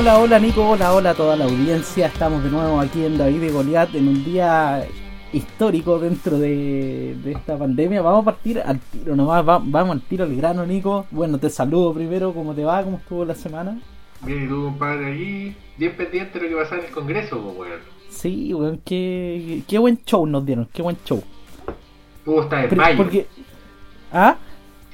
Hola, hola Nico, hola, hola a toda la audiencia. Estamos de nuevo aquí en David y Goliat en un día histórico dentro de, esta pandemia. Vamos a partir al tiro nomás, vamos al tiro al grano, Nico. Bueno, te saludo primero, ¿cómo te va? ¿Cómo estuvo la semana? Bien, y tú, compadre, ahí, bien pendiente de lo que pasa en el Congreso, pues, weón. Sí, weón, qué, qué buen show nos dieron, qué buen show. Hubo hasta desmayo. Porque... ¿Ah?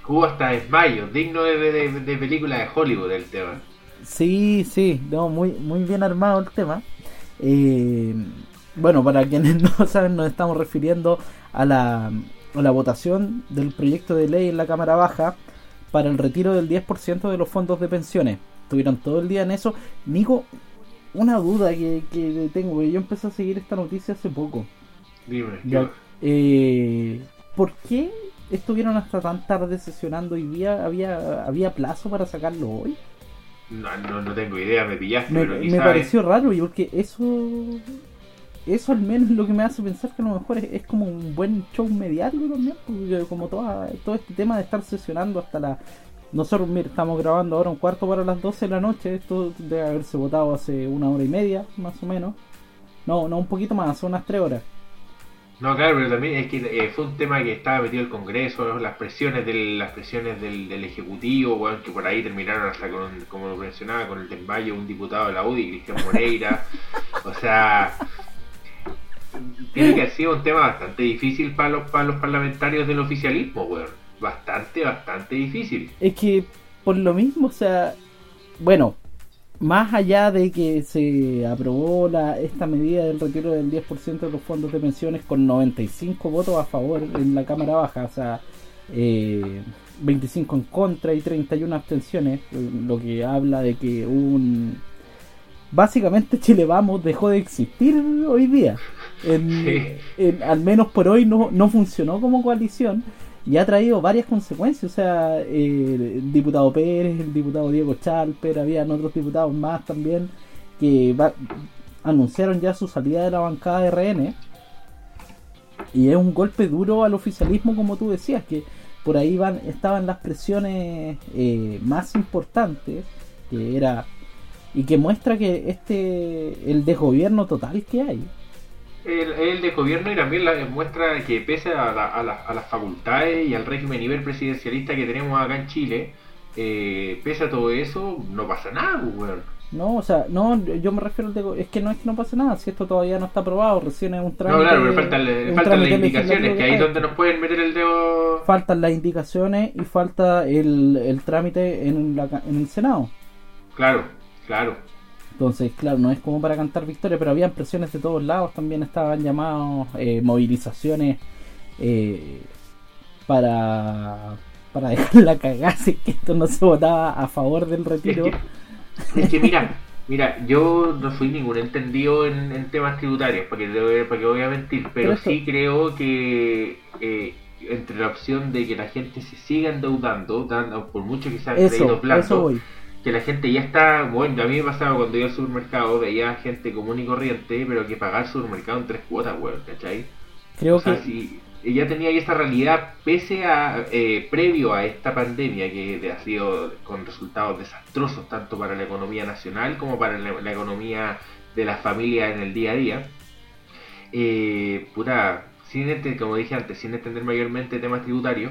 Hubo hasta desmayo, digno de, de, de película de Hollywood el tema. Sí, sí, muy, muy bien armado el tema. Eh, bueno, para quienes no saben, nos estamos refiriendo a la, a la votación del proyecto de ley en la Cámara Baja para el retiro del 10% de los fondos de pensiones. Estuvieron todo el día en eso. Nico, una duda que, que tengo, yo empecé a seguir esta noticia hace poco. Dime, eh, ¿Por qué estuvieron hasta tan tarde sesionando hoy día? ¿Había, había plazo para sacarlo hoy? No, no, tengo idea, me pillaste. Me, me pareció raro, porque eso eso al menos lo que me hace pensar que a lo mejor es, como un buen show mediático también, porque como toda, todo este tema de estar sesionando hasta la... Nosotros mira, estamos grabando ahora un cuarto para las 12 de la noche, esto debe haberse votado hace una hora y media, más o menos. No, no, un poquito más, unas tres horas. No, claro, pero también es que eh, fue un tema que estaba metido el Congreso, las presiones del, las presiones del, Ejecutivo, bueno, que por ahí terminaron hasta con, como lo mencionaba, con el Tembayo, un diputado de la UDI, Cristian Moreira. o sea, tiene que haber sido un tema bastante difícil para los, para los parlamentarios del oficialismo, weón. Bastante, bastante difícil. Es que por lo mismo, o sea, bueno, más allá de que se aprobó la, esta medida del retiro del 10% de los fondos de pensiones con 95 votos a favor en la Cámara Baja, o sea, 25 eh, en contra y 31 abstenciones, lo que habla de que un... Básicamente Chile Vamos dejó de existir hoy día. al menos por hoy no, no funcionó como coalición y ha traído varias consecuencias. O sea, el diputado Pérez, el diputado Diego Chalper, habían otros diputados más también que anunciaron ya su salida de la bancada de RN. Y es un golpe duro al oficialismo, como tú decías, que por ahí van, estaban las presiones eh, más importantes, que era y que muestra que este el desgobierno total que hay el, el de gobierno y también la, muestra que pese a, a, a, las facultades y al régimen nivel presidencialista que tenemos acá en Chile, eh, pese a todo eso, no pasa nada, pues, weón. No, o sea, no, yo me refiero al es que no es que no pase nada, si esto todavía no está aprobado, recién es un trámite. No, claro, pero faltan, faltan las indicaciones, que ahí es donde nos pueden meter el dedo. Faltan las indicaciones y falta el, el trámite en, la, en el Senado. Claro, claro. Entonces, claro, no es como para cantar victoria, pero había presiones de todos lados, también estaban llamados eh, movilizaciones eh, para, para dejar la cagada si que esto no se votaba a favor del retiro. Es que, mira, mira, yo no soy ningún entendido en, temas tributarios, porque, porque voy a mentir, pero, sí creo que eh, entre la opción de que la gente se siga endeudando, dando, por mucho que sea crédito plano, que la gente ya está, bueno, a mí me pasaba cuando iba al supermercado, veía gente común y corriente, pero que pagar supermercado en tres cuotas, weón, ¿cachai? Creo que... Si ya tenía ahí esta realidad, pese a, eh, previo a esta pandemia, que ha sido con resultados desastrosos, tanto para la economía nacional como para la, economía de las familias en el día a día, eh, puta, sin como dije antes, sin entender mayormente temas tributarios,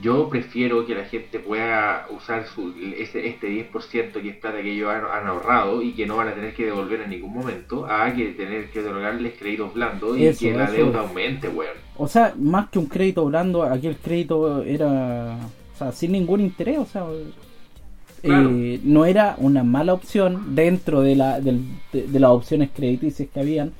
yo prefiero que la gente pueda usar su, ese, este 10% que es plata que ellos han, ahorrado y que no van a tener que devolver en ningún momento, a que tener que otorgarles créditos blandos y que la deuda aumente, weón. O sea, más que un crédito blando, aquel crédito era, o sea, sin ningún interés, o sea, eh, no era una mala opción dentro de, la, de, de las opciones crediticias que habían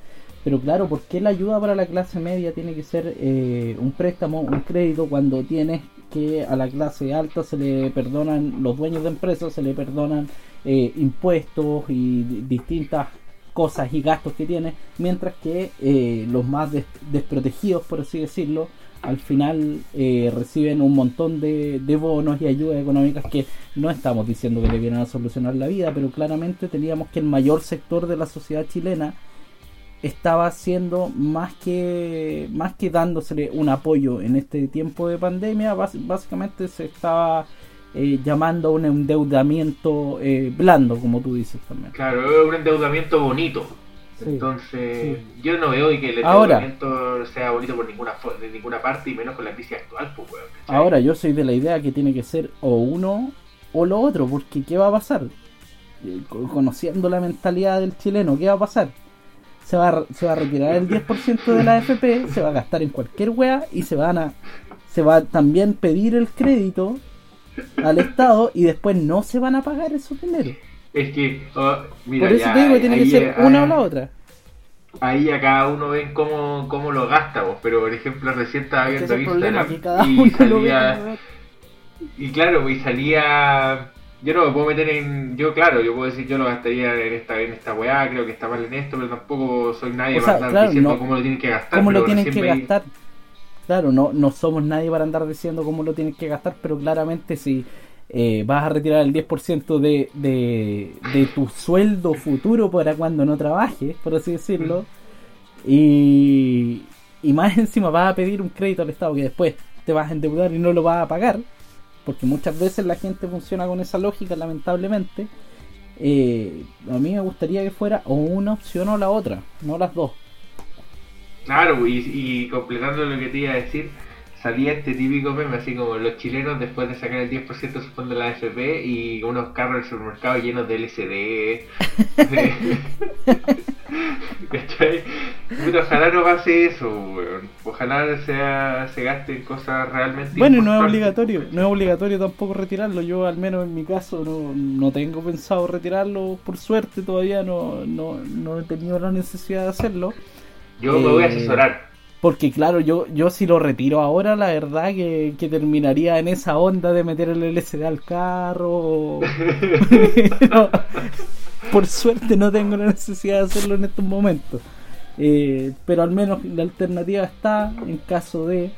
pero claro, ¿por qué la ayuda para la clase media tiene que ser eh, un préstamo, un crédito, cuando tienes que a la clase alta se le perdonan, los dueños de empresas se le perdonan eh, impuestos y distintas cosas y gastos que tiene, mientras que eh, los más desprotegidos, por así decirlo, al final reciben un montón de, bonos y ayudas económicas que no estamos diciendo que le vienen a solucionar la vida, pero claramente teníamos que el mayor sector de la sociedad chilena estaba haciendo más que más que dándosele un apoyo en este tiempo de pandemia básicamente se estaba eh, llamando a un endeudamiento eh, blando, como tú dices también. Claro, un endeudamiento bonito. Entonces, yo no veo que el endeudamiento sea bonito por ninguna de ninguna parte y menos con la crisis actual. Pues, ahora, yo soy de la idea que tiene que ser o uno o lo otro, porque ¿qué va a pasar? Eh, conociendo la mentalidad del chileno, ¿qué va a pasar? Se va a, se va a retirar el 10% de la AFP, se va a gastar en cualquier wea y se van a se va a también pedir el crédito al Estado y después no se van a pagar esos dineros. Es que, oh, mira, Por eso te digo que tiene que ser una o la otra. Ahí a cada uno ven cómo, cómo lo gasta vos, pero por ejemplo recién estaba viendo Instagram y salía... Y claro, y salía... Yo no me puedo meter en... Yo claro, yo puedo decir yo lo gastaría en esta en esta weá, creo que está mal en esto, pero tampoco soy nadie para estar diciendo cómo lo tienen que gastar. ¿Cómo lo tienen que gastar? Claro, no, no somos nadie para andar diciendo cómo lo tienes que gastar, pero claramente si eh, vas a retirar el 10% de, de, de tu sueldo futuro para cuando no trabajes, por así decirlo. Y, y más encima vas a pedir un crédito al Estado que después te vas a endeudar y no lo vas a pagar. Porque muchas veces la gente funciona con esa lógica, lamentablemente. Eh, a mí me gustaría que fuera o una opción o la otra, no las dos. Claro, y, y completando lo que te iba a decir, salía este típico meme, así como los chilenos después de sacar el 10% de su fondo de la AFP y unos carros del supermercado llenos de LCD. ¿Cachai? Pero ojalá no pase eso, weón. Ojalá sea, se gaste en cosas realmente Bueno, no es obligatorio, no es obligatorio tampoco retirarlo. Yo al menos en mi caso no, no tengo pensado retirarlo, por suerte todavía no, no, no he tenido la necesidad de hacerlo. Yo me voy a eh, asesorar porque claro, yo, yo si lo retiro ahora, la verdad que, terminaría en esa onda de meter el LCD al carro. por suerte no tengo la necesidad de hacerlo en estos momentos. Eh, pero al menos la alternativa está en caso de...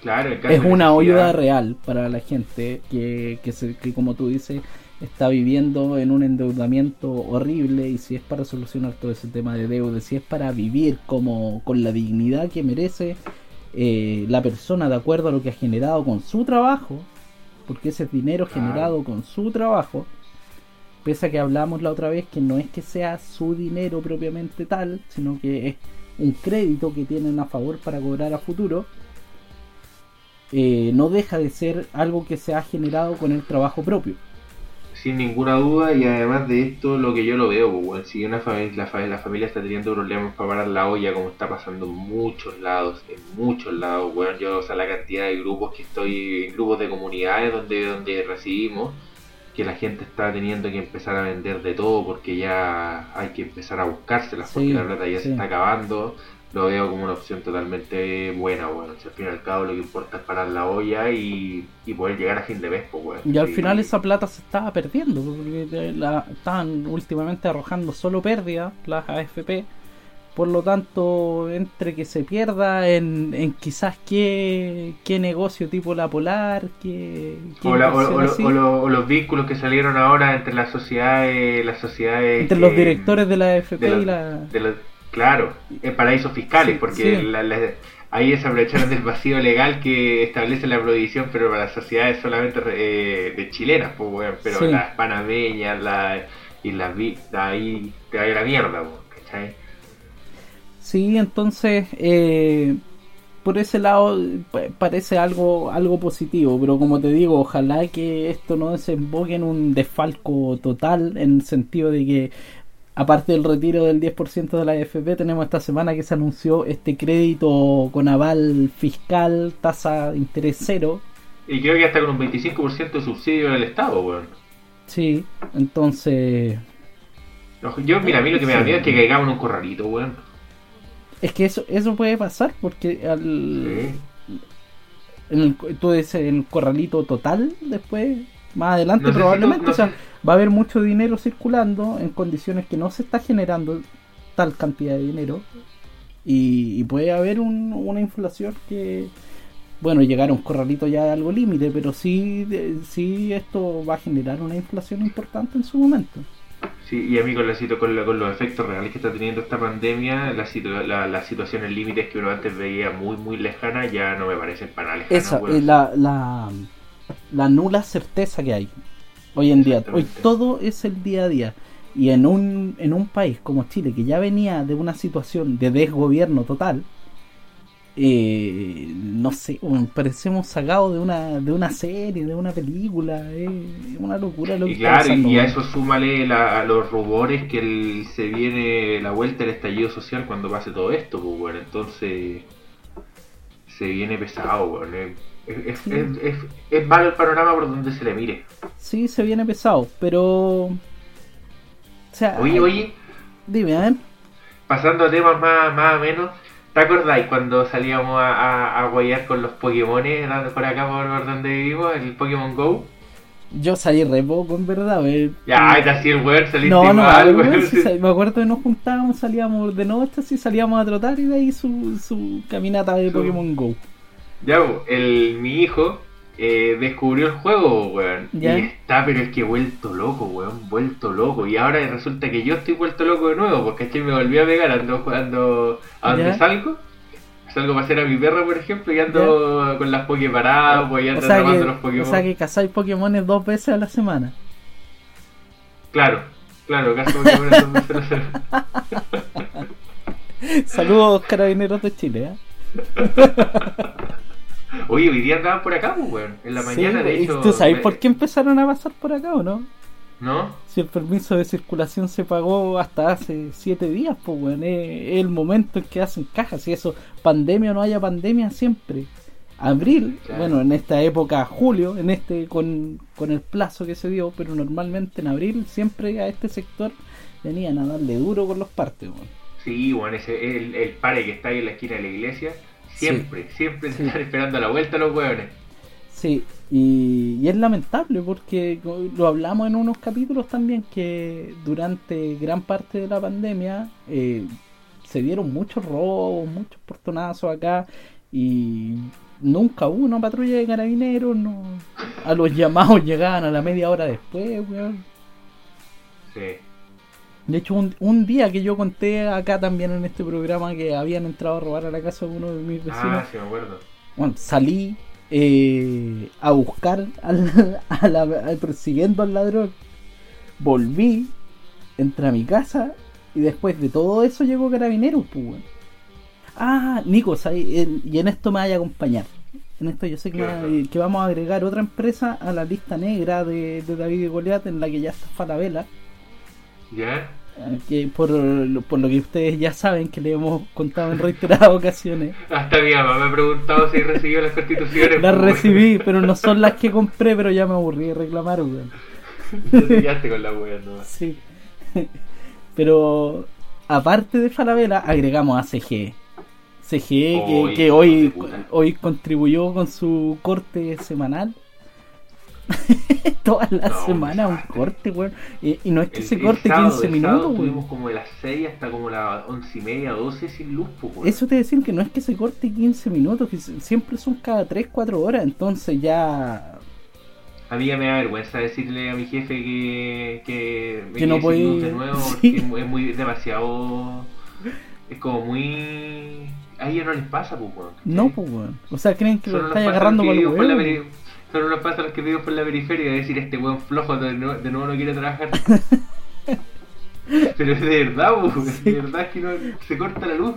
Claro, es una ayuda real para la gente que, que, se, que como tú dices está viviendo en un endeudamiento horrible y si es para solucionar todo ese tema de deuda, si es para vivir como con la dignidad que merece eh, la persona de acuerdo a lo que ha generado con su trabajo, porque ese es dinero generado con su trabajo, pese a que hablamos la otra vez que no es que sea su dinero propiamente tal, sino que es un crédito que tienen a favor para cobrar a futuro, eh, no deja de ser algo que se ha generado con el trabajo propio sin ninguna duda y además de esto lo que yo lo veo, pues, si una familia, la, la, familia está teniendo problemas para parar la olla como está pasando en muchos lados, en muchos lados, bueno, yo, o sea, la cantidad de grupos que estoy, en grupos de comunidades donde, donde recibimos, que la gente está teniendo que empezar a vender de todo porque ya hay que empezar a buscárselas porque la plata ya se está acabando, lo veo como una opción totalmente buena, bueno. al fin y al cabo lo que importa es parar la olla y, poder llegar a fin de mes, pues, bueno. Y al final esa plata se estaba perdiendo, porque la, estaban últimamente arrojando solo pérdidas las AFP. Por lo tanto, entre que se pierda en, en quizás qué, qué negocio tipo la Polar, qué, o, o, los vínculos que salieron ahora entre las sociedades, las sociedades entre los directores de la AFP y la... Claro, en paraísos fiscales, porque ahí es aprovecharon del vacío legal que establece la prohibición, pero para las sociedades solamente eh, de chilenas, pues, bueno, pero las panameñas la, y las ahí te va la mierda, ¿cachai? Sí, entonces, eh, por ese lado parece algo, algo positivo, pero como te digo, ojalá que esto no desemboque en un desfalco total, en el sentido de que aparte del retiro del 10% de la AFP, tenemos esta semana que se anunció este crédito con aval fiscal, tasa de interés cero. Y creo que hasta con un 25% de subsidio del Estado, weón. Sí, entonces... Yo, mira, a mí lo que me da miedo es que caigamos en un corralito, weón. Es que eso, eso puede pasar porque al... En el, tú dices, en el corralito total después, más adelante probablemente, o sea, va a haber mucho dinero circulando en condiciones que no se está generando tal cantidad de dinero. Y, puede haber una inflación que bueno llegar a un corralito ya de algo límite pero sí sí esto va a generar una inflación importante en su momento. Sí, y a mí con, la, con, con los efectos reales que está teniendo esta pandemia, las la, situaciones límites que uno antes veía muy, muy lejanas ya no me parecen para lejanas. Esa, eh, la, la, la nula certeza que hay hoy en día. Hoy todo es el día a día. Y en un, en un país como Chile, que ya venía de una situación de desgobierno total, eh, no sé, parecemos sacados de una, de una serie, de una película, es una locura lo y claro, y a eso súmale a los rumores que se viene la vuelta del estallido social cuando pase todo esto, pues bueno, entonces se viene pesado, bueno, es, es, es, malo el panorama por donde se le mire. Sí, se viene pesado, pero... oye, oye. Dime, a ver. Pasando a temas más, más o menos ¿Te acordáis cuando salíamos a, a, guayar con los Pokémon por acá por donde vivimos, el Pokémon Go? Yo salí re poco, en verdad. Ya, te hacía el weón, saliste no, no, mal, me acuerdo que nos juntábamos, salíamos de noche, así salíamos a trotar y de ahí su, su caminata de Pokémon Go. Ya, el, mi hijo eh, descubrió el juego, weón. Y está, pero es que vuelto loco, weón, vuelto loco. Y ahora resulta que yo estoy vuelto loco de nuevo, porque es que me volví a pegar, ando jugando a donde salgo. Salgo a pasear a mi perro, por ejemplo, y ando con las Poké paradas, pues, y ando o los Pokémon. O sea que cazáis Pokémon dos veces a la semana. Claro, claro, cazo Pokémon dos veces a la semana. Saludos, carabineros de Chile, ¿eh? Oye, hoy día andaban por acá, pues, weón. En la mañana, de hecho. ¿Tú sabes por qué empezaron a pasar por acá o no? ¿No? Si el permiso de circulación se pagó hasta hace siete días, pues, weón. Es, el momento en que hacen cajas. Si eso, pandemia o no haya pandemia, siempre. Abril, bueno, en esta época, julio, en este con, con el plazo que se dio, pero normalmente en abril siempre a este sector venían a darle duro con los partes, weón. Sí, bueno, ese, el, el pare que está ahí en la esquina de la iglesia Siempre, siempre están esperando la vuelta los hueones. Sí, y, es lamentable porque lo hablamos en unos capítulos también que durante gran parte de la pandemia eh, se dieron muchos robos, muchos portonazos acá y nunca hubo una patrulla de carabineros, no, a los llamados llegaban a la media hora después, weón. Sí. De hecho, un, día que yo conté acá también en este programa que habían entrado a robar a la casa de uno de mis vecinos. Ah, sí, me acuerdo. Bueno, salí eh, a buscar al, al, persiguiendo al ladrón. Volví, entré a mi casa y después de todo eso llegó Carabineros, pues, Ah, Nico, y en esto me vaya a acompañar. En esto yo sé que, que, vamos a agregar otra empresa a la lista negra de, de David y Goliat en la que ya está Falabella. ¿Ya? que por, por, lo que ustedes ya saben que le hemos contado en reiteradas ocasiones. Hasta mi mamá me ha preguntado si recibió las constituciones. Las pues, recibí, pero no son las que compré, pero ya me aburrí de reclamar, weón. con la weá, ¿no? Sí. Pero aparte de Falabella, agregamos a CG. CG que, hoy, hoy contribuyó con su corte semanal Toda la semana un corte, weón. Y, no es que se corte 15 minutos, Tuvimos como de las 6 hasta como las 11 y media, 12 sin luz, weón. Eso te decir que no es que se corte 15 minutos, que siempre son cada 3, 4 horas, entonces ya. A mí ya me da vergüenza decirle a mi jefe que, que, que no puede de nuevo, es, muy demasiado. Es como muy. A ellos no les pasa, pues, weón. No, pues, weón. O sea, creen que lo estáis agarrando con el Solo nos pasa a los que vivimos por la periferia decir este weón flojo de nuevo, de nuevo no quiere trabajar. Pero es de verdad, de verdad es que no, se corta la luz.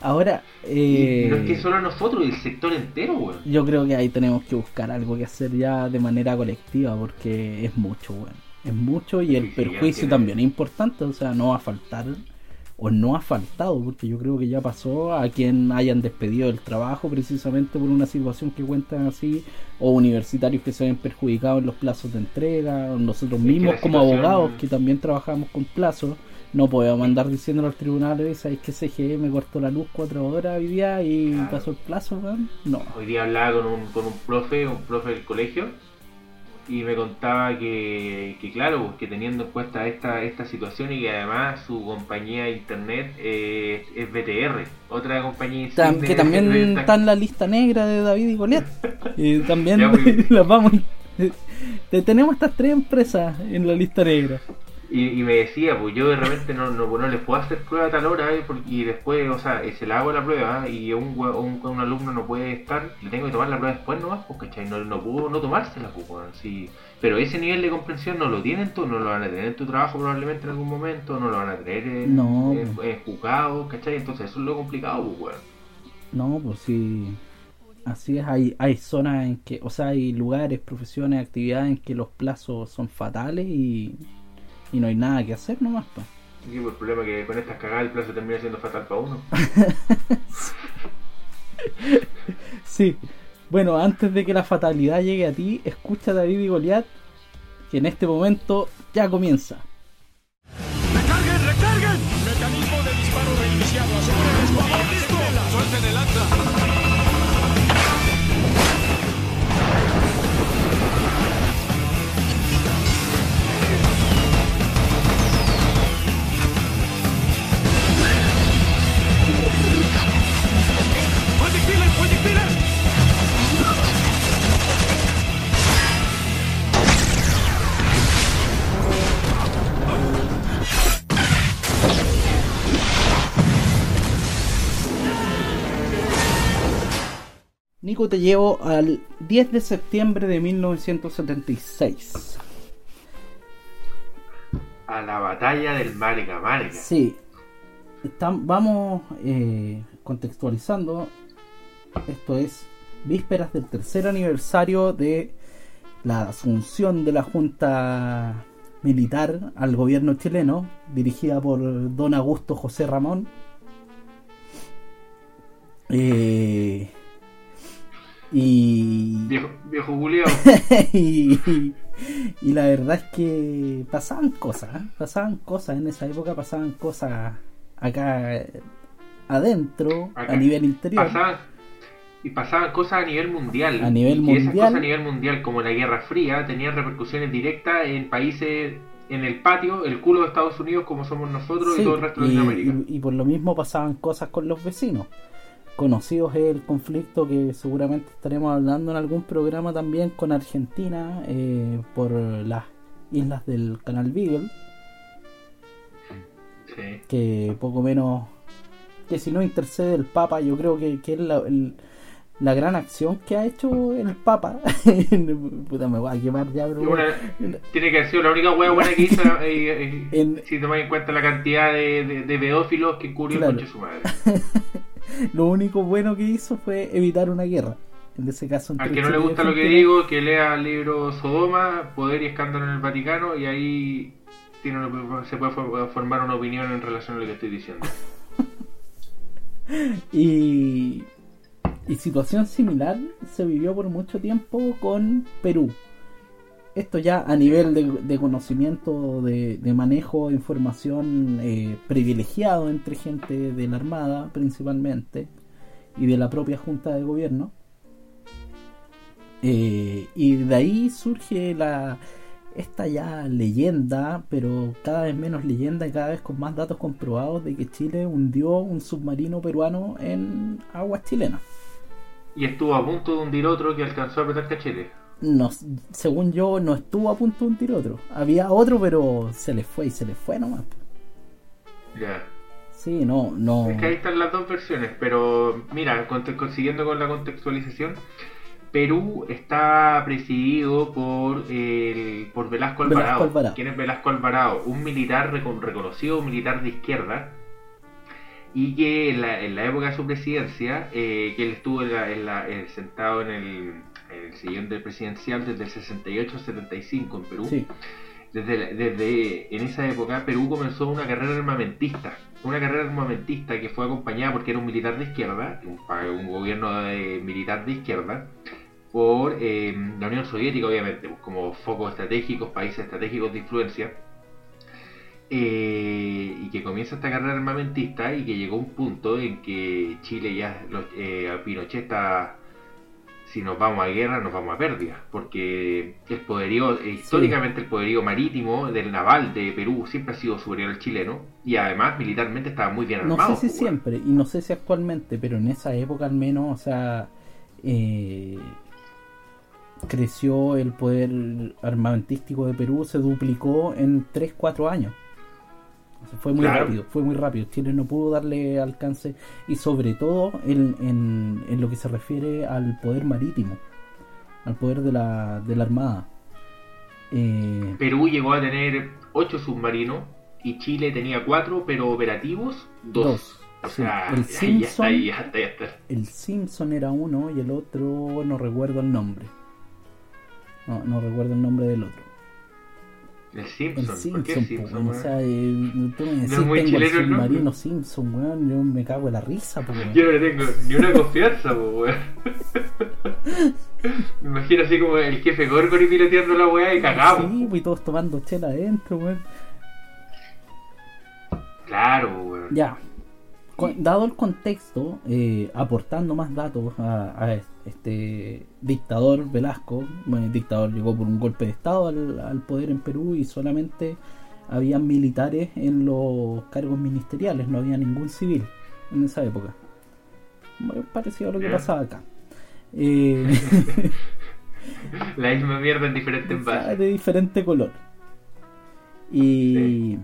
Ahora, eh, no es que solo nosotros, el sector entero, weón. Yo creo que ahí tenemos que buscar algo que hacer ya de manera colectiva porque es mucho, weón. Es mucho y el perjuicio también es importante, o sea, no va a faltar o no ha faltado, porque yo creo que ya pasó a quien hayan despedido del trabajo precisamente por una situación que cuentan así, o universitarios que se ven perjudicados en los plazos de entrega, nosotros mismos como abogados que también trabajamos con plazos, no podemos andar diciendo a los tribunales, ¿sabes que CGE me cortó la luz cuatro horas hoy día y pasó el plazo? No. Hoy día hablaba con un, con un profe, un profe del colegio, y me contaba que, que, claro, pues, que teniendo en cuenta esta, esta situación y que además su compañía de internet es BTR, otra compañía que también está en la lista negra de David y Goliat. y también las vamos tenemos estas tres empresas en la lista negra. Y, me decía, pues yo de repente no, no, no les puedo hacer prueba a tal hora eh, porque, y después, o sea, se le hago la prueba y un, un, un, alumno no puede estar, le tengo que tomar la prueba después nomás, pues, ¿cachai? No, no pudo no tomársela, pues, sí. Pero ese nivel de comprensión no lo tienen tú, no lo van a tener en tu trabajo probablemente en algún momento, no lo van a tener en, no, en, pues. ¿cachai? Entonces eso es lo complicado, pues, weón. No, pues sí. Así es, hay, hay zonas en que, o sea, hay lugares, profesiones, actividades en que los plazos son fatales y y no hay nada que hacer nomás. pues el problema es que con estas cagadas el plazo termina siendo fatal para uno. sí. Bueno, antes de que la fatalidad llegue a ti, escucha a David y Goliat, que en este momento ya comienza. ¡Recarguen, Nico, te llevo al 10 de septiembre de 1976. A la batalla del Marga Marga. Sí. vamos eh, contextualizando. Esto es vísperas del tercer aniversario de la asunción de la Junta Militar al gobierno chileno, dirigida por don Augusto José Ramón. Eh, y. Viejo, viejo y, la verdad es que pasaban cosas, ¿eh? pasaban cosas en esa época, pasaban cosas acá adentro, a nivel interior. y pasaban cosas a nivel mundial. A nivel mundial. esas cosas a nivel mundial, como la Guerra Fría, tenían repercusiones directas en países en el patio, el culo de Estados Unidos, como somos nosotros y todo el resto de Latinoamérica. y por lo mismo pasaban cosas con los vecinos conocidos es el conflicto que seguramente estaremos hablando en algún programa también con Argentina eh, por las islas del canal Beagle. Que poco menos que si no intercede el Papa, yo creo que, es la, gran acción que ha hecho el Papa. Puta, me voy a quemar ya, tiene que ser la única hueá buena que hizo. Eh, eh, si tomas en cuenta la cantidad de, de, pedófilos que cubrió el su madre. lo único bueno que hizo fue evitar una guerra. En ese caso, Al que no le gusta lo que digo, que lea el libro Sodoma, Poder y Escándalo en el Vaticano, y ahí tiene se puede formar una opinión en relación a lo que estoy diciendo. y, y situación similar se vivió por mucho tiempo con Perú esto ya a nivel de, conocimiento, de, manejo de información eh, privilegiado entre gente de la Armada principalmente y de la propia Junta de Gobierno. Eh, y de ahí surge la esta ya leyenda, pero cada vez menos leyenda y cada vez con más datos comprobados de que Chile hundió un submarino peruano en aguas chilenas. Y estuvo a punto de hundir otro que alcanzó a apretar Chile no, según yo, no estuvo a punto de hundir otro. Había otro, pero se le fue y se le fue nomás. Ya. Sí, no, no. Es que ahí están las dos versiones, pero mira, consiguiendo con la contextualización, Perú está presidido por el, por Velasco Alvarado. ¿Quién es Velasco Alvarado? Un militar reconocido, un militar de izquierda, y que en la, época de su presidencia, eh, que él estuvo en sentado en el el siguiente presidencial desde el 68 al 75 en Perú. Desde, desde en esa época Perú comenzó una carrera armamentista, una carrera armamentista que fue acompañada porque era un militar de izquierda, un, gobierno militar de izquierda, por eh, la Unión Soviética obviamente, pues, como focos estratégicos, países estratégicos de influencia. Eh, y que comienza esta carrera armamentista y que llegó un punto en que Chile ya, eh, Pinochet está si nos vamos a guerra, nos vamos a pérdida, porque el poderío, eh, históricamente el poderío marítimo del naval de Perú siempre ha sido superior al chileno y además militarmente estaba muy bien armado. No sé si pues, siempre, y no sé si actualmente, pero en esa época al menos, o sea, eh, creció el poder armamentístico de Perú, se duplicó en 3-4 años. Fue muy Claro. rápido, fue muy rápido. Chile no pudo darle alcance y sobre todo en, en- en lo que se refiere al poder marítimo, al poder de la, de la Armada. Eh, Perú llegó a tener 8 submarinos y Chile tenía 4, pero operativos 2. Dos. O Sí, sea, el ahí ya está, Simpson- ahí ya está, ya está. el Simpson era uno y el otro no recuerdo el nombre. No, no recuerdo el nombre del otro. El El Simpson. ¿Por Simpson, qué Simpson? weón. o sea, eh, tú me decís, muy tengo chileno el submarino Simpson, weón, yo me cago en la risa, po, weón. Yo no le tengo ni una confianza, po, weón. Me imagino así como el jefe Gorgon y piloteando la weá y cagamos. Sí, pues y todos tomando chela adentro, weón. Claro, weón. Ya. Con- dado el contexto, eh, aportando más datos a, a este dictador Velasco, bueno, el dictador llegó por un golpe de estado al, al poder en Perú y solamente habían militares en los cargos ministeriales, no había ningún civil en esa época. Muy parecido a lo que pasaba acá. Eh, La misma mierda en diferentes envases. de diferente color. Y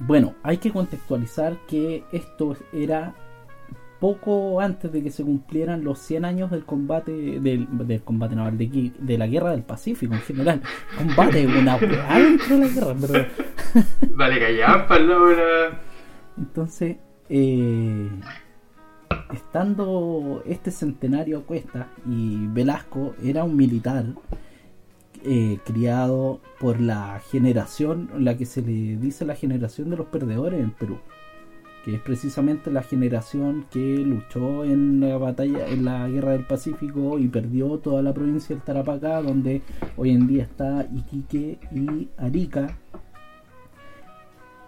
bueno, hay que contextualizar que esto era poco antes de que se cumplieran los 100 años del combate del, del combate naval de, de la guerra del Pacífico en general. Combate, una weá dentro de la guerra, pero Vale, callá, palabra. Entonces, eh, estando este centenario cuesta y Velasco era un militar eh, criado por la generación, la que se le dice la generación de los perdedores en Perú, que es precisamente la generación que luchó en la batalla, en la guerra del Pacífico y perdió toda la provincia del Tarapacá, donde hoy en día está Iquique y Arica,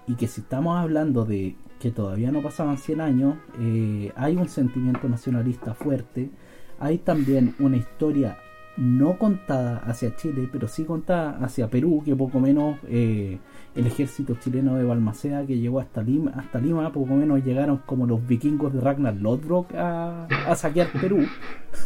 y que si estamos hablando de que todavía no pasaban 100 años, eh, hay un sentimiento nacionalista fuerte, hay también una historia no contada hacia Chile, pero sí contada hacia Perú, que poco menos eh, el ejército chileno de Balmaceda que llegó hasta Lima, hasta Lima, poco menos llegaron como los vikingos de Ragnar Lodbrok a, a saquear Perú.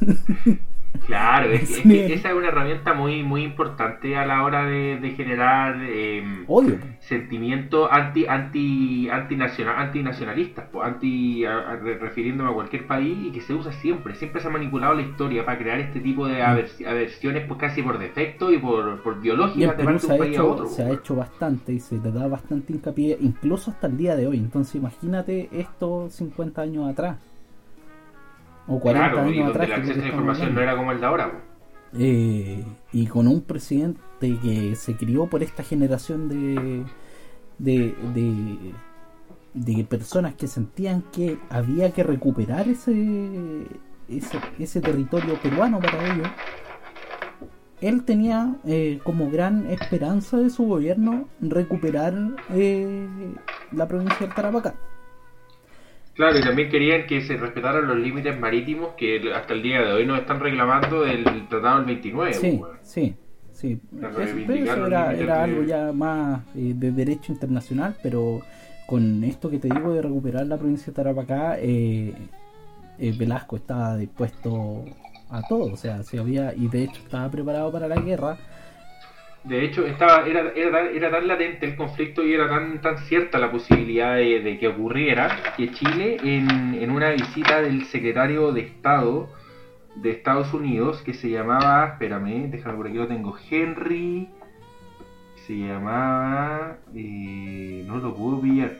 Claro, es, es que esa es una herramienta muy muy importante a la hora de, de generar eh, Odio. sentimientos anti anti antinacional antinacionalistas, pues, anti a- a- re- refiriéndome a cualquier país y que se usa siempre, siempre se ha manipulado la historia para crear este tipo de avers- aversiones pues casi por defecto y por, por Y Perú parte se ha, un país a hecho, otro. se ha hecho bastante y se le da bastante hincapié, incluso hasta el día de hoy. Entonces, imagínate esto 50 años atrás. O 40 Claro, y años donde atrás. el acceso a la información no era como el de ahora. Eh, y con un presidente que se crió por esta generación de, de, de, de personas que sentían que había que recuperar ese, ese, ese territorio peruano para ellos. Él tenía eh, como gran esperanza de su gobierno recuperar eh, la provincia del Tarapacá. Claro, y también querían que se respetaran los límites marítimos que hasta el día de hoy nos están reclamando del Tratado del 29. Sí, sí, sí. Eso, pero eso era, era algo ya más eh, de derecho internacional, pero con esto que te digo de recuperar la provincia de Tarapacá, eh, eh, Velasco estaba dispuesto a todo, o sea, si había y de hecho estaba preparado para la guerra. De hecho, estaba, era, era, era tan latente el conflicto y era tan, tan cierta la posibilidad de, que ocurriera que Chile, en, en una visita del secretario de Estado de Estados Unidos, que se llamaba, espérame, déjame por aquí lo tengo, Henry, se llamaba, eh, no lo puedo pillar.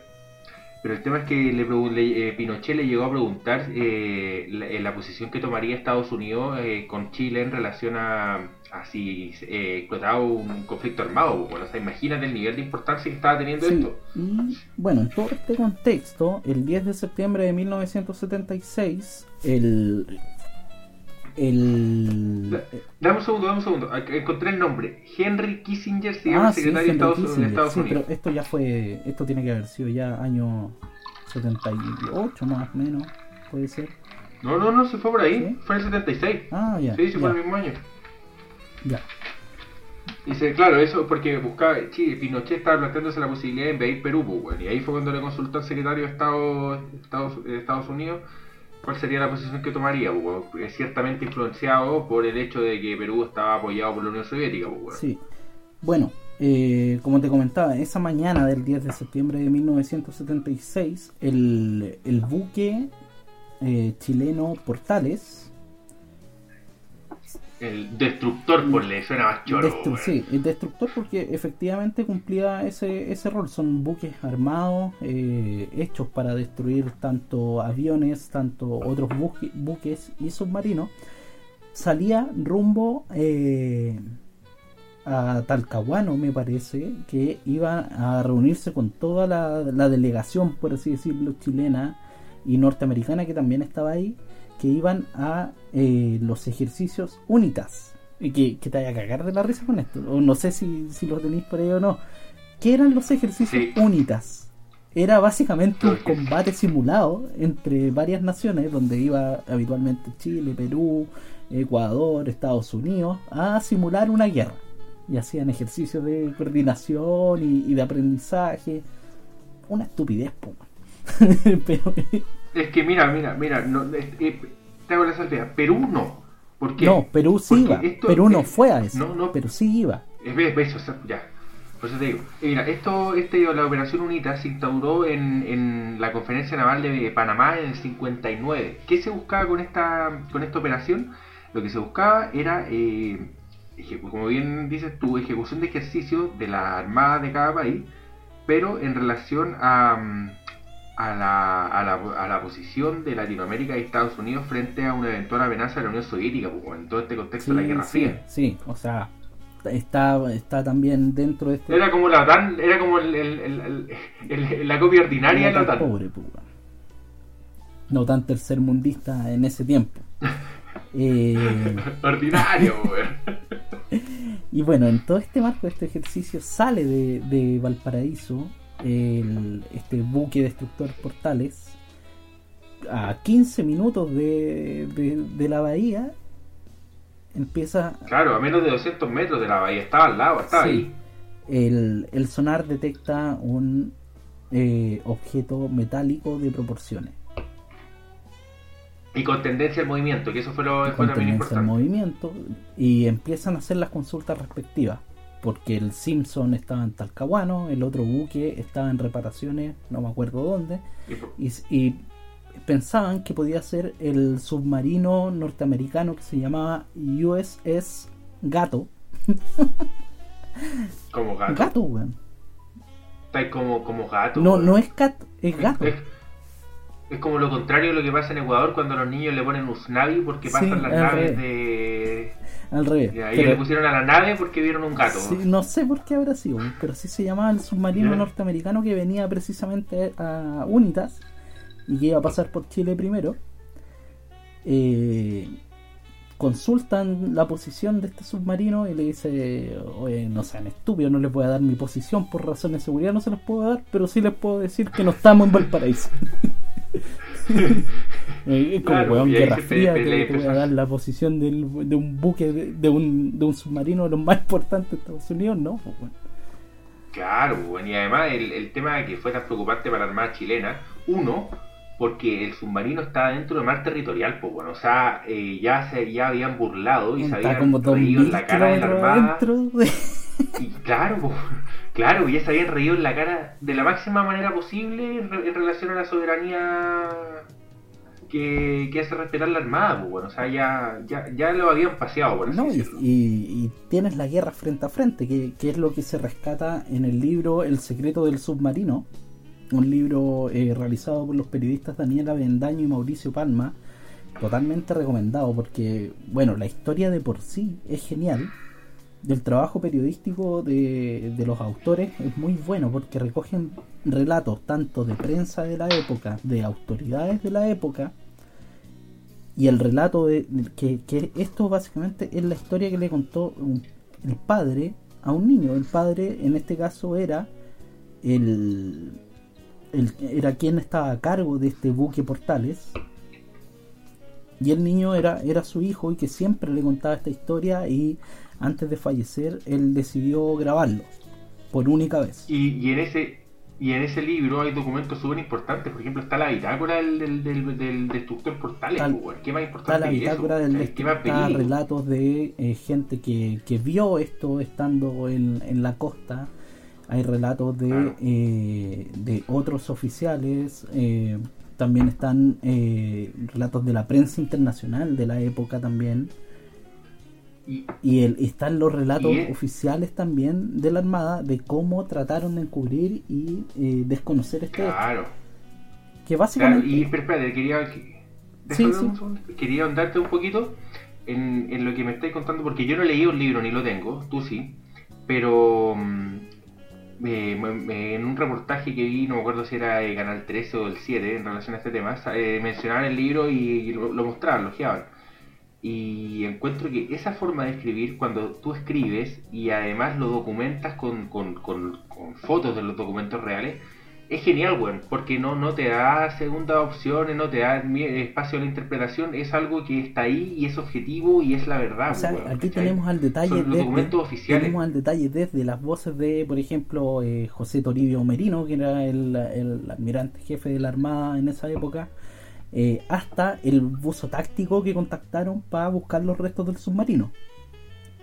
Pero el tema es que le, le- eh, Pinochet le llegó a preguntar eh, la, eh, la posición que tomaría Estados Unidos con Chile en relación a, a si eh, un conflicto armado. Bueno, o sea, imagínate el nivel de importancia que estaba teniendo Sí, esto. y bueno, en todo este contexto, el 10 de septiembre de 1976, el... el Dame un segundo, dame un segundo. Encontré el nombre. Henry Kissinger se llama Ah, el sí, secretario de Estados, de Kissinger, Estados sí, Unidos. pero esto ya fue, esto tiene que haber sido ya año 78 más o menos, puede ser. No, no, no, se fue por ahí. Fue en el 76. Ah, ya. sí, se fue ya, el mismo año. Ya. Dice, claro, eso porque buscaba, sí, Pinochet estaba planteándose la posibilidad de invadir Perú, pues, bueno, y ahí fue cuando le consultó al secretario de Estado, Estados, de Estados Unidos ¿cuál sería la posición que tomaría? Pues, es ciertamente influenciado por el hecho de que Perú estaba apoyado por la Unión Soviética. Pues, sí. Bueno, eh, como te comentaba, esa mañana del 10 de septiembre de 1976, el, el buque eh, chileno Portales el destructor, por le suena más choro. sí, el destructor porque efectivamente cumplía ese, ese rol. Son buques armados, eh, hechos para destruir tanto aviones, tanto otros buques y submarinos. Salía rumbo eh, a Talcahuano, me parece, que iba a reunirse con toda la, la delegación, por así decirlo, chilena y norteamericana que también estaba ahí que iban a eh, los ejercicios UNITAS. Y que, te vaya a cagar de la risa con esto. O no sé si, si lo tenéis por ahí o no. ¿Qué eran los ejercicios UNITAS? Era básicamente un combate simulado entre varias naciones, donde iba habitualmente Chile, Perú, Ecuador, Estados Unidos, a simular una guerra. Y hacían ejercicios de coordinación y, de aprendizaje. Una estupidez, Pero es que mira, mira, mira, no, eh, te hago la salvedad. Perú no. ¿Por qué? No, Perú sí iba. Perú no fue a eso. No, no, pero sí iba. Es eso, ya. Por eso te digo. Mira, esto, este, la operación UNITA se instauró en, en la conferencia naval de Panamá en el 59. ¿Qué se buscaba con esta, con esta operación? Lo que se buscaba era, eh, como bien dices tú, ejecución de ejercicios de la armada de cada país, pero en relación a a la, a, la, a la posición de Latinoamérica y Estados Unidos frente a una eventual amenaza de la Unión Soviética, pues, en todo este contexto de la Guerra Fría. Sí, o sea, está, está también dentro de este... Era como la OTAN, era como el, el, la copia ordinaria de la OTAN. Pobre, pues, no tan tercermundista en ese tiempo. eh... Ordinario, Y bueno, en todo este marco, este ejercicio sale de, de Valparaíso el, este buque destructor Portales a 15 minutos de, de, la bahía empieza claro a menos de 200 metros de la bahía estaba al lado estaba ahí. El, el, sonar detecta un eh, objeto metálico de proporciones. Y con tendencia al movimiento que eso fue lo, con tendencia al movimiento y empiezan a hacer las consultas respectivas porque el Simpson estaba en Talcahuano, el otro buque estaba en reparaciones, no me acuerdo dónde, y, pensaban que podía ser el submarino norteamericano que se llamaba USS Gato. como gato. Gato, weón. Está como, como gato. No, no es gato, es gato. Es, como lo contrario de lo que pasa en Ecuador cuando los niños le ponen Usnavi porque pasan las naves de al revés. Y ahí le pusieron a la nave porque vieron un gato. no sé por qué habrá sido, pero sí se llamaba el submarino norteamericano que venía precisamente a Unitas y que iba a pasar por Chile primero. Eh, consultan la posición de este submarino y le dice, oye, no sean estúpidos, no les voy a dar mi posición por razones de seguridad, no se los puedo dar, pero sí les puedo decir que no estamos en Valparaíso. Como weón Guerra Fría que te voy a dar la posición del, de un buque, de, un, de un submarino de los más importantes de Estados Unidos, ¿no? Pues, claro, bueno, y además el, el tema de que fue tan preocupante para la Armada chilena, uno, porque el submarino estaba dentro del mar territorial, pues bueno, o sea, eh, ya se ya habían burlado y se habían reído en la cara de la Armada. Y claro, pues, claro, ya se habían reído en la cara de la máxima manera posible en relación a la soberanía que, hace respetar la armada, pues bueno, o sea, ya, ya, lo habían paseado, por no, y, tienes la guerra frente a frente, que, es lo que se rescata en el libro El secreto del submarino, un libro eh, realizado por los periodistas Daniela Bendaño y Mauricio Palma, totalmente recomendado, porque, bueno, la historia de por sí es genial del trabajo periodístico de, de, los autores es muy bueno porque recogen relatos tanto de prensa de la época, de autoridades de la época, y el relato de que, que esto básicamente es la historia que le contó el padre a un niño. El padre en este caso era el, el era quien estaba a cargo de este buque Portales y el niño era, era su hijo y que siempre le contaba esta historia y antes de fallecer él decidió grabarlo por única vez. Y, en ese Y en ese libro hay documentos súper importantes. Por ejemplo, está la bitácora del, del, del, del destructor portales. Tal- pues. ¿Qué más Está importante la que eso? bitácora del ¿Cachai? ¿Qué más está relatos de eh, gente que, que vio esto estando en, en la costa. Hay relatos de, Claro. eh, de otros oficiales. eh, también están eh, relatos de la prensa internacional de la época también. Y, Y el, están los relatos Y es- oficiales también de la Armada de cómo trataron de encubrir y eh, desconocer este hecho. claro. Que Claro, básicamente... y pero espérate, quería, que- Sí, sí. un quería ahondarte un poquito en, en lo que me estáis contando, porque yo no leí un libro ni lo tengo, tú sí, pero me- en un reportaje que vi, no me acuerdo si era el Canal 13 o el 7 en relación a este tema, eh, mencionaban el libro y lo, mostraban, lo geaban. Y encuentro que esa forma de escribir, cuando tú escribes y además lo documentas con, con, con fotos de los documentos reales, es genial, weón, porque no, no te da segundas opciones, no te da espacio a la interpretación, es algo que está ahí y es objetivo y es la verdad. O sea, weón, aquí tenemos al detalle Son los desde, documentos oficiales. tenemos al detalle desde las voces de, por ejemplo, eh, José Toribio Merino, que era el, el almirante jefe de la Armada en esa época, eh, hasta el buzo táctico que contactaron para buscar los restos del submarino.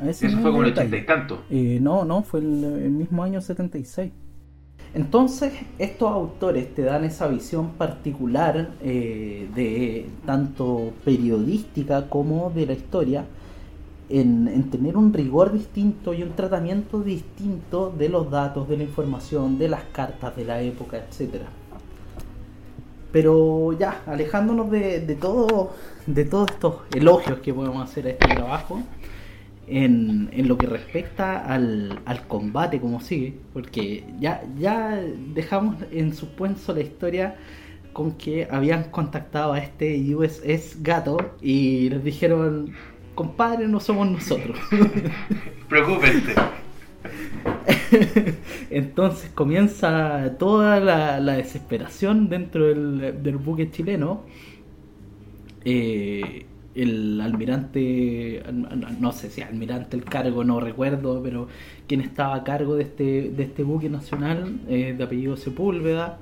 Eso fue como el ochenta y tanto. Eh, no, no, fue el, el mismo año 76. Entonces, estos autores te dan esa visión particular eh, de tanto periodística como de la historia, en, en tener un rigor distinto y un tratamiento distinto de los datos, de la información, de las cartas de la época, etcétera. Pero ya, alejándonos de, de todo, de todos estos elogios que podemos hacer a este trabajo, en, en lo que respecta al, al combate como sigue, porque ya, ya dejamos en suspenso la historia con que habían contactado a este USS Gato y les dijeron, compadre, no somos nosotros. Preocúpense. Entonces comienza toda la, la desesperación dentro del, del buque chileno. Eh, el almirante, no sé si almirante el cargo, no recuerdo, pero quien estaba a cargo de este, de este buque nacional eh, de apellido Sepúlveda,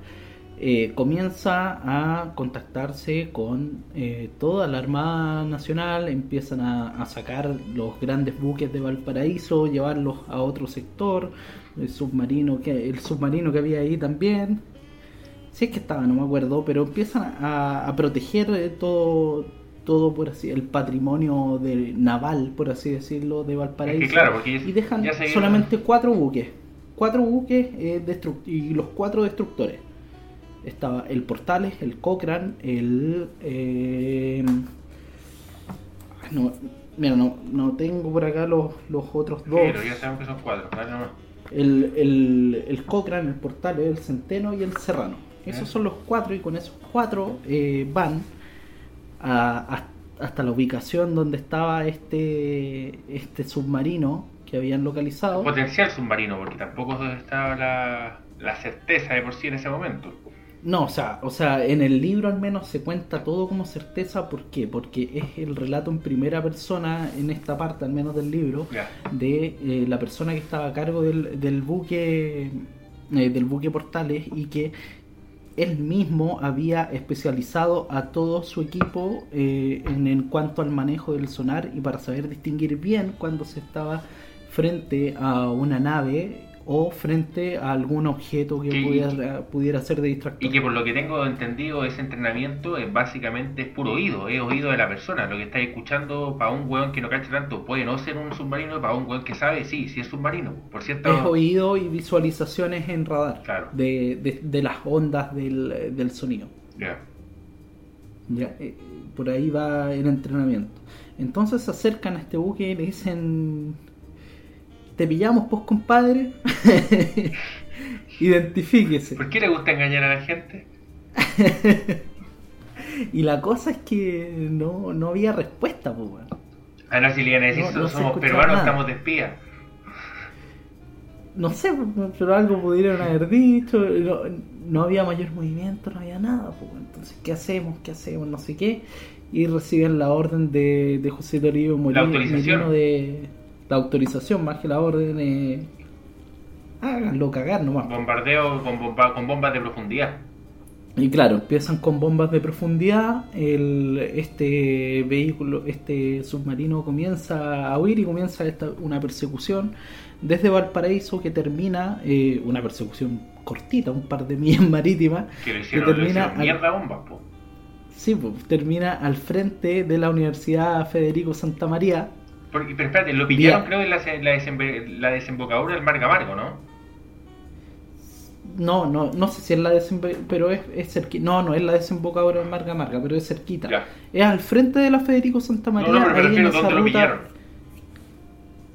eh, comienza a contactarse con eh, toda la Armada Nacional, empiezan a, sacar los grandes buques de Valparaíso, llevarlos a otro sector, el submarino que, el submarino que había ahí también, si es que estaba, no me acuerdo, pero empiezan a, a proteger eh, todo, todo por así, el patrimonio de, naval, por así decirlo, de Valparaíso. Es que claro, porque y dejan solamente cuatro buques, cuatro buques eh, y los cuatro destructores. Estaba el Portales, el Cochrane, el... eh, no, mira, no, no tengo por acá los, los otros dos. Pero ya sabemos que son cuatro. El, el, el Cochrane, el Portales, el Centeno y el Serrano. Esos Ya. son los cuatro y con esos cuatro eh, van a- a- hasta la ubicación donde estaba este, este submarino que habían localizado. Potencial submarino, porque tampoco estaba la, la certeza de por sí en ese momento. No, o sea, o sea, en el libro al menos se cuenta todo como certeza. ¿Por qué? Porque es el relato en primera persona, en esta parte al menos del libro, de eh, la persona que estaba a cargo del, del buque eh, del buque Portales y que él mismo había especializado a todo su equipo eh, en, en cuanto al manejo del sonar y para saber distinguir bien cuando se estaba frente a una nave o frente a algún objeto que pudiera, pudiera ser de distractor. Y que por lo que tengo entendido, ese entrenamiento es básicamente es puro oído, es oído de la persona. Lo que estáis escuchando para un weón que no cacha tanto puede no ser un submarino, para un weón que sabe, sí, sí es submarino. Por cierto, Es oído y visualizaciones en radar Claro. de, de- de las ondas del, del sonido. Ya. Ya, eh, por ahí va el entrenamiento. Entonces se acercan a este buque y le dicen: Te pillamos, pues compadre. Identifíquese. ¿Por qué le gusta engañar a la gente? Y la cosa es que no, no había respuesta, pues, weón. A no, si le iban a decir, No, somos peruanos, nada. estamos de espía. No sé, pues, pero algo pudieron haber dicho. No, no había mayor movimiento, no había nada, pues. Entonces, ¿qué hacemos? ¿Qué hacemos? No sé qué. Y reciben la orden de, de José Toribio Molino, La autorización. Merino de la autorización, más que la orden. eh, háganlo cagar nomás. Bombardeo con, bomba, con bombas de profundidad. Y claro, empiezan con bombas de profundidad, el, este vehículo, este submarino comienza a huir y comienza esta, una persecución desde Valparaíso que termina, eh, una persecución cortita, un par de millas marítimas, Que termina, al, mierda bombas, po. sí, pues, termina al frente de la Universidad Federico Santa María. Porque, pero espérate, lo pillaron Vía- creo en la, la, desembe- la desembocadura del Mar Camargo, ¿no? No, no, no sé si es la desembo- pero es, es cerquita. No, no es la desembocadura de Marga Marga, pero es cerquita. Ya. Es al frente de la Federico Santa No, María. no, pero me refiero dónde lo pillaron.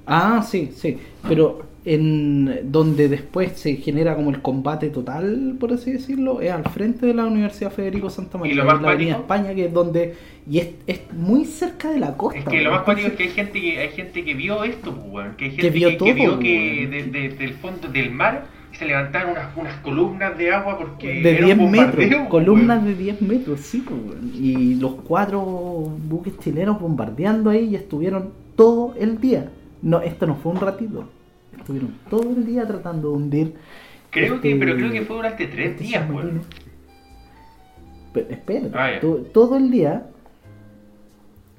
Ah, sí, sí. Pero en donde después se genera como el combate total, por así decirlo, es al frente de la Universidad Federico Santa María, Y lo en más la Avenida España, que es donde y es, es muy cerca de la costa. Es que lo más cuático es que hay gente que hay gente que vio esto, pues. Que hay gente Que vio que, todo, vio que weón. de- de- del fondo del mar se levantaron unas, unas columnas de agua porque de era 10 un metros, bombardeo, columnas de 10 metros, sí, pues, y los cuatro buques chilenos bombardeando ahí y estuvieron todo el día. No, esto no fue un ratito, estuvieron todo el día tratando de hundir. Creo que, este- pero creo que fue durante tres este días, weón. Pero, espérate, Ah, todo el día,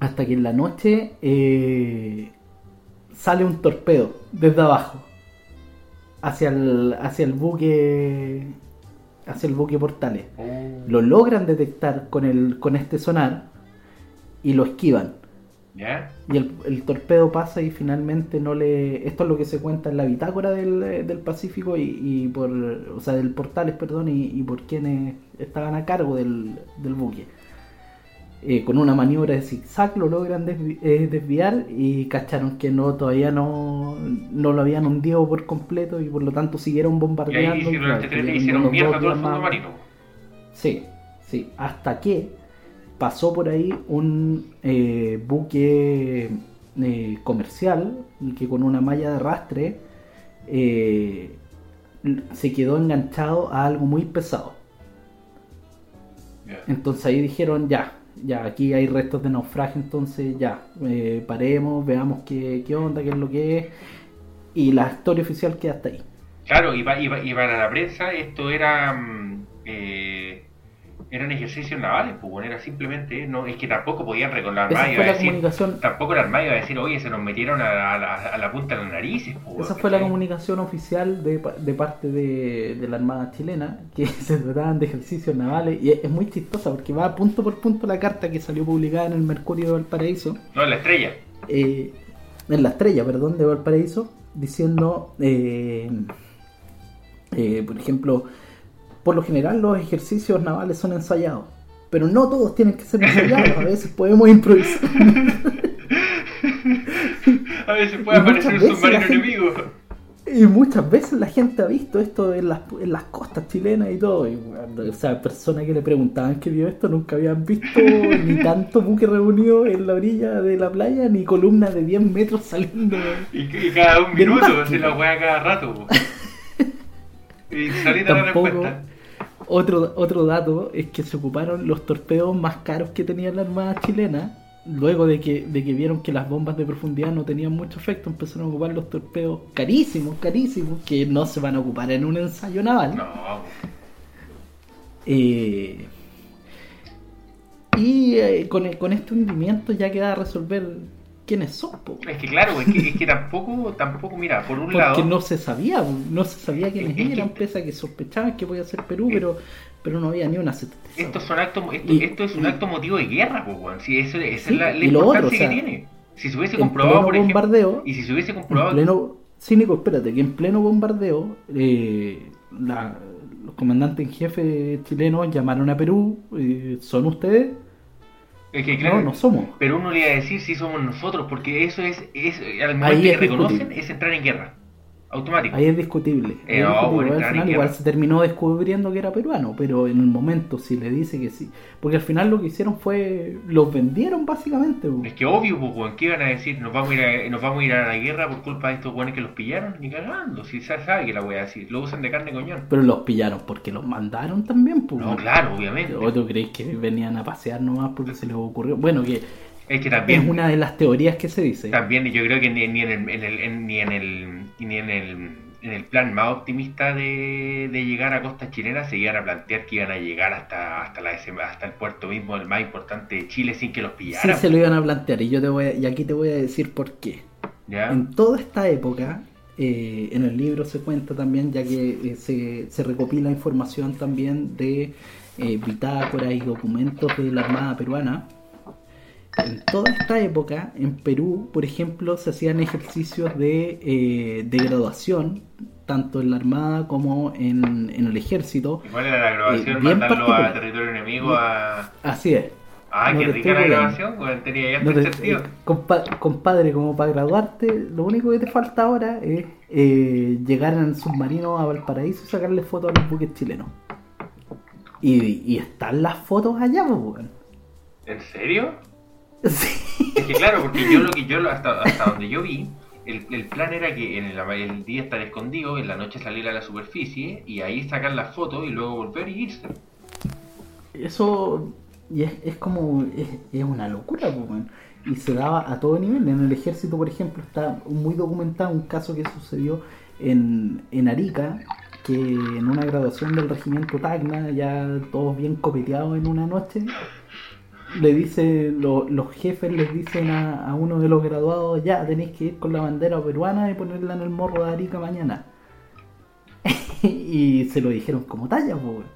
hasta que en la noche eh, sale un torpedo desde abajo hacia el, hacia el buque hacia el buque portales. Oh, Lo logran detectar con el con este sonar y lo esquivan. ¿Ya? Y el, el torpedo pasa y finalmente no le. Esto es lo que se cuenta en la bitácora del, del Pacífico y, y por. O sea, del Portales, perdón, y, y por quienes estaban a cargo del, del buque. Eh, con una maniobra de zigzag lo logran desvi- eh, desviar y cacharon que no todavía no, no lo habían hundido por completo y por lo tanto siguieron Y bombardeando. ahí y hicieron, claro, hicieron mierda todo el fondo marino. Sí, sí. Hasta que pasó por ahí un eh, buque eh, comercial que con una malla de arrastre eh, se quedó enganchado a algo muy pesado. Entonces ahí dijeron ya, ya aquí hay restos de naufragio, entonces ya, paremos, veamos qué, qué onda, qué es lo que es. Y la historia oficial queda hasta ahí. Claro, y, pa- y, pa- y para la prensa esto era mm, eh, eran ejercicios navales, pues bueno, era simplemente, no, es que tampoco podían recordar Esa Armada la decir, comunicación. tampoco la Armada iba a decir, oye, se nos metieron a, a la, a la punta de las narices, pues, Esa fue la comunicación oficial de, de parte de, de la Armada chilena, que se trataban de ejercicios navales, y es, es muy chistosa porque va punto por punto la carta que salió publicada en el Mercurio de Valparaíso, No, la estrella. eh, en la estrella, perdón, de Valparaíso, diciendo, eh, eh, por ejemplo, por lo general los ejercicios navales son ensayados, pero no todos tienen que ser ensayados, a veces podemos improvisar. A veces puede Y aparecer un submarino enemigo. Y muchas veces la gente ha visto esto en las, en las costas chilenas y todo. Y, bueno, o sea, personas que le preguntaban que vio esto nunca habían visto ni tanto buque reunido en la orilla de la playa, ni columnas de 10 metros saliendo. Y, y cada un minuto, hace la weá cada rato. y salita la respuesta. Otro, otro dato es que se ocuparon los torpedos más caros que tenía la Armada chilena. Luego de que, de que vieron que las bombas de profundidad no tenían mucho efecto, empezaron a ocupar los torpedos carísimos, carísimos, que no se van a ocupar en un ensayo naval. No. Eh, y eh, con, con este hundimiento ya queda a resolver quiénes son, po. es que claro, es que, es que tampoco, tampoco, mira, por un porque lado. no se sabía, po, no se sabía quiénes Es que- eran, pese a que sospechaban que podía ser Perú, pero, pero no había ni una certeza. Estos son actos, esto, Y- esto es un y- acto motivo de guerra, weón. Si eso, esa Sí, es la, importancia otro, o sea, que tiene. Si se hubiese en comprobado, por ejemplo, bombardeo, y si se hubiese en comprobado, pleno, cínico, espérate, que en pleno bombardeo, eh, la- los comandantes en jefe chilenos llamaron a Perú, eh, ¿son ustedes? Es que claro, No, no somos. pero uno le iba a decir si somos nosotros, porque eso es, es al Ahí momento que es reconocen, es entrar en guerra. Automático. Ahí es discutible. Eh, Es no, discutible. bueno, al final igual se terminó descubriendo que era peruano, pero en el momento si le dice que sí. Porque al final lo que hicieron fue. Los vendieron básicamente. Es que obvio, pues, ¿qué iban a decir? Nos vamos a ir a, nos vamos a, ir a la guerra por culpa de estos weones que los pillaron, ni cagando. Si se sabe que la voy a decir, lo usan de carne coñón. Pero los pillaron porque los mandaron también. po. No, claro, obviamente. ¿O tú crees que venían a pasear nomás porque se les ocurrió? Bueno, que Es que también. es una de las teorías que se dice. También yo creo que ni, ni en el, en el- en- ni en el ni en el en el plan más optimista de, de llegar a costa chilena se iban a plantear que iban a llegar hasta hasta la hasta el puerto mismo el más importante de Chile sin que los pillaran. Sí se lo iban a plantear y yo te voy a- y aquí te voy a decir por qué. ¿Ya? En toda esta época, eh, en el libro se cuenta también, ya que eh, se, se recopila información también de eh, bitácoras y documentos de la Armada peruana. En toda esta época, en Perú, por ejemplo, se hacían ejercicios de, eh, de graduación, tanto en la Armada como en, en el Ejército. Igual era la grabación Eh, mandarlo a territorio enemigo a... Así es. Ah, No qué rica la grabación, weón, tenía ya No este te- sentido. eh, compa- compadre, como para graduarte, lo único que te falta ahora es eh, llegar en el submarino a Valparaíso y sacarle fotos a los buques chilenos. Y, y están las fotos allá, pues, weón. ¿En serio? Sí. Es que claro, porque yo lo que yo hasta, hasta donde yo vi, el, el plan era que en el, el día estar escondido, en la noche salir a la superficie y ahí sacar las fotos y luego volver y irse. Eso y es, es como. Es, es una locura, pues. Y se daba a todo nivel. En el ejército, por ejemplo, está muy documentado un caso que sucedió en, en Arica, que en una graduación del regimiento Tacna, ya todos bien copeteados en una noche, le dice, lo- los jefes les dicen a, a uno de los graduados, ya tenéis que ir con la bandera peruana y ponerla en el morro de Arica mañana. y se lo dijeron como talla, pues.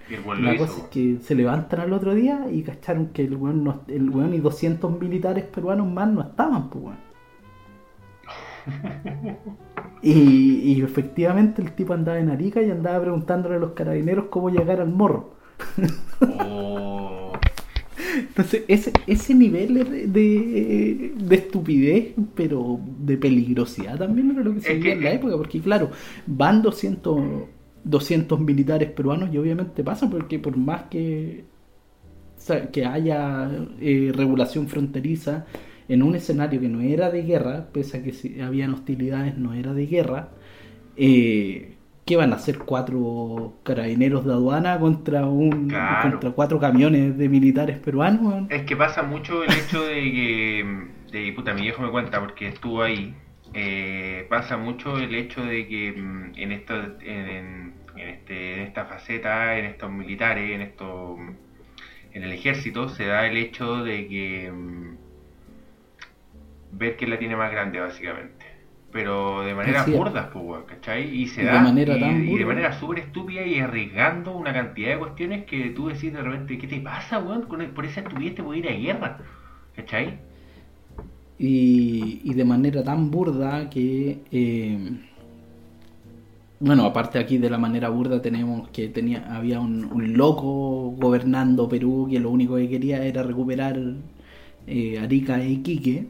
La hizo. cosa es que se levantan al otro día y cacharon que el weón, no- el weón y 200 militares peruanos más no estaban, pues weón. Y, y efectivamente el tipo andaba en Arica y andaba preguntándole a los carabineros cómo llegar al morro. Oh, Entonces, ese, ese nivel de, de, de estupidez, pero de peligrosidad también era lo que se vivía en la época, porque claro, van 200, 200 militares peruanos y obviamente pasa porque por más que, o sea, que haya eh, regulación fronteriza en un escenario que no era de guerra, pese a que si habían hostilidades, no era de guerra, eh, ¿qué van a hacer cuatro carabineros de aduana contra un Claro. contra cuatro camiones de militares peruanos? Es que pasa mucho el hecho de que, de, puta, mi viejo me cuenta porque estuvo ahí, eh, pasa mucho el hecho de que mm, en, esta, en, este, en esta faceta, en estos militares, en esto, en el ejército, se da el hecho de que mm, ver quién la tiene más grande, básicamente. Pero de manera burda, pues, ¿cachai? Y se Y de da manera y, tan y de manera súper estúpida y arriesgando una cantidad de cuestiones que tú decís de repente, ¿qué te pasa, weón? Por esa estupidez te voy a ir a guerra, ¿cachai? y, y de manera tan burda que eh, bueno aparte aquí de la manera burda tenemos que tenía había un, un loco gobernando Perú que lo único que quería era recuperar eh, Arica e Iquique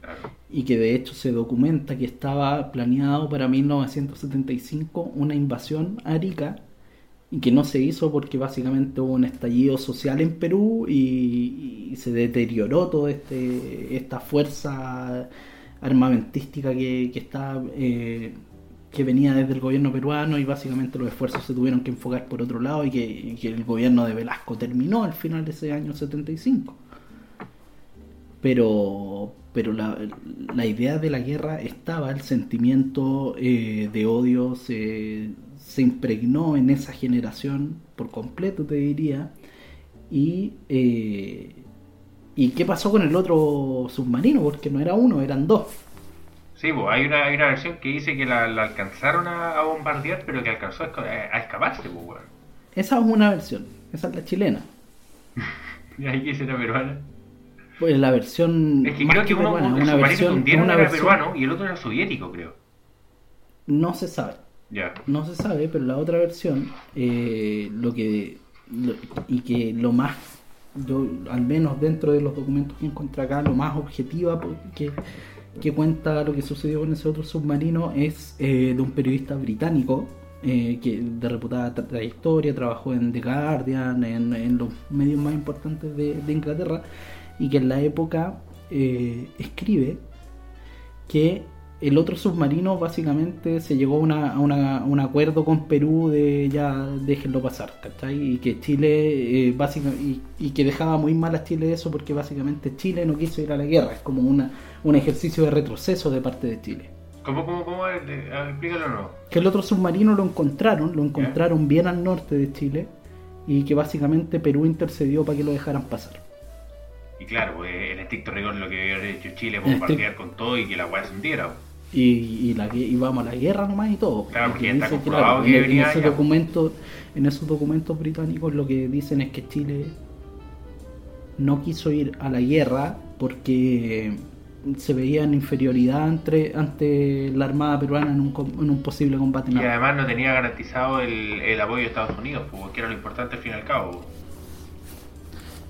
Claro. Y que de hecho se documenta que estaba planeado para 1975 una invasión a Arica y que no se hizo porque básicamente hubo un estallido social en Perú y, y se deterioró toda este, esta fuerza armamentística que, que está eh, que venía desde el gobierno peruano y básicamente los esfuerzos se tuvieron que enfocar por otro lado y que, y que el gobierno de Velasco terminó al final de ese año 75 pero pero la, la idea de la guerra estaba, el sentimiento eh, de odio se, se impregnó en esa generación por completo, te diría. Y, eh, ¿Y qué pasó con el otro submarino? Porque no era uno, eran dos. Sí, pues hay una, hay una versión que dice que la, la alcanzaron a, a bombardear, pero que alcanzó a, esca- a escaparse, pues. Esa es una versión, esa es la chilena. Y ahí que era peruana. Pues la versión Es que creo que uno, peruana, una que versión, hundieron una era versión- peruano y el otro era soviético, creo. no se sabe. Ya. No se sabe, pero la otra versión, eh, lo que lo- y que lo más, yo al menos dentro de los documentos que encontré acá, lo más objetiva que, que cuenta lo que sucedió con ese otro submarino es eh, de un periodista británico eh, que de reputada tra- trayectoria, trabajó en The Guardian, en, en los medios más importantes de, de Inglaterra, y que en la época eh, escribe que el otro submarino básicamente se llegó a, una- a una- a un acuerdo con Perú de ya déjenlo pasar, ¿cachai? Y que Chile, eh, y, y que dejaba muy mal a Chile eso porque básicamente Chile no quiso ir a la guerra, es como una, un ejercicio de retroceso de parte de Chile. ¿Cómo, cómo, cómo? Eh, Explícalo no. Que el otro submarino lo encontraron, lo encontraron bien al norte de Chile y que básicamente Perú intercedió para que lo dejaran pasar. Y claro, pues en estricto rigor lo que había hecho Chile, bombardear con todo y que la weá se hundiera. Y, y, la, y vamos a la guerra nomás y todo. Claro, porque está dice, claro, que en, en venía ese ya. documento, en esos documentos británicos lo que dicen es que Chile no quiso ir a la guerra porque se veía en inferioridad ante, ante la Armada peruana en un, en un posible combate Y además no tenía garantizado el, el apoyo de Estados Unidos, pues, que era lo importante al fin y al cabo.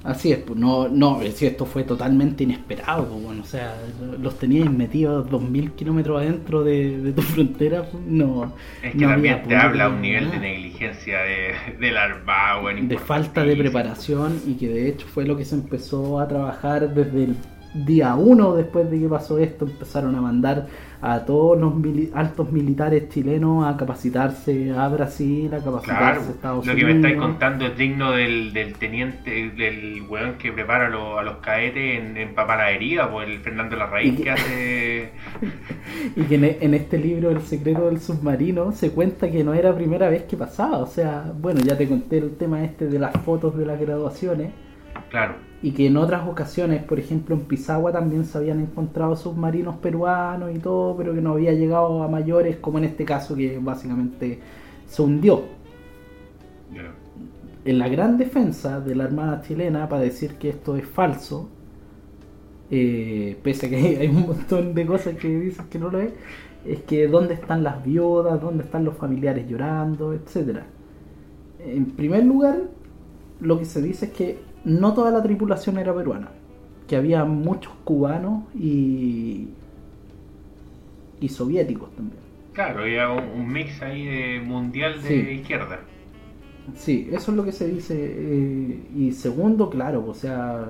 Así es, pues no, no, es decir, esto fue totalmente inesperado, pues, bueno, o sea, los teníais metidos 2000 kilómetros adentro de, de tu frontera, pues, no. Es que no también te habla un ni nivel de negligencia de, del Armada, weón, de falta de preparación y que de hecho fue lo que se empezó a trabajar desde el día uno después de que pasó esto empezaron a mandar a todos los mili- altos militares chilenos a capacitarse a Brasil a capacitarse Claro, a Estados lo que Unidos me estáis contando es digno del, del teniente, del weón que prepara a los, a los caetes en, en papanadería, pues el Fernando Larraín que hace... y que en, en este libro El secreto del submarino se cuenta que no era primera vez que pasaba. O sea bueno ya te conté el tema este de las fotos de las graduaciones Claro, y que en otras ocasiones, por ejemplo en Pisagua también se habían encontrado submarinos peruanos y todo, pero que no había llegado a mayores, como en este caso que básicamente se hundió. En la gran defensa de la Armada chilena para decir que esto es falso, eh, pese a que hay un montón de cosas que dicen que no lo es, es que dónde están las viudas, dónde están los familiares llorando, etcétera. En primer lugar, lo que se dice es que no toda la tripulación era peruana, que había muchos cubanos y, y soviéticos también. claro, había un, un mix ahí de mundial de Sí. izquierda. Sí, eso es lo que se dice. eh, y segundo, claro, o sea,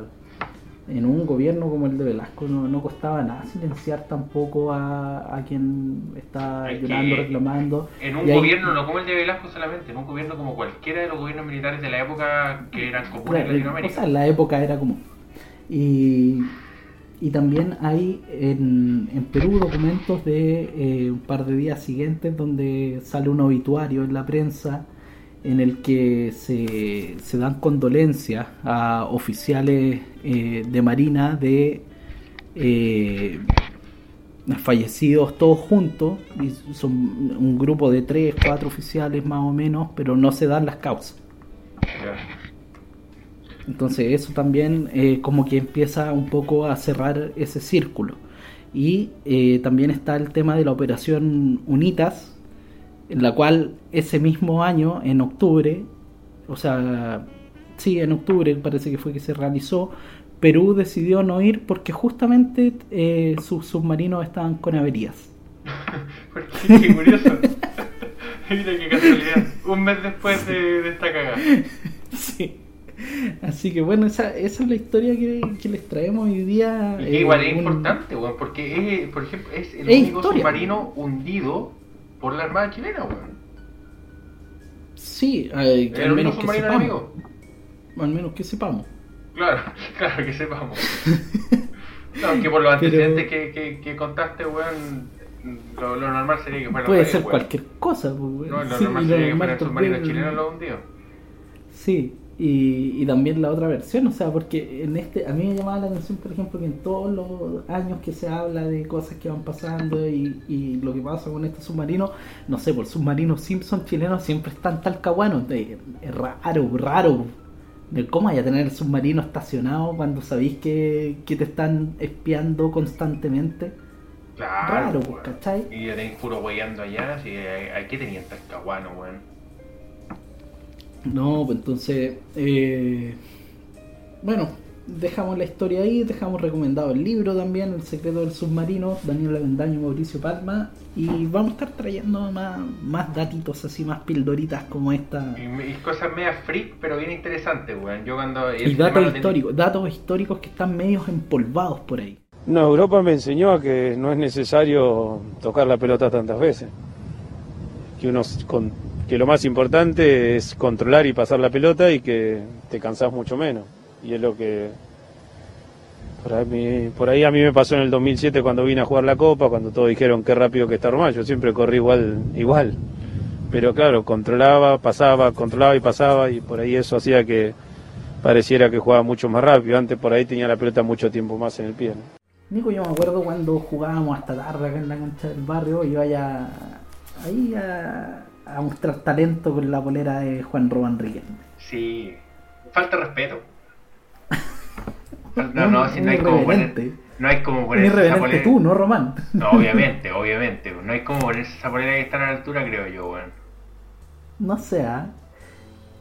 en un gobierno como el de Velasco no, no costaba nada silenciar tampoco a, a quien está Es llorando, reclamando. En un Y gobierno, no como el de Velasco solamente, en un gobierno como cualquiera de los gobiernos militares de la época que eran comunes Claro, en o Latinoamérica. sea, en la época era común. Y, y también hay en, en Perú documentos de eh, un par de días siguientes donde sale un obituario en la prensa en el que se, se dan condolencias a oficiales eh, de Marina de eh, fallecidos todos juntos, y son un grupo de tres, cuatro oficiales más o menos, pero no se dan las causas. Entonces eso también eh, como que empieza un poco a cerrar ese círculo. Y eh, también está el tema de la operación UNITAS, en la cual ese mismo año, en octubre, o sea, sí, en octubre parece que fue que se realizó, Perú decidió no ir porque justamente eh, sus submarinos estaban con averías. Qué curioso. Mira qué casualidad. Un mes después de, de esta cagada. Sí. Así que bueno, esa, esa es la historia que, que les traemos hoy día. Y que eh, igual es un- importante, porque es, por ejemplo, es el Es único historia, submarino hundido por la Armada chilena, weón. Sí, eh, que al menos que submarino sepamos. enemigo. Al menos que sepamos. Claro, claro, que sepamos. No, que por los Pero- antecedentes que, que, que contaste, weón, lo, lo normal sería que fuera Puede ser weón. cualquier cosa. pues, weón. No, lo Sí, normal lo sería que fuera el submarino chileno lo hundido. Sí, y, y también la otra versión, o sea, porque en este, a mí me llamaba la atención, por ejemplo, que en todos los años que se habla de cosas que van pasando y, y lo que pasa con este submarino, no sé, por submarinos Simpson chilenos siempre están talcahuanos, de- es raro, raro. De cómo vaya a tener el submarino estacionado cuando sabéis que, que te están espiando constantemente. Claro, Raro. ¿cachai? Y tenéis puro weyando allá, así que aquí tenían tascahuano, weón. No, pues entonces, eh, bueno, dejamos la historia ahí, dejamos recomendado el libro también, El secreto del submarino, Daniel Avendaño, Mauricio Palma, y vamos a estar trayendo más, más datitos así, más pildoritas como esta. Y, y cosas media freak, pero bien interesantes, weón. Yo cuando... Y ese datos históricos, datos históricos que están medios empolvados por ahí. No, Europa me enseñó a que no es necesario tocar la pelota tantas veces. Que, uno, con- que lo más importante es controlar y pasar la pelota y que te cansás mucho menos. Y es lo que Por ahí, por ahí a mí me pasó en el 2007 cuando vine a jugar la Copa, cuando todos dijeron qué rápido que está Román, yo siempre corrí igual, igual. Pero claro, controlaba, pasaba, controlaba y pasaba y por ahí eso hacía que pareciera que jugaba mucho más rápido. Antes por ahí tenía la pelota mucho tiempo más en el pie. Nico, yo me acuerdo cuando jugábamos hasta tarde acá en la cancha del barrio, iba ya ahí a, a mostrar talento con la polera de Juan Román Riquelme. Sí, falta respeto. No, no, si no hay como poner, no hay como ponerse esa polera. tú, no Román. No, obviamente, obviamente. No hay como ponerse esa polera que está a la altura, creo yo, weón. No sé, ¿ah?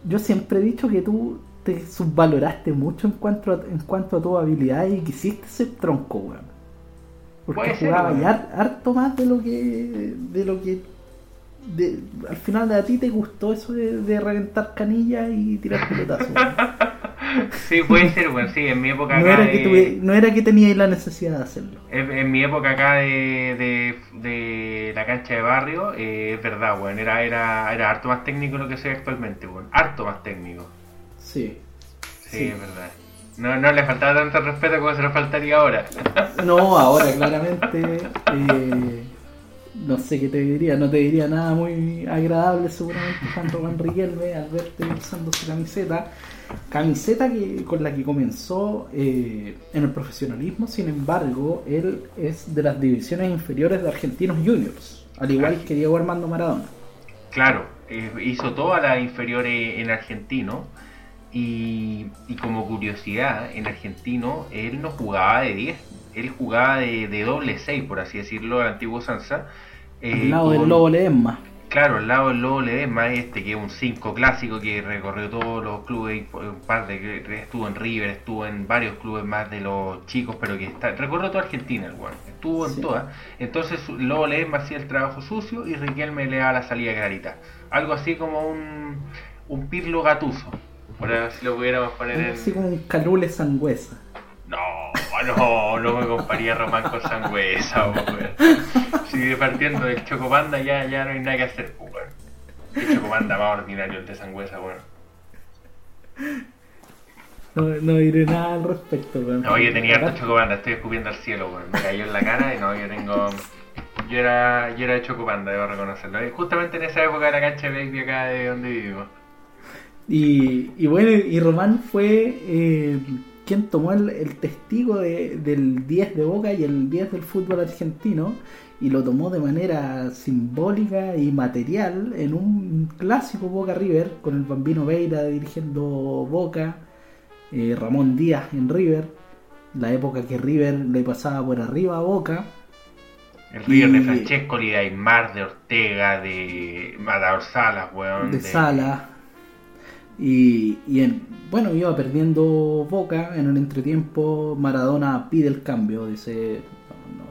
yo siempre he dicho que tú te subvaloraste mucho en cuanto a, en cuanto a tu habilidad y quisiste ser tronco, weón. Porque Puede ser, jugaba ya har- harto más de lo que. de lo que. De- al final a ti te gustó eso de, de reventar canillas y tirar pelotazos. Sí, puede ser, weón. Sí, en mi época No acá. era, que tuve- no era que teníais la necesidad de hacerlo. En, en mi época acá de, de, la cancha de barrio, eh, es verdad, weón. Era, era, era harto más técnico lo que soy actualmente, weón. Harto más técnico. Sí. Sí, Sí. es verdad. No, no le faltaba tanto respeto como se le faltaría ahora. No, ahora claramente. eh, no sé qué te diría, no te diría nada muy agradable seguramente Juan Román Riquelme al verte usando su camiseta. Camiseta que, con la que comenzó eh, en el profesionalismo, sin embargo, él es de las divisiones inferiores de Argentinos Juniors, al igual que Diego Armando Maradona. Claro, eh, hizo todas las inferiores en argentino. Y, y como curiosidad, en argentino él no jugaba de 10, él jugaba de, de doble 6, por así decirlo, al antiguo Sansa. Eh, Al lado del Lobo Ledesma. Claro, al lado del Lobo Ledesma este que es un 5 clásico que recorrió todos los clubes, un par de que estuvo en River, estuvo en varios clubes más de los chicos, pero que está, recorrió toda Argentina el weón, estuvo en Sí. todas. Entonces el Lobo Ledesma hacía el trabajo sucio y Riquelme le daba la salida clarita. Algo así como un, un Pirlo Gatuso, por así lo pudiéramos poner en... Así como un calule sangüesa. No, no, no me comparía Román con Sangüesa, weón. Si partiendo del Chocopanda ya, ya no hay nada que hacer, weón. El Chocopanda más ordinario el de Sangüesa, weón. No, no diré nada al respecto. weón. No, yo tenía harto Chocopanda, estoy escupiendo al cielo, weón. Me cayó en la cara y no, yo tengo... Yo era, yo era de Chocopanda, debo reconocerlo. Y justamente en esa época de la cancha de baby acá de donde vivimos. Y, y bueno, y Román fue eh, quien tomó el, el testigo de- del 10 de Boca y el 10 del fútbol argentino y lo tomó de manera simbólica y material en un clásico Boca River con el Bambino Veira dirigiendo Boca, eh, Ramón Díaz en River, la época que River le pasaba por arriba a Boca. El River de Y- Francesco, de Aymar, de Ortega, de Matador Salas, weón. de Sala. Y, y en, bueno, iba perdiendo Boca en el entretiempo. Maradona pide el cambio, dice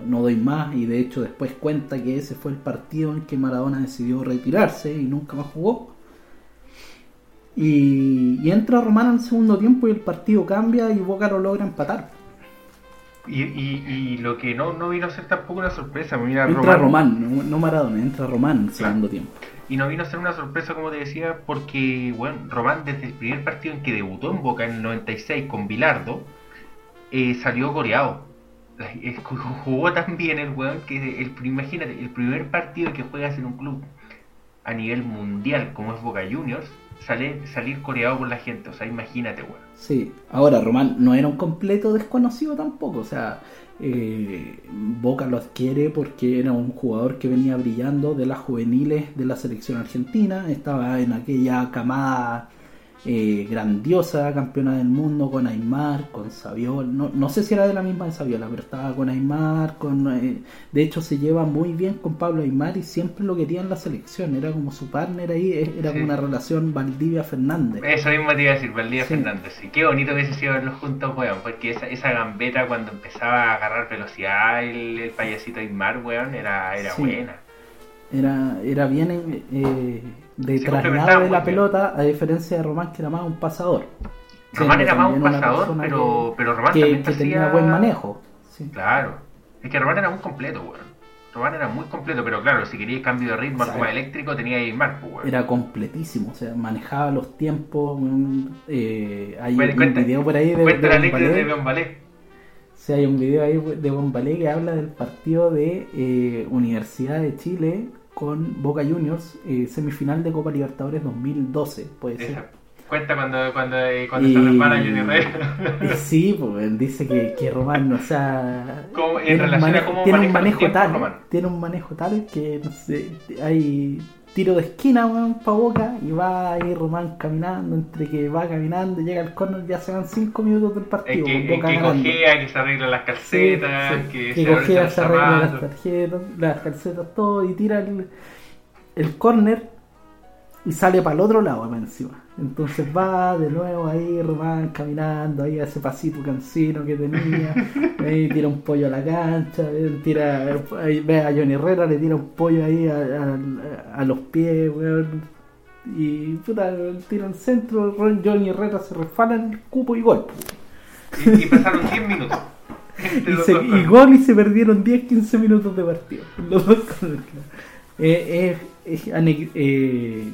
no, no doy más. Y de hecho, después cuenta que ese fue el partido en que Maradona decidió retirarse y nunca más jugó. Y, y entra Román al segundo tiempo y el partido cambia y Boca lo logra empatar. Y, y, y lo que no, no vino a ser tampoco una sorpresa, mira, Entra Román, Román, no, no Maradona, entra Román en el segundo tiempo. Y no vino a ser una sorpresa como te decía, porque bueno, Román desde el primer partido en que debutó en Boca en el 96 con Bilardo, eh, salió coreado. Eh, Jugó tan bien el weón que el, imagínate, el primer partido que juegas en un club a nivel mundial como es Boca Juniors, sale, salir coreado por la gente, o sea, imagínate weón. Sí, ahora Román no era un completo desconocido tampoco, o sea, eh, Boca lo adquiere porque era un jugador que venía brillando de las juveniles de la selección argentina, estaba en aquella camada eh, grandiosa, campeona del mundo con Aymar, con Saviol, no, no sé si era de la misma de Saviola, pero estaba con Aymar, con, eh, de hecho se lleva muy bien con Pablo Aymar y siempre lo quería en la selección, era como su partner ahí, eh, era como Sí. una relación Valdivia-Fernández. Eso mismo te iba a decir, Valdía Sí. Qué bonito hubiese sido verlos juntos, weón. Porque esa, esa gambeta cuando empezaba a agarrar velocidad el, el payasito Aymar, weón, era, era Sí. buena. Era, era bien eh, de traslado de la pelota, a diferencia de Román, que era más un pasador. Román era más un pasador, pero, pero Román que, también que tenía buen manejo. sí. Claro. Es que Román era muy completo, weón. Román era muy completo, pero claro, si querías cambio de ritmo, algo más eléctrico, tenía a Aymar, pues, weón. Era completísimo, o sea, manejaba los tiempos. eh, hay un cuenta- video por ahí de, Cuenta de la Bombalé. de Bombalé. Si hay un video ahí de Bombalé que habla del partido de eh, Universidad de Chile con Boca Juniors, eh, semifinal de Copa Libertadores 2012, puede ser. Cuenta cuando, cuando, eh, cuando Y- se resbala Herrera. Y sí, pues dice que, que Román, o sea, Como en tiene un, relación a manejo, cómo tiene un manejo tal, Román. tiene un manejo tal que no sé, hay tiro de esquina weón, pa' boca y va ahí Román caminando, entre que va caminando, llega al corner, ya se van 5 minutos del Es partido, que, con es Boca que cojea, que se arregla las Sí, calcetas, sí, que, que se arregla cogea, se arregla las tarjetas, las calcetas, todo y tira el, el corner y sale para el otro lado más encima. Entonces va de nuevo ahí Román caminando, ahí ese pasito cansino que tenía, ahí tira un pollo a la cancha, eh, tira, ahí ve a Johnny Herrera, le tira un pollo ahí a, a- a los pies, weón. Y puta, tira al centro, Ron- Johnny Herrera se resfala en el cupo y gol. Y, y pasaron 10 minutos. Y, se, y gol y se perdieron 10-15 minutos de partido. Los dos con el. Eh, ane- eh,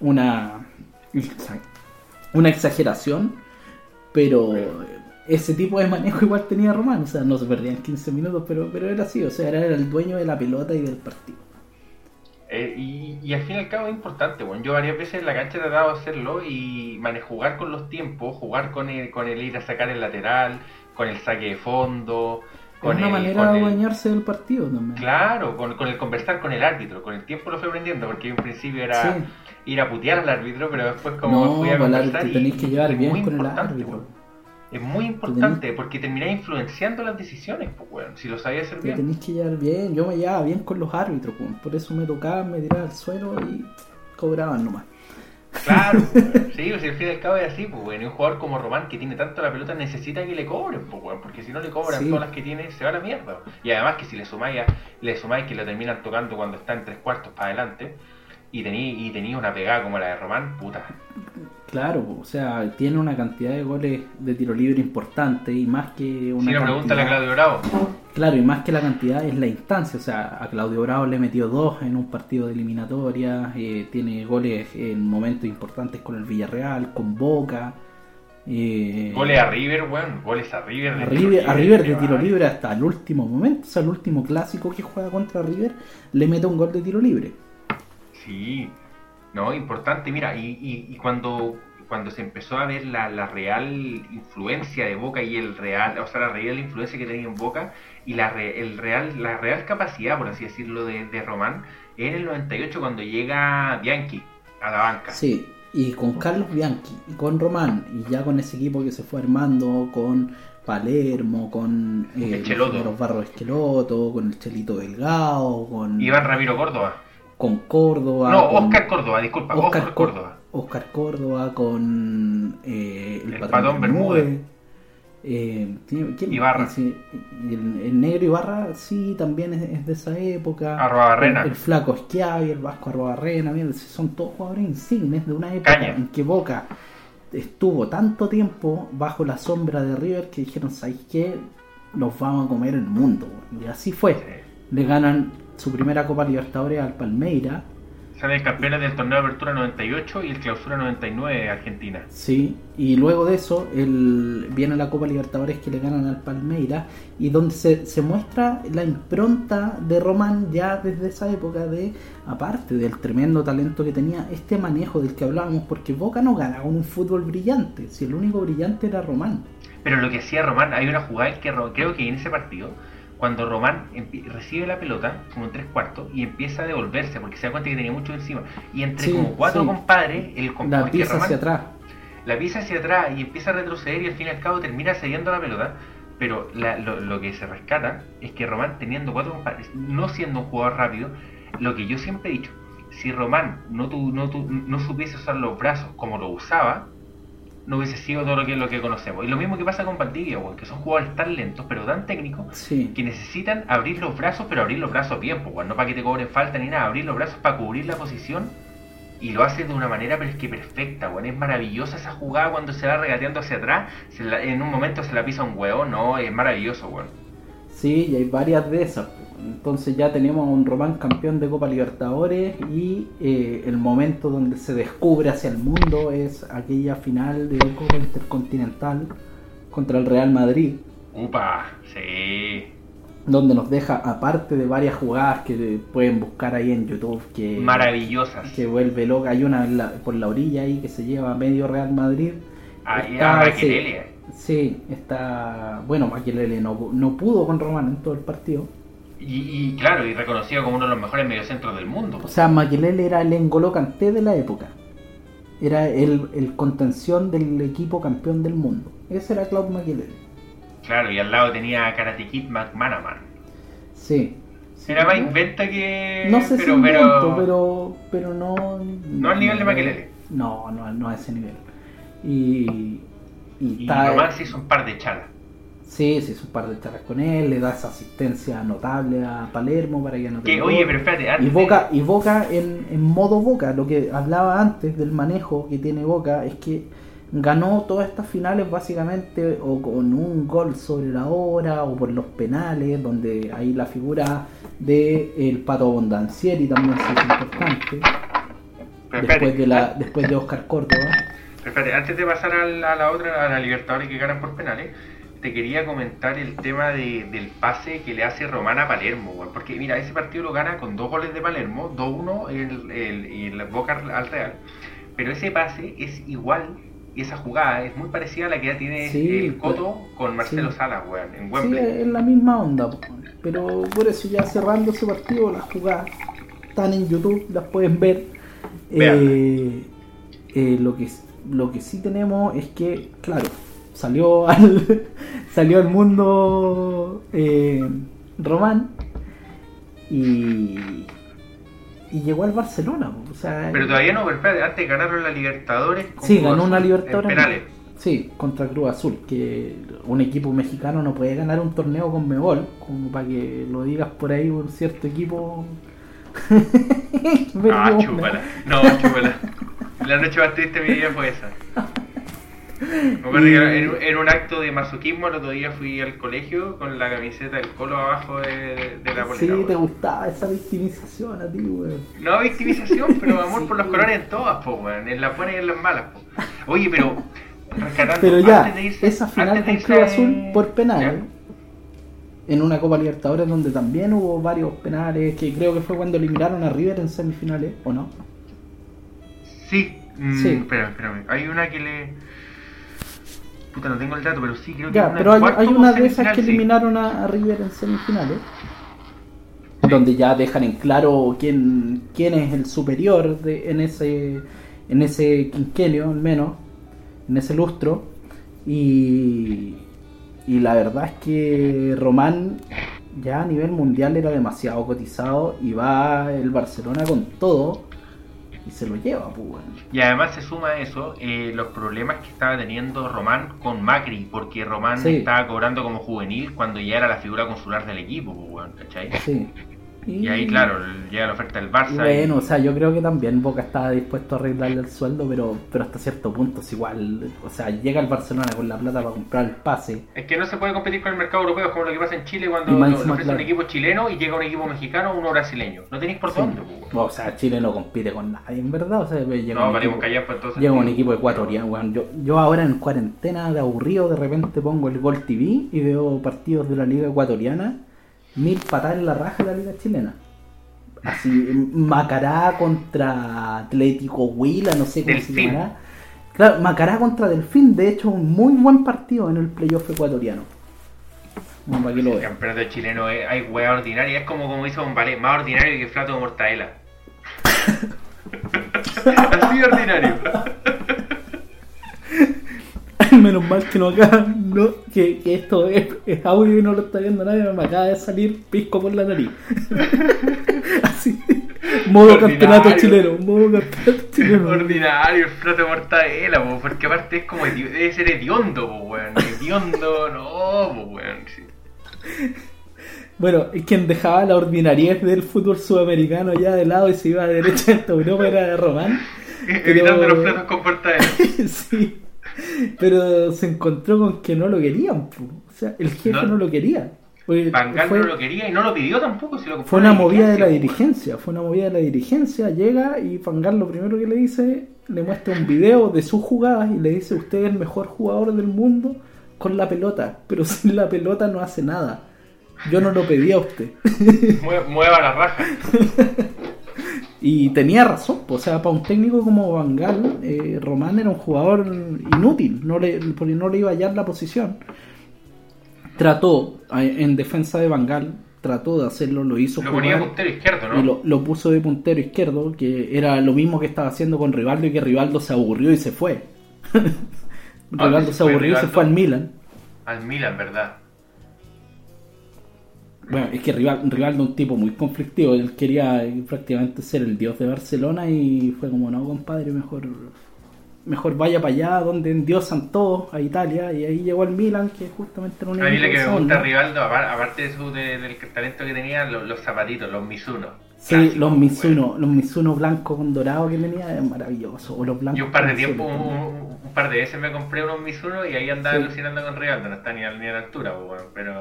una, una exageración, pero ese tipo de manejo igual tenía Román. O sea, no se perdían 15 minutos, pero, pero era así. O sea, era el dueño de la pelota y del partido. Eh, y, y al fin y al cabo es importante, bueno, yo varias veces en la cancha he tratado de hacerlo y mane- jugar con los tiempos, jugar con el, con el ir a sacar el lateral, con el saque de fondo, con Es una el, manera de el- adueñarse del partido también. Claro, con, con el conversar con el árbitro, con el tiempo lo fui aprendiendo, porque en principio era Sí. Ir a putear al árbitro, pero después como No, fui a conversar árbitro y, tenés que llevar bien con el árbitro. Es muy importante porque terminás influenciando las decisiones, pues, weón, si lo sabías hacer Te bien. tenéis que llevar bien. Yo me llevaba bien con los árbitros, pues. por eso me tocaban, me tiraban al suelo y cobraban nomás. Claro, sí, pues, si al fin y al cabo es así, pues, weón. Y un jugador como Román que tiene tanto la pelota necesita que le cobren, pues, weón, porque si no le cobran Sí. todas las que tiene, se va a la mierda. Y además que si le sumáis, a- le sumáis que lo terminan tocando cuando está en tres cuartos para adelante, y tenía y tenía una pegada como la de Román, puta. Claro, o sea, tiene una cantidad de goles de tiro libre importante y más que una Si cantidad... pregúntale a Claudio Bravo. Claro, y más que la cantidad es la instancia. O sea, a Claudio Bravo le metió dos en un partido de eliminatoria. eh, tiene goles en momentos importantes con el Villarreal, con Boca. eh, Goles a River, weón, goles a River. de a River, a River de tiro libre hasta el último momento. O sea, el último clásico que juega contra River le mete un gol de tiro libre. Sí, no, importante, mira, y, y, y cuando, cuando se empezó a ver la, la real influencia de Boca y el real, o sea, la real influencia que tenía en Boca y la, re- el real, la real capacidad, por así decirlo, de, de Román, en el 98 cuando llega Bianchi a la banca. Sí, y con Carlos Bianchi y con Román, y ya con ese equipo que se fue armando, con Palermo, con eh, Esqueloto. los Barros Esqueloto, con el Chelito Delgado, con, Iván Ramiro Córdoba. Con Córdoba. No, con Oscar Córdoba, disculpa, Oscar, Oscar Córdoba. Oscar Córdoba, con eh, el, El patrón Bermúdez. Eh, ¿quién- quién- Ibarra. sí, el, el negro Ibarra sí también es, es de esa época. Arrobarrena. El, el flaco Schiavi, el Vasco Arrobarrena, mira, son todos jugadores insignes de una época Caña. en que Boca estuvo tanto tiempo bajo la sombra de River que dijeron, ¿sabes qué? Nos vamos a comer el mundo. Y así fue. Le ganan su primera Copa Libertadores al Palmeira. Salen campeones del torneo de apertura 98 y el clausura 99 de Argentina. Sí, y luego de eso el, viene la Copa Libertadores que le ganan al Palmeira y donde se, se muestra la impronta de Román ya desde esa época de, aparte del tremendo talento que tenía, este manejo del que hablábamos, porque Boca no ganaba con un fútbol brillante, si el único brillante era Román. Pero lo que hacía Román, hay una jugada que creo que en ese partido, cuando Román recibe la pelota, como en tres cuartos, y empieza a devolverse, porque se da cuenta que tenía mucho encima, y entre Sí, como cuatro sí. compadres, el comp- La pieza Román- hacia atrás. la pieza hacia atrás y empieza a retroceder y al fin y al cabo termina cediendo la pelota. Pero la- lo, lo que se rescata es que Román teniendo cuatro compadres, no siendo un jugador rápido, lo que yo siempre he dicho, si Román no, tu- no, tu- no supiese usar los brazos como lo usaba, no hubiese sido todo lo que, lo que conocemos. Y lo mismo que pasa con Valdivia, weón, que son jugadores tan lentos pero tan técnicos Sí, que necesitan abrir los brazos, pero abrir los brazos bien, pues, no para que te cobren falta ni nada, abrir los brazos para cubrir la posición y lo hace de una manera pero es que perfecta, weón, es maravillosa esa jugada cuando se va regateando hacia atrás, se la- en un momento se la pisa un huevo, no, es maravilloso, weón. sí, y hay varias de esas. Entonces ya tenemos a un Román campeón de Copa Libertadores y eh, el momento donde se descubre hacia el mundo es aquella final de Copa Intercontinental contra el Real Madrid, Upa, sí. donde nos deja, aparte de varias jugadas que pueden buscar ahí en YouTube, que, Maravillosas. que vuelve loca, hay una la- por la orilla ahí que se lleva a medio Real Madrid. Ahí Está, sí. Sí, está. Bueno, Maquelele no, no pudo con Román en todo el partido. Y, y claro, y reconocido como uno de los mejores mediocentros del mundo. O sea, Maquelele era el Engolo Kanté de la época. Era el, el contención del equipo campeón del mundo. Ese era Claude Maquelele. Claro, y al lado tenía a Karate Kid McManaman. Sí. Sí, Era más ¿no? inventa que. No sé si pero, invento, pero... pero, pero no... No al nivel de Makelele. No, no, no a ese nivel. Y... Y, Y está... Román se hizo un par de chalas. Sí, se hizo un par de charlas con él, le da esa asistencia notable a Palermo para que no tenga oye, pero espérate, Y antes Boca, y Boca en, en modo Boca, lo que hablaba antes del manejo que tiene Boca es que ganó todas estas finales básicamente o con un gol sobre la hora o por los penales, donde ahí la figura de el Pato Bondancieri también hizo importante, pero después de, la, an- después de Oscar Córdoba. pero espérate, antes de pasar a la otra, a la Libertadores que ganan por penales, te quería comentar el tema de- del pase que le hace Román a Palermo, porque mira, ese partido lo gana con dos goles de Palermo, 2-1 el, el, el Boca al Real, pero ese pase es igual, y esa jugada es muy parecida a la que ya tiene Sí, el Coto con Marcelo sí. Salas, weón, en Sí, es la misma onda, po. pero por eso ya cerrando ese partido, las jugadas están en YouTube, las pueden ver. Eh, eh, lo que lo que sí tenemos es que, claro, salió al salió al mundo eh, Román y y llegó al Barcelona, po. o sea, Pero todavía no, pero antes ganaron la Libertadores. con Sí, Cruz ganó una Libertadores. En penales. Sí, contra Cruz Azul, que un equipo mexicano no puede ganar un torneo con Mebol, como para que lo digas por ahí un cierto equipo. Ah, Vergüenza. chúpala. No, chúpala. La noche más triste de mi vida fue esa. En, en un acto de masoquismo el otro día fui al colegio con la camiseta del colo abajo de, de la Sí, polera. te weón. gustaba esa victimización a ti, weón. No victimización, pero amor Sí, por los colores en todas, po, weón. En las buenas y en las malas, po. Oye, pero Pero ya, antes de irse- esa final con Cruz Azul por penales, ¿Ya? en una Copa Libertadores donde también hubo varios penales, que creo que fue cuando eliminaron a River en semifinales, ¿o no? Sí, mm, Sí. espérame, espérame. Hay una que le. Puta, no tengo el dato, pero sí creo que Ya, una pero hay, hay una de esas que sí. eliminaron a, a River en semifinales, Sí. donde ya dejan en claro quién, quién es el superior de, en ese en ese quinquenio, al menos, en ese lustro. Y, y la verdad es que Román ya a nivel mundial era demasiado cotizado y va el Barcelona con todo y se lo lleva, pues bueno. Y además se suma a eso eh, los problemas que estaba teniendo Román con Macri, porque Román Sí. estaba cobrando como juvenil cuando ya era la figura consular del equipo, pues, ¿cachai? Sí. Y ahí, claro, llega la oferta del Barça. Y- bueno, o sea, yo creo que también Boca estaba dispuesto a arreglarle el sueldo, pero, pero hasta cierto punto es igual. O sea, llega el Barcelona con la plata para comprar el pase. Es que no se puede competir con el mercado europeo, es como lo que pasa en Chile cuando lo- ofrecen un equipo chileno y llega un equipo mexicano o uno brasileño. No tenéis por Sí. dónde, pues. O sea, Chile no compite con nadie, en verdad. O sea, llega, No, un, equipo, por entonces. llega un equipo ecuatoriano. Yo, yo ahora en cuarentena de aburrido, de repente pongo el Gol TV y veo partidos de la Liga Ecuatoriana. Mil patadas en la raja de la Liga Chilena. Así, Macará contra Atlético Huila, no sé cómo se Delfín. llamará. Claro, Macará contra Delfín, de hecho, un muy buen partido en el playoff ecuatoriano. Bueno, para que lo El campeonato chileno es, hay wea ordinaria, es como como hizo Bombalé, más ordinario que Flato de Mortadela. Así ordinario. Menos mal que no acá, no, que, que esto es, es audio y no lo está viendo nadie, me acaba de salir pisco por la nariz. Así, modo Ordinario. campeonato chileno, modo campeonato chileno. ordinario el Flato de Mortadela, po, porque aparte es como debe ser hediondo, po, weón. Hediondo, no, po, weón. sí. Bueno, quien dejaba la ordinariez del fútbol sudamericano ya de lado y se iba derecha a Europa era Román. Evitando los platos con Mortadela. sí. Pero se encontró con que no lo querían, o sea, el jefe no, No. lo quería. Fue- no lo quería y no lo pidió tampoco. Si lo Fue una movida de la dirigencia, fue una movida de la dirigencia, llega y Fangal lo primero que le dice, le muestra un video de sus jugadas y le dice, usted es el mejor jugador del mundo con la pelota, pero sin la pelota no hace nada. Yo no lo pedí a usted. Mue- Mueva la raja. Y tenía razón, o sea, para un técnico como Van Gaal, eh, Román era un jugador inútil, no le, porque no le iba a hallar la posición. Trató, en defensa de Van Gaal, trató de hacerlo, lo hizo Lo ponía puntero izquierdo, ¿no? y lo, lo puso de puntero izquierdo, que era lo mismo que estaba haciendo con Rivaldo y que Rivaldo se aburrió y se fue. Rivaldo se aburrió y se fue al Milan. Al Milan, ¿verdad? Bueno, es que Rival- Rivaldo es un tipo muy conflictivo, él quería eh, prácticamente ser el dios de Barcelona y fue como, no, compadre, mejor mejor vaya para allá donde endiosan todos, a Italia, y ahí llegó al Milan, que justamente era un A mí lo que me gusta Rivaldo, apar- aparte de su, de- del talento que tenía, lo- los, zapatitos, los Mizuno. Sí, los bueno. Mizuno, los Mizuno blancos con dorado que tenía, es maravilloso. O los blancos Yo un par de tiempo, un, también. un- un par de veces me compré unos Mizuno y ahí andaba Sí. alucinando con Rivaldo, no está ni a, ni a la altura, pues, pero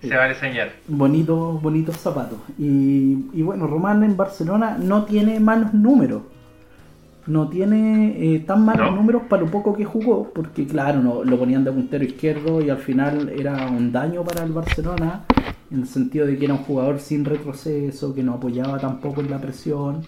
se vale enseñar. Bonitos, bonitos zapatos. Y, y bueno, Román en Barcelona no tiene malos números. No tiene eh, tan malos ¿No? números para lo poco que jugó, porque claro, no, lo ponían de puntero izquierdo y al final era un daño para el Barcelona, en el sentido de que era un jugador sin retroceso, que no apoyaba tampoco en la presión,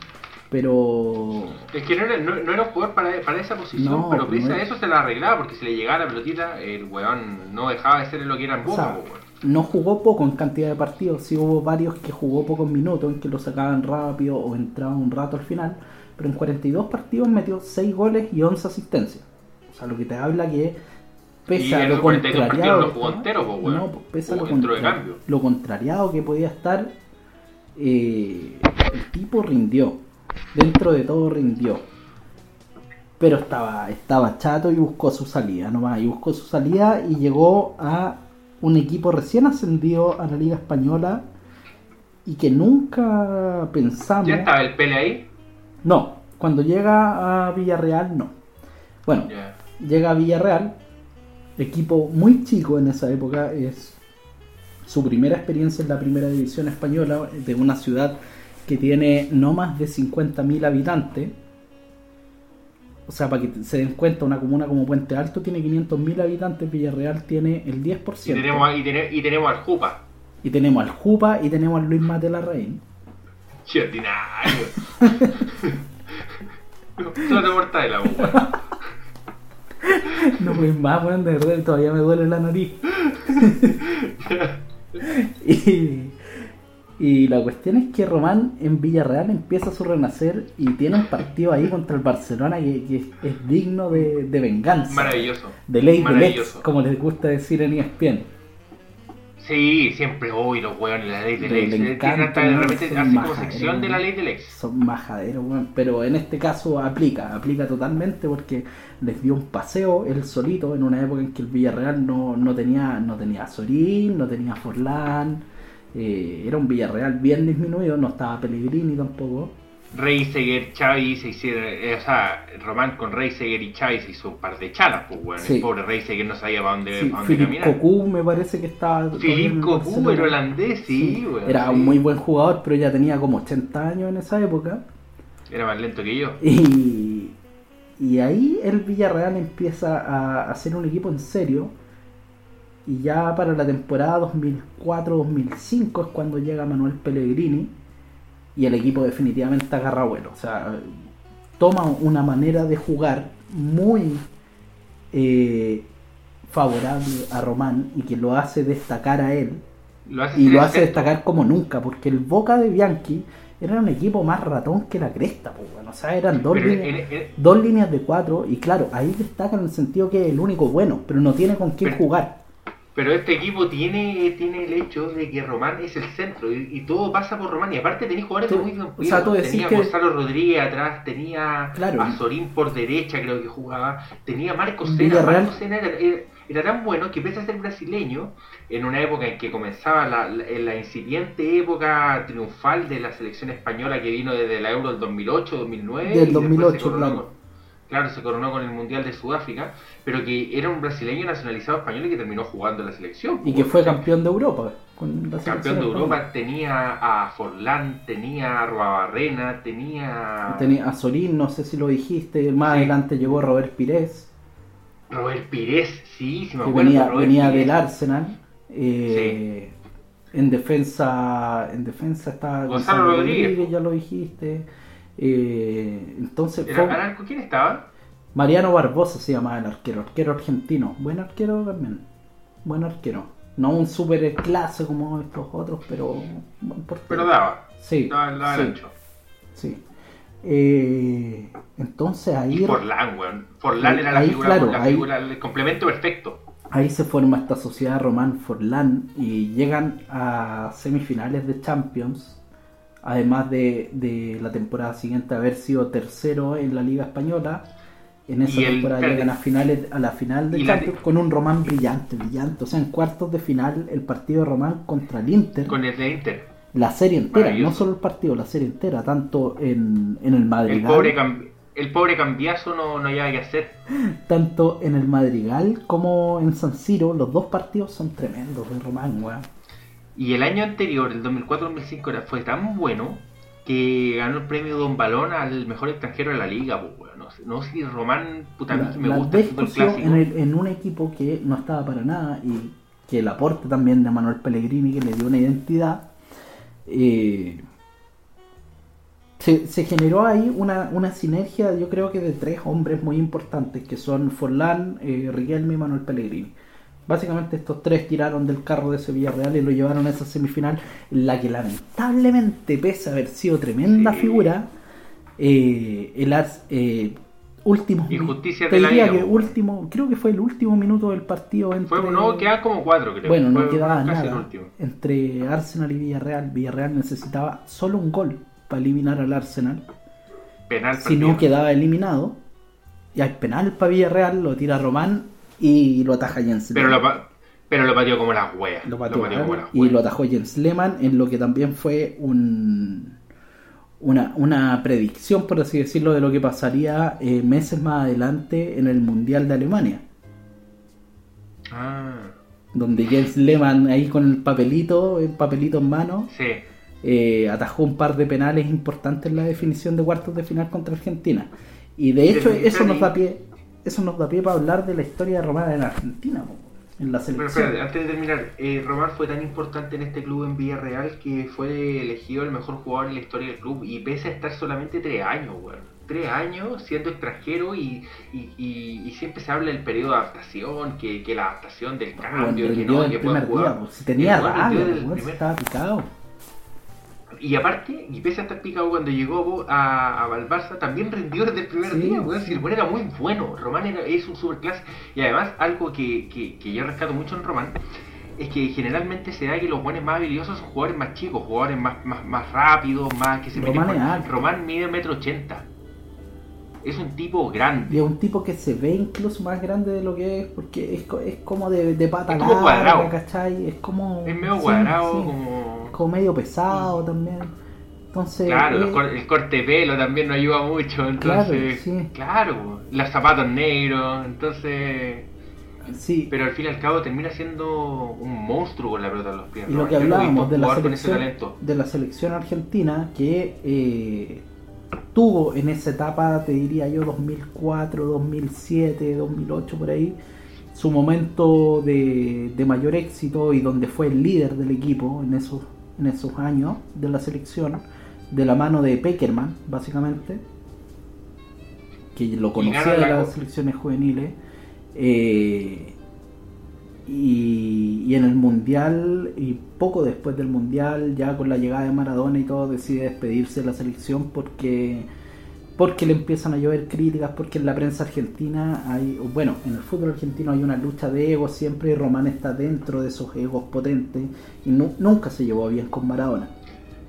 pero Es que no era, no, no era un jugador para, para esa posición, No, pero pese a eso se la arreglaba, porque si le llegaba la pelotita, el weón no dejaba de ser lo que era en O boca. No jugó poco en cantidad de partidos, sí hubo varios que jugó pocos minutos, en que lo sacaban rápido o entraba un rato al final, pero en 42 partidos metió 6 goles y 11 asistencias. O sea, lo que te habla que pese Y a lo esos 42 contrariado no jugó entero, pues, no, pese a lo, contra- lo contrariado que podía estar, eh, el tipo rindió, dentro de todo rindió. Pero estaba, estaba chato y buscó su salida nomás. Y buscó su salida y llegó a un equipo recién ascendido a la Liga Española y que nunca pensamos. ¿Ya estaba el Pele ahí? No, cuando llega a Villarreal, no. Bueno, llega a Villarreal, equipo muy chico en esa época, es su primera experiencia en la primera división española, de una ciudad que tiene no más de 50.000 habitantes. O sea, para que se den cuenta, una comuna como Puente Alto tiene 500.000 habitantes, Villarreal tiene el 10%. Y tenemos, a- y, tene- y tenemos al Jupa. Y tenemos al Jupa y tenemos al Luis Matelarraín. Che, ordinario. Solo te mortadela, pues, weón. No pues más, weón, de verdad, todavía me duele la nariz. y, y la cuestión es que Román en Villarreal empieza su renacer y tiene un partido ahí contra el Barcelona que, que es, es digno de, de venganza. Maravilloso. De ley de Maravilloso. como les gusta decir en ESPN. Sí, siempre, uy, los weones, la ley del Le- ex. le Tiene encanta, hasta de repente hace como sección de la ley del ex. Son majaderos, weón. Pero en este caso aplica, aplica totalmente porque les dio un paseo él solito en una época en que el Villarreal no, no tenía no tenía a Sorín, no tenía a Forlán. Eh, era un Villarreal bien disminuido, no estaba Pellegrini tampoco. Reiseguer, Xavi se hicieron, eh, o sea, Román con Reiseguer y Xavi se hizo un par de chalas, pues weón. Sí. El pobre Reiseguer no sabía para dónde, Sí, para dónde caminar. Cocu me parece que estaba. todavía en Philip el Cocu, el holandés, sí, weón. Era sí. un muy buen jugador, pero ya tenía como 80 años en esa época. Era más lento que yo. Y, y ahí el Villarreal empieza a hacer un equipo en serio. Y ya para la temporada 2004-2005 es cuando llega Manuel Pellegrini. Y el equipo definitivamente agarra vuelo. O sea, toma una manera de jugar muy eh, favorable a Román y que lo hace destacar a él Lo hace y lo hace destacar como nunca, porque el Boca de Bianchi era un equipo más ratón que la cresta, pues, bueno. o sea, eran dos, Pero líneas, dos líneas de cuatro, y claro, ahí destaca en el sentido que es el único bueno, pero no tiene con quién Pero- jugar. Pero este equipo tiene, tiene el hecho de que Román es el centro y, y todo pasa por Román. Y aparte tenía jugadores de muy buen o sea, Tenía que- Gonzalo Rodríguez atrás, tenía Claro. a Sorín por derecha, creo que jugaba. Tenía a Marco Sena. Villarreal. Marco Sena era, era- era tan bueno que pese a ser brasileño, en una época en que comenzaba la, la, en la incipiente época triunfal de la selección española que vino desde la Euro del 2008, 2009. Del y después 2008, se coronó claro. Claro, se coronó con el Mundial de Sudáfrica, pero que era un brasileño nacionalizado español y que terminó jugando en la selección. Y que fue campeón de Europa. Con la Campeón de española. Europa, tenía a Forlán, tenía a Roabarrena, tenía... Tenía a Sorín, no sé si lo dijiste, más Sí. adelante llegó Robert Pires. Robert Pires, sí, sí me acuerdo. venía, Robert venía Pires. del Arsenal. eh, En defensa, en defensa está Gonzalo Rodríguez. ya lo dijiste. Eh, entonces ¿Era fue- arco quién estaba? Mariano Barbosa se llamaba el arquero, arquero argentino. Buen arquero también. Buen arquero. No un super clase como estos otros, pero. Pero daba. Sí, Daba, daba el sí, ancho. sí. Eh, entonces ahí, Y Forlán, weón. Forlán era la ahí, figura, claro, la ahí- figura, el complemento perfecto. ahí se forma esta sociedad Román Forlán y llegan a semifinales de Champions. Además de, de la temporada siguiente haber sido tercero en la Liga Española. En esa el- temporada llegan a, finales, a la final de Champions con un Román brillante, brillante. O sea, en cuartos de final el partido de Román contra el Inter. Con el de Inter. La serie entera, no solo el partido, la serie entera, tanto en, en el El Madrigal, pobre, el pobre cambiazo no, no había que hacer. tanto en el Madrigal como en San Siro, los dos partidos son tremendos de Román, weón. Y el año anterior, el 2004-2005, era- fue tan bueno que ganó el premio Don Balón al mejor extranjero de la liga, pues, weón. No sé, no sé si Román, puta, a mí La, que me gusta el clásico. en, el- en un equipo que no estaba para nada y que el aporte también de Manuel Pellegrini que le dio una identidad, eh, se, se generó ahí una, una sinergia, yo creo que de tres hombres muy importantes, que son Forlán, eh, Riquelme y Manuel Pellegrini. Básicamente estos tres tiraron del carro de Sevilla Real y lo llevaron a esa semifinal, en la que lamentablemente, pese a haber sido tremenda Sí. figura, eh, el Ars, eh, últimos Injusticia te diría que último, creo que fue el último minuto del partido entre Fue, no, quedaban como cuatro, creo. bueno, no Fue quedaba nada entre Arsenal y Villarreal. Villarreal necesitaba solo un gol para eliminar al Arsenal. Penal Si no quedaba eliminado, y hay penal para Villarreal, lo tira Román y lo ataja Jens Pero Lehmann. lo, pa- pero lo pateó como las weas. Lo Lo pateó pateó, mal como las y lo atajó Jens Lehmann en lo que también fue un una, una predicción, por así decirlo, de lo que pasaría eh, meses más adelante en el Mundial de Alemania. Ah, Donde Jens Lehmann ahí con el papelito, el papelito en mano, sí. eh, atajó un par de penales importantes en la definición de cuartos de final contra Argentina. Y de hecho eso nos da pie, eso nos da pie para hablar de la historia de Román en Argentina, en la Pero selección. espérate, antes de terminar, eh, Román fue tan importante en este club en Villarreal que fue elegido el mejor jugador en la historia del club y pese a estar solamente tres años, weón. Tres años siendo extranjero y, y, y- y siempre se habla del periodo de adaptación, que, que la adaptación del Bueno, cambio, que rindió no, que puede jugar. día, po, si tenía rabia, primer- estaba picado. Y aparte, y pese a estar picado cuando llegó a, a al Barça, también rindió desde el primer Sí, día, weón. sí. Si el weón era muy bueno, Román era, es un superclase. Y además, algo que, que, que yo rescato mucho en Román es que generalmente se da que los buenos más habilidosos son jugadores más chicos, jugadores más, más, más rápidos, más que se meten Román alto. Román mide metro ochenta. Es un tipo grande. Y es un tipo que se ve incluso más grande de lo que es, porque es, es como de, de pata Es como larga, cuadrado. ¿cachai? Es como... Es medio sí, cuadrado, sí. como. como medio pesado también. Entonces, Claro, eh, el corte de pelo también no ayuda mucho, entonces, sí. claro, los zapatos negros, entonces, sí, pero al fin y al cabo termina siendo un monstruo con la pelota en los pies. y lo que hablábamos de la selección de la selección argentina que eh, tuvo en esa etapa, te diría yo, 2004, 2007, 2008 por ahí, su momento de, de mayor éxito y donde fue el líder del equipo en esos en esos años de la selección, de la mano de Peckerman, básicamente, que lo conocía de la las selecciones juveniles. eh, y, y en el mundial y poco después del mundial ya con la llegada de Maradona y todo decide despedirse de la selección porque porque le empiezan a llover críticas porque en la prensa argentina hay bueno en el fútbol argentino hay una lucha de egos siempre y Román está dentro de esos egos potentes y nu- nunca se llevó bien con Maradona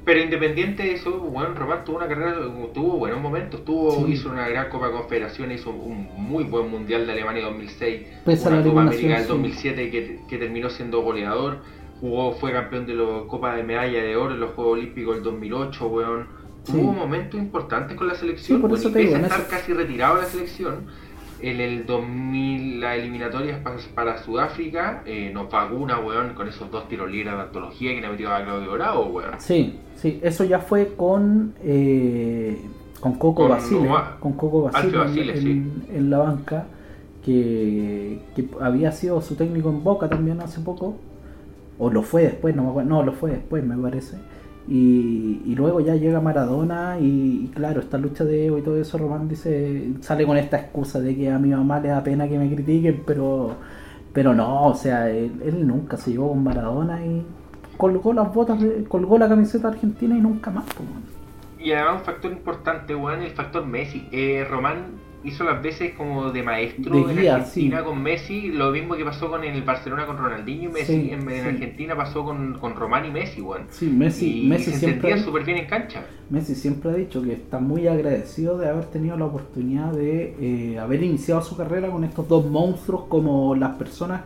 Pero independiente de eso, bueno, Román tuvo una carrera, tuvo buenos momentos, tuvo, Sí. hizo una gran Copa Confederaciones, hizo un muy buen Mundial de Alemania 2006, Pese a una Copa América del sí. 2007 que, que terminó siendo goleador, jugó, fue campeón de la Copa de Medalla de Oro en los Juegos Olímpicos del 2008, weón. Sí. Tuvo momentos importantes con la selección, Sí, por weón, eso te digo, estar casi retirado de la selección, en el 2000, las eliminatorias para, para Sudáfrica, eh, nos pagó una, weón, con esos dos tiros libres de antología que le metió a Claudio Bravo, weón. sí sí eso ya fue con eh, con Coco Con Basile con Coco Basile, Alfio Basile, en, sí. en- en la banca que, que había sido su técnico en Boca también hace poco, o lo fue después, no me acuerdo, no, lo fue después me parece. Y, luego ya llega Maradona y, claro, esta lucha de ego y todo eso, Román dice, sale con esta excusa de que a mi mamá le da pena que me critiquen, pero pero no, o sea, él, nunca se llevó con Maradona y colgó las botas, colgó la camiseta argentina y nunca más. pues. Y además un factor importante, weón, el factor Messi. Eh, Román hizo las veces como de maestro De en guía, Argentina sí. con Messi, lo mismo que pasó con el Barcelona con Ronaldinho y Messi. Sí, en, en sí. Argentina pasó con, con Román y Messi, weón. Sí, Messi, y Messi se siempre, súper bien en cancha. Messi siempre ha dicho que está muy agradecido de haber tenido la oportunidad de eh, haber iniciado su carrera con estos dos monstruos como las personas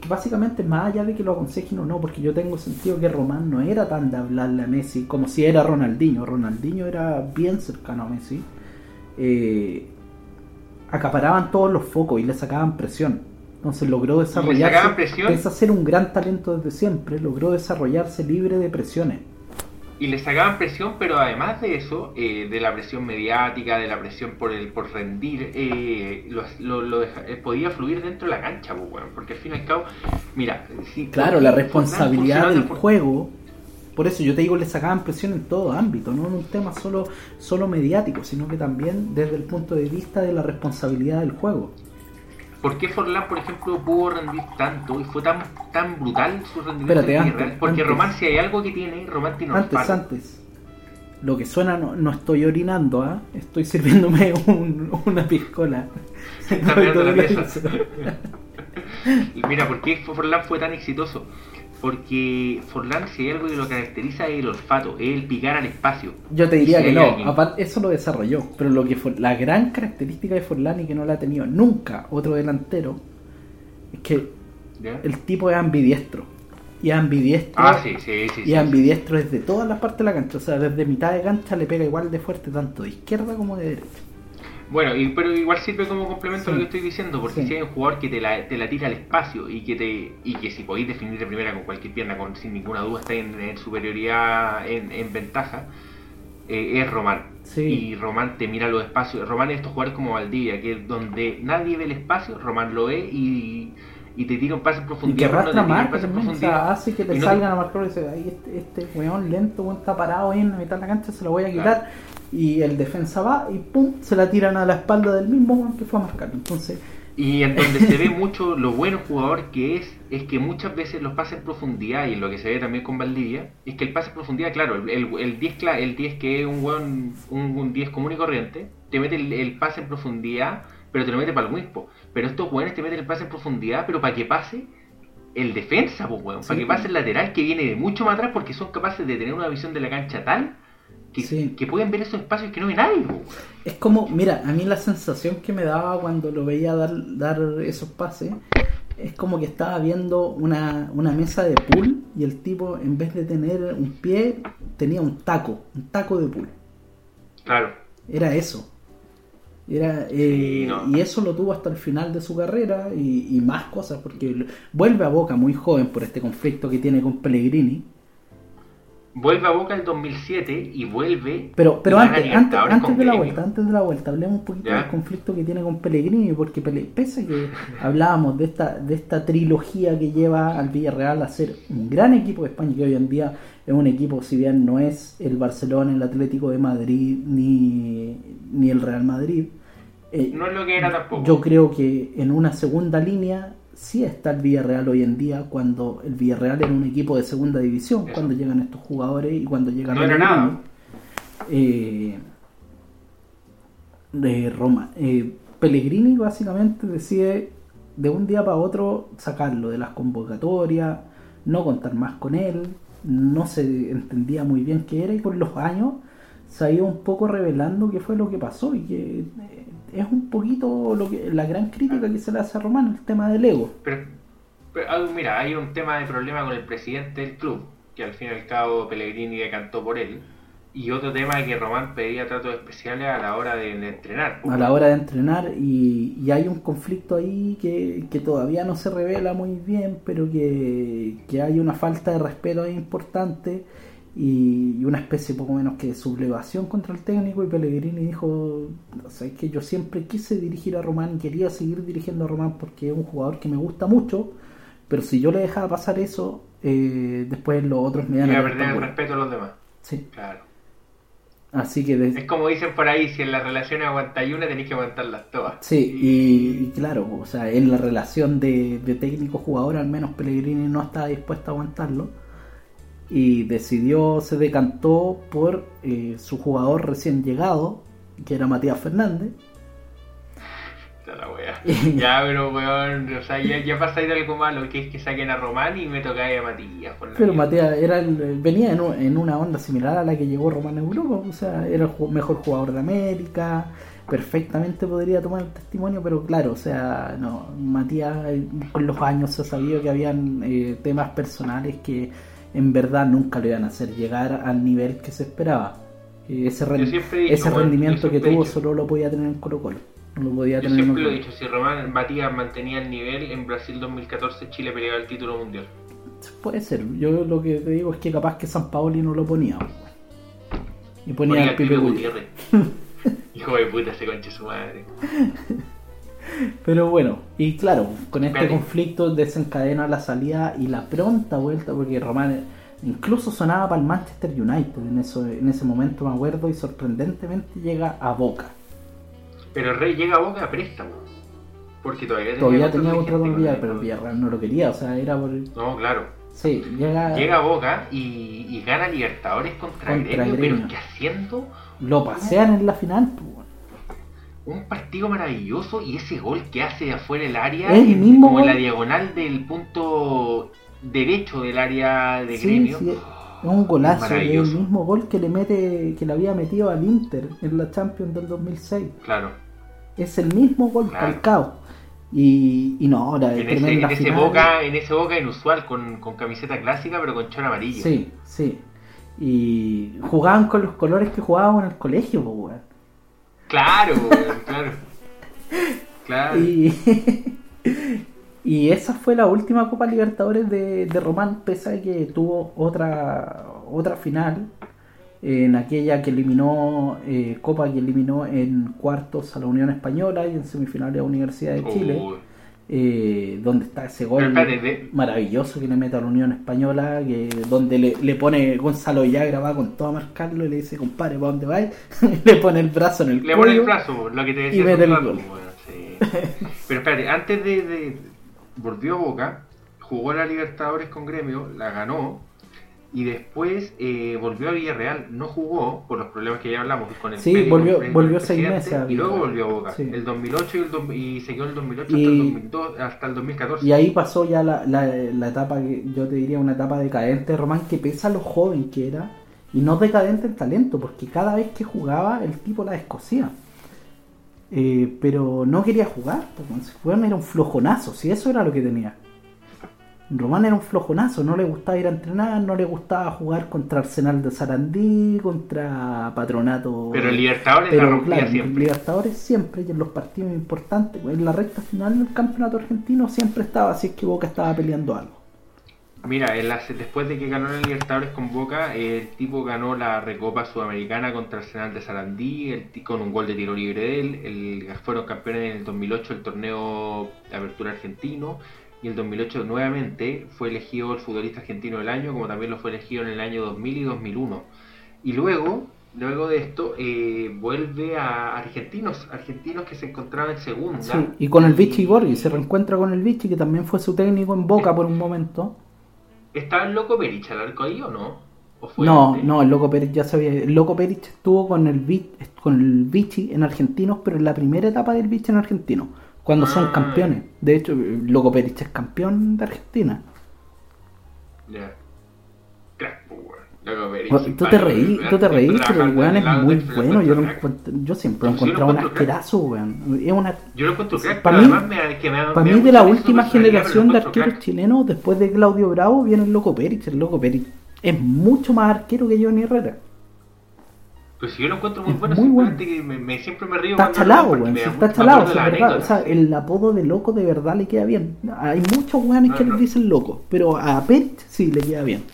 que básicamente más allá de que lo aconsejen o no, porque yo tengo sentido que Román no era tan de hablarle a Messi como si era Ronaldinho. Ronaldinho era bien cercano a Messi. Eh, acaparaban todos los focos y le sacaban presión. Entonces logró desarrollarse, sacaban presión? pese a ser un gran talento desde siempre, logró desarrollarse libre de presiones. Y le sacaban presión, pero además de eso, eh, de la presión mediática, de la presión por el por rendir, eh, lo, lo- lo deja- eh, podía fluir dentro de la cancha, pues, weón, porque al fin y al cabo, mira, si Claro, la responsabilidad del juego. Por eso yo te digo, le sacaban presión en todo ámbito, no en un tema solo, solo mediático, sino que también desde el punto de vista de la responsabilidad del juego. ¿Por qué Forlán, por ejemplo, pudo rendir tanto y fue tan tan brutal su rendimiento Espérate, antes? Porque antes. Román, si hay algo que tiene, Román tiene Antes, antes. Lo que suena, no, no estoy orinando, ¿ah? estoy sirviéndome un- una piscola. Está la pieza. Mira, ¿por qué Forlán fue tan exitoso? Porque Forlán, si hay algo que lo caracteriza, es el olfato, es el picar al espacio. Yo te diría Si que no, alguien- aparte eso lo desarrolló, pero lo que fue la gran característica de Forlán y que no la ha tenido nunca otro delantero es que ¿ya? el tipo es ambidiestro. Y ambidiestro, Ah, sí, sí, sí. y ambidiestro es de todas las partes de la cancha, o sea, desde mitad de cancha le pega igual de fuerte tanto de izquierda como de derecha. Bueno, y, pero igual sirve como complemento a lo que estoy diciendo, porque Sí. si hay un jugador que te la, te la tira al espacio y que te y que si podéis definir de primera con cualquier pierna, con, sin ninguna duda está en, en superioridad, en, en ventaja, eh, es Román. Sí. Y Román te mira los espacios. Román es estos jugadores como Valdivia, que donde nadie ve el espacio, Román lo ve y, y te tira un pase en Y que profundidad. no te arrastra un marca también, o profundidad. sea, hace que te Y no te- salgan a marcar y dice, "Ay, este, este weón lento, weón está parado ahí en la mitad de la cancha, se lo voy a quitar. Y el defensa va y pum, se la tiran a la espalda del mismo que fue a marcar. Entonces, Y en donde se ve mucho lo bueno jugador que es, es que muchas veces los pases en profundidad, y lo que se ve también con Valdivia, es que el pase en profundidad, claro, el, el, el 10, cla- el 10 que es un, weón- un, un 10 común y corriente, te mete el, el pase en profundidad, pero te lo mete para el Wispo. Pero estos weones te meten el pase en profundidad, pero para que pase el defensa, pues weón, Sí, para que pues. pase el lateral que viene de mucho más atrás porque son capaces de tener una visión de la cancha tal que, Sí. que pueden ver esos espacios que no ve nadie, es como, mira, a mí la sensación que me daba cuando lo veía dar, dar esos pases es como que estaba viendo una, una mesa de pool y el tipo, en vez de tener un pie, tenía un taco, un taco de pool. Claro. Era eso. Era, eh, Sí, no. Y eso lo tuvo hasta el final de su carrera y, y más cosas, porque vuelve a Boca muy joven por este conflicto que tiene con Pellegrini. Vuelve a Boca el 2007 y vuelve. Pero, pero antes, antes, antes de la vuelta, antes de la vuelta, hablemos un poquito Ya. del conflicto que tiene con Pellegrini, porque Pele- pese a que hablábamos de esta, de esta trilogía que lleva al Villarreal a ser un gran equipo de España, que hoy en día es un equipo, si bien no es el Barcelona, el Atlético de Madrid, ni, ni el Real Madrid, eh, No es lo que era tampoco. yo creo que en una segunda línea sí está el Villarreal hoy en día cuando el Villarreal era un equipo de segunda división, Eso. cuando llegan estos jugadores y cuando llega No era nada. Eh, de Roma. Eh, Pellegrini básicamente decide de un día para otro sacarlo de las convocatorias, no contar más con él, no se entendía muy bien qué era y con los años se ha ido un poco revelando qué fue lo que pasó y que eh, es un poquito lo que la gran crítica que se le hace a Román, el tema del ego. Pero, pero, ah, mira, hay un tema de problema con el presidente del club, que al fin y al cabo Pellegrini decantó por él. Y otro tema de que Román pedía tratos especiales a la hora de, de entrenar. a la hora de entrenar y, y hay un conflicto ahí que, que todavía no se revela muy bien, pero que, que hay una falta de respeto ahí importante y, y una especie poco menos que de sublevación contra el técnico y Pellegrini dijo, sabes que yo siempre quise dirigir a Román, quería seguir dirigiendo a Román porque es un jugador que me gusta mucho, pero si yo le dejaba pasar eso, eh, después los otros me Y dan a el perder el tambor". respeto a los demás. Sí, Claro. así que de- Es como dicen por ahí, si en las relaciones aguantáis una, tenéis que aguantarlas todas. Sí, y, y claro, o sea, en la relación de, de técnico-jugador, al menos Pellegrini no estaba dispuesto a aguantarlo. Y decidió, se decantó por eh, su jugador recién llegado, que era Matías Fernández. La wea. ya, pero weón, o sea, ya, ya pasa a ir algo malo, que es que saquen a Román y me tocáis a Matías. por Pero mierda. Matías era el- venía en, en una onda similar a la que llegó Román a Europa. O sea, era el mejor jugador de América. Perfectamente podría tomar el testimonio, pero claro, o sea, no, Matías eh, con los años se ha sabido que habían eh, temas personales que en verdad nunca le iban a hacer llegar al nivel que se esperaba. Eh, ese dicho, rendimiento que tuvo solo lo podía tener en Colo Colo. No lo podía Yo tener en siempre lo he dicho, si Román Matías mantenía el nivel, en Brasil 2014 Chile peleaba el título mundial. Puede ser, yo lo que te digo es que capaz que San Paoli no lo ponía. Y ponía Ponía al Pipe. Gutiérrez. Hijo de puta, ese conche su madre. Pero bueno, y claro, con este conflicto desencadena la salida y la pronta vuelta, porque Román incluso sonaba para el Manchester United en, eso, en ese momento, me acuerdo, y sorprendentemente llega a Boca. Pero el Rey llega a Boca a préstamo. Porque todavía tenía Todavía tenía contrato con Villarreal, pero el Villarreal no lo quería, o sea, era por... No, claro. Sí, llega... Llega a Boca y, y gana Libertadores contra, Contra Gremio, Gremio. pero que haciendo Lo pasean en la final, pues. Un partido maravilloso y ese gol que hace de afuera del área, El en- mismo como en la diagonal del punto derecho del área de Sí, Gremio. sí, es un golazo, es el mismo gol que le mete, que le había metido al Inter en la Champions del 2006. Claro. Es el mismo gol Claro. calcado. Y, y no, ahora es En ese, en ese boca, en ese boca inusual con, con camiseta clásica pero con chor amarillo. Sí, sí. Y jugaban con los colores que jugábamos en el colegio, pues, weón. Claro, weón, claro. Claro. Y, y esa fue la última Copa Libertadores de, de Román, pese a que tuvo otra, otra final en aquella que eliminó, eh, Copa que eliminó en cuartos a la Unión Española y en semifinales a la Universidad de Chile. Eh, donde está ese gol espérate, maravilloso que le mete a la Unión Española, que donde le, le pone Gonzalo Yagra va con todo a marcarlo y le dice, compadre, ¿para dónde vais? le pone el brazo en el Le pone el brazo, lo que te y decía. mete el rato, gol. weón, sí. Pero espérate, antes de, de- Volvió a Boca, jugó la Libertadores con Gremio, la ganó. Y después eh, volvió a Villarreal, no jugó por los problemas que ya hablamos con el Sí, volvió- el volvió seis meses y luego volvió a Boca. Sí. El 2008 y, el dos- y siguió el 2008 Y- hasta, el 2002, hasta el 2014. Y ahí pasó ya la, la, la etapa, que yo te diría una etapa decadente de Román, que pesa lo joven que era, y no decadente en talento, porque cada vez que jugaba el tipo la descosía. Eh, pero no quería jugar, weón, era un flojonazo, si eso era lo que tenía. Román era un flojonazo, no le gustaba ir a entrenar, no le gustaba jugar contra Arsenal de Sarandí, contra Patronato. Pero el Libertadores la Pero rompía claro, siempre. Libertadores siempre y en los partidos importantes, en la recta final del campeonato argentino siempre estaba, así es que Boca estaba peleando algo. Mira, en la- después de que ganó la Libertadores con Boca, el tipo ganó la Recopa Sudamericana contra Arsenal de Sarandí, el con un gol de tiro libre de él. El, fueron campeones en el 2008 el torneo de apertura argentino. Y el 2008 nuevamente fue elegido el futbolista argentino del año, como también lo fue elegido en el año 2000 y 2001. Y luego, luego de esto, eh, vuelve a argentinos, argentinos que se encontraban en segunda. Sí, y con el Vichy Borghi, se reencuentra con el Vichy, que también fue su técnico en Boca por un momento. ¿Estaba el loco Perich al arco ahí o no? ¿O fue No, antes? no, el Loco Pérez ya sabía. El Loco Pérez estuvo con el, con el Vichy en Argentinos, pero en la primera etapa del Vichy en Argentino, cuando son Ah. campeones. De hecho, Loco Pérez es campeón de Argentina. Ya. Crack, pues. Loco, Perich, Tú te reí, tú te reí, Siempre pero el weón es muy bueno. Yo, lo yo siempre lo lo encontraba un asquerazo, weón. Es una Yo lo encuentro crack, Pa' pero mí- Para mí de la última generación de arqueros chilenos, después de Claudio Bravo, viene el Loco Pérez. El Loco Pérez es mucho más arquero que Johnny Herrera. Pues si yo lo encuentro muy bueno, muy simplemente que me, me- siempre me río Está chalado, weón. me está chalado, verdad. O sea, el apodo de loco de verdad le queda bien. Hay muchos weones que No, le dicen loco, pero a Pérez sí le queda bien.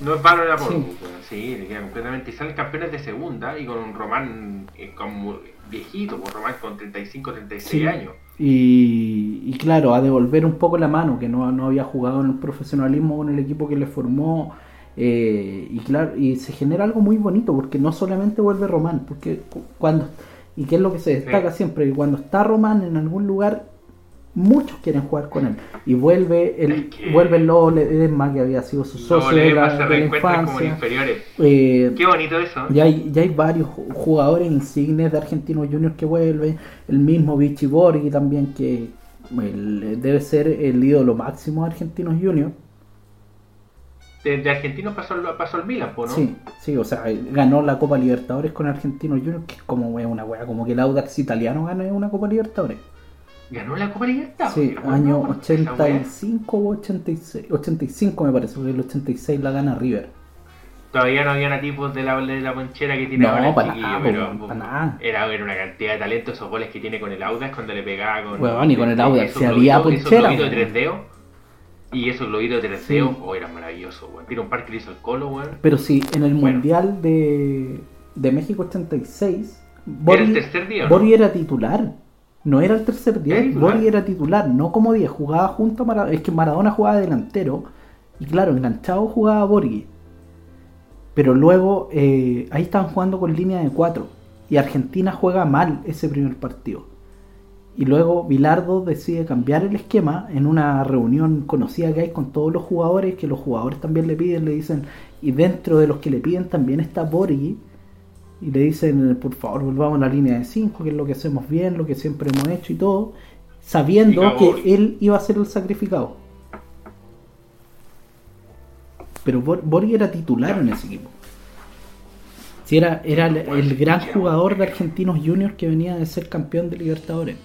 No es valor la por Sí. weón. Sí, le queda completamente. Y salen campeones de segunda y con un Román eh, como viejito, con Román con 35, 36 Sí. años. Y, y claro, a devolver un poco la mano, que no, no había jugado en el profesionalismo con el equipo que le formó. Eh, y claro, y se genera algo muy bonito, porque no solamente vuelve Román, porque cu- cuando. Y que es lo que se destaca Sí. siempre, que cuando está Román en algún lugar, muchos quieren jugar con él. Y vuelve el, Es que- vuelve el Lobo Ledesma, que había sido su socio de la, se de la como infancia. inferiores. Eh, Qué bonito eso. ya hay, ya hay varios ju- jugadores insignes de Argentinos Juniors que vuelven. El mismo Vichy Borghi también, que el- debe ser el ídolo máximo de Argentinos Juniors. De, de argentinos pasó, pasó al Milan, ¿no? Sí, sí, o sea, ganó la Copa Libertadores con Argentinos Juniors, que es como una wea, como que el Audax italiano gana una Copa Libertadores. Ganó la Copa Libertadores. Sí, weón, año no, esa weá. 85 o 86, 85 me parece, porque el 86 la gana River. Todavía no había nativos de la, de la ponchera que tiene No, ahora el para chiquillo, nada, pero po, para nada. Era, era una cantidad de talento esos goles que tiene con el Audax cuando le pegaba con. Weón, y con el Audax, si había ponchera, de weón. tres dedos. Y esos globitos de tres Sí. oh, eran maravillosos, weón. Tiene un par que le hizo el colo, weón. Pero sí, en el Bueno. Mundial de, de México 86, ¿Era el tercer día no? Era titular. No era el tercer día, ¿Era era titular, no como 10, jugaba junto a Maradona. Es que Maradona jugaba de delantero y claro, enganchado jugaba Borghi. Pero luego eh, ahí estaban jugando con línea de 4 y Argentina juega mal ese primer partido. Y luego Bilardo decide cambiar el esquema en una reunión conocida que hay con todos los jugadores, que los jugadores también le piden, le dicen, y dentro de los que le piden también está Borghi, y le dicen, por favor, volvamos a la línea de 5, que es lo que hacemos bien, lo que siempre hemos hecho y todo, sabiendo que él iba a ser el sacrificado. Pero Bor- Borghi era titular en ese equipo. Si era, era el, el gran jugador de Argentinos Juniors que venía de ser campeón de Libertadores.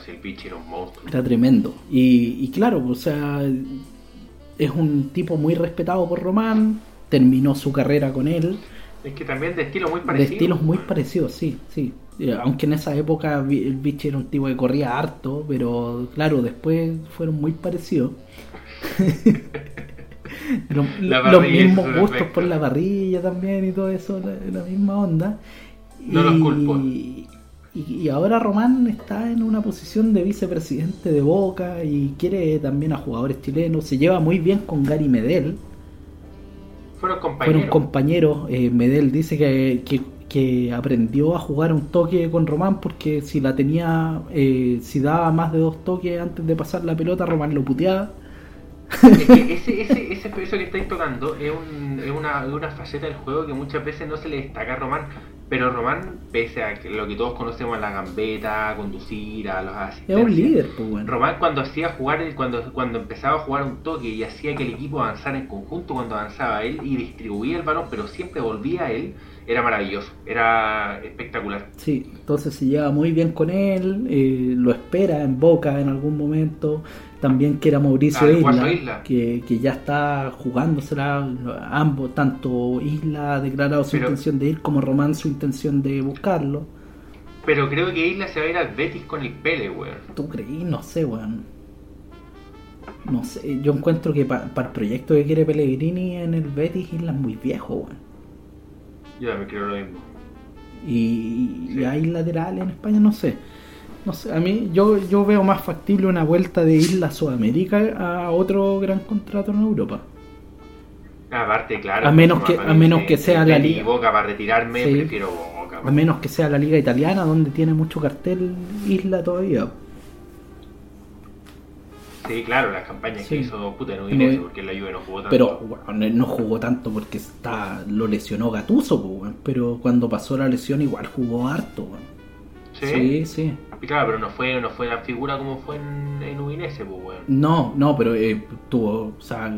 Si el pitch era un monstruo. Era tremendo. Y, y claro, o sea, es un tipo muy respetado por Román. Terminó su carrera con él. Es que también de estilo muy De parecido. estilos muy parecidos, sí, sí. Eh, Aunque en esa época el Vichy era un tipo que corría harto, pero claro, después fueron muy parecidos. Los mismos gustos por la parrilla también y todo eso, la, la misma onda. No los culpo. Y, ahora Román está en una posición de vicepresidente de Boca y quiere también a jugadores chilenos. Se lleva muy bien con Gary Medel. Fueron compañeros. Fueron compañeros. eh, Medel dice que, que, que aprendió a jugar un toque con Román porque si la tenía, eh, si daba más de dos toques antes de pasar la pelota, Román lo puteaba. Es que ese, ese, ese, eso que estáis tocando es, un, es una, una faceta del juego que muchas veces no se le destaca a Román. Pero Román, pese a que lo que todos conocemos, la gambeta, conducir, a los Es asistencias. un líder, pues bueno. Román cuando hacía jugar, cuando, cuando empezaba a jugar un toque y hacía que el equipo avanzara en conjunto cuando avanzaba él y distribuía el balón, pero siempre volvía a él, era maravilloso, era espectacular. Sí, entonces se lleva muy bien con él, eh, lo espera en Boca en algún momento. También que era Mauricio Ah, Isla, Isla. Que, que ya está jugándosela. Ambos, tanto Isla ha declarado su Pero- intención de ir como Román su intención de buscarlo. Pero creo que Isla se va a ir al Betis con el Pele, weón. ¿Tú creí? No sé, weón. No sé, yo encuentro que para el proyecto que quiere Pellegrini en el Betis Isla es muy viejo, weón. Yo también creo lo mismo. Y, hay laterales en España, no sé. No sé, a mí yo, yo veo más factible una vuelta de Isla a Sudamérica a otro gran contrato en Europa. Aparte, claro. A menos que- a menos que sea la liga. Boca para retirarme, Sí. prefiero Boca. A menos que sea la liga italiana donde tiene mucho cartel Isla todavía. Sí, claro, las campañas Sí. que hizo puta en Udinese, porque la Juve no jugó tanto. Pero bueno, no jugó tanto porque está lo lesionó Gatuso, pero cuando pasó la lesión igual jugó harto. ¿Sí? sí. sí. Y Claro, pero no fue, no fue la figura como fue en, en Udinese, pues. No, no, pero eh, tuvo, o sea,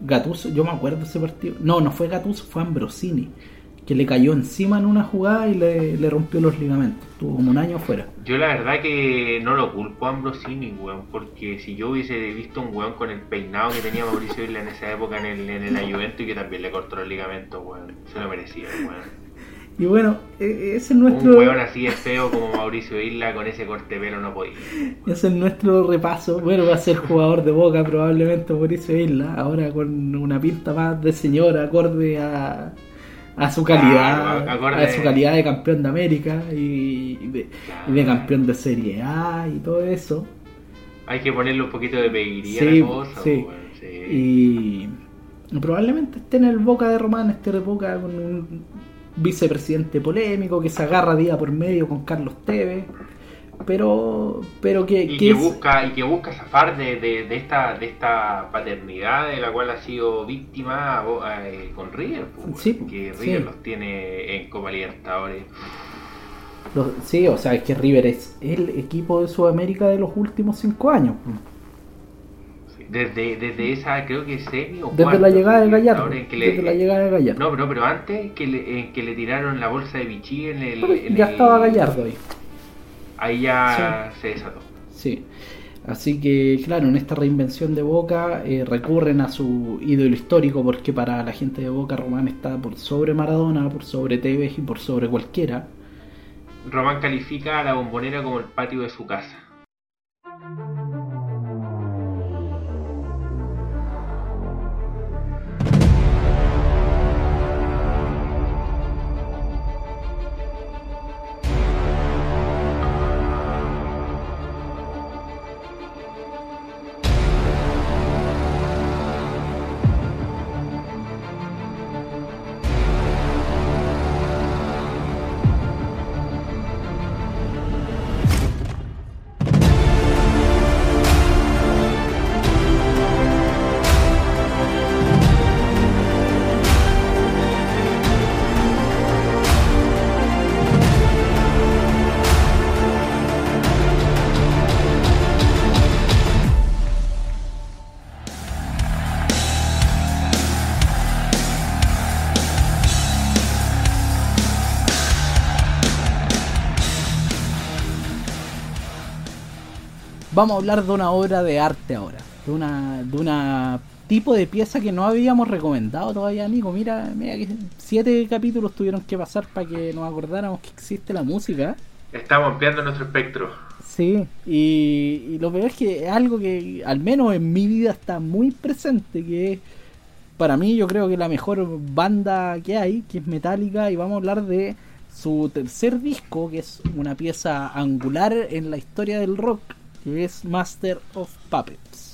Gatuso, yo me acuerdo de ese partido. No, no fue Gatuso, fue Ambrosini, que le cayó encima en una jugada y le, le rompió los ligamentos. Tuvo como un año fuera. Yo la verdad que no lo culpo a Ambrosini, weón, porque si yo hubiese visto un weón con el peinado que tenía Mauricio Isla en esa época en el, en el Juventus y que también le cortó los ligamentos, weón, se lo merecía, weón. Y bueno, e- ese es Un nuestro. weón así es feo como Mauricio Isla con ese corte de pelo no podía. Ese es nuestro repaso. Bueno, va a ser jugador de boca probablemente Mauricio Isla. Ahora con una pinta más de señor acorde a, a su calidad. Acorde- A su calidad de campeón de América y de, y de campeón de Serie A y todo eso. Hay que ponerle un poquito de peguiría Sí, a la cosa, sí. sí. Y probablemente esté en el boca de Román, esté de boca con un vicepresidente polémico que se agarra día por medio con Carlos Tevez. Pero, pero que, y que que es- busca y que busca zafar de, de, de esta de esta paternidad de la cual ha sido víctima eh, con River pues, Sí, que sí. River los tiene en Copa Libertadores Los- sí, o sea, es que River es el equipo de Sudamérica de los últimos cinco años. Sí, desde, desde esa creo que semi o Desde cuarta la llegada de Gallardo. Que le- Desde la llegada de Gallardo. no pero, pero antes que le, en que le tiraron la bolsa de Vichy en el, en ya el- estaba Gallardo ahí. Ahí ya se desató Sí. Así que, claro, en esta reinvención de Boca eh, recurren a su ídolo histórico porque para la gente de Boca Román está por sobre Maradona, por sobre Tevez y por sobre cualquiera. Román califica a la bombonera como el patio de su casa Vamos a hablar de una obra de arte ahora, de una, de una tipo de pieza que no habíamos recomendado todavía, Nico. Mira, mira que siete capítulos tuvieron que pasar para que nos acordáramos que existe la música. estamos ampliando nuestro espectro Sí, y, y lo peor es que es algo que al menos en mi vida está muy presente, que es para mí yo creo que la mejor banda que hay, que es Metallica, y vamos a hablar de su tercer disco, que es una pieza angular en la historia del rock, que es Master of Puppets.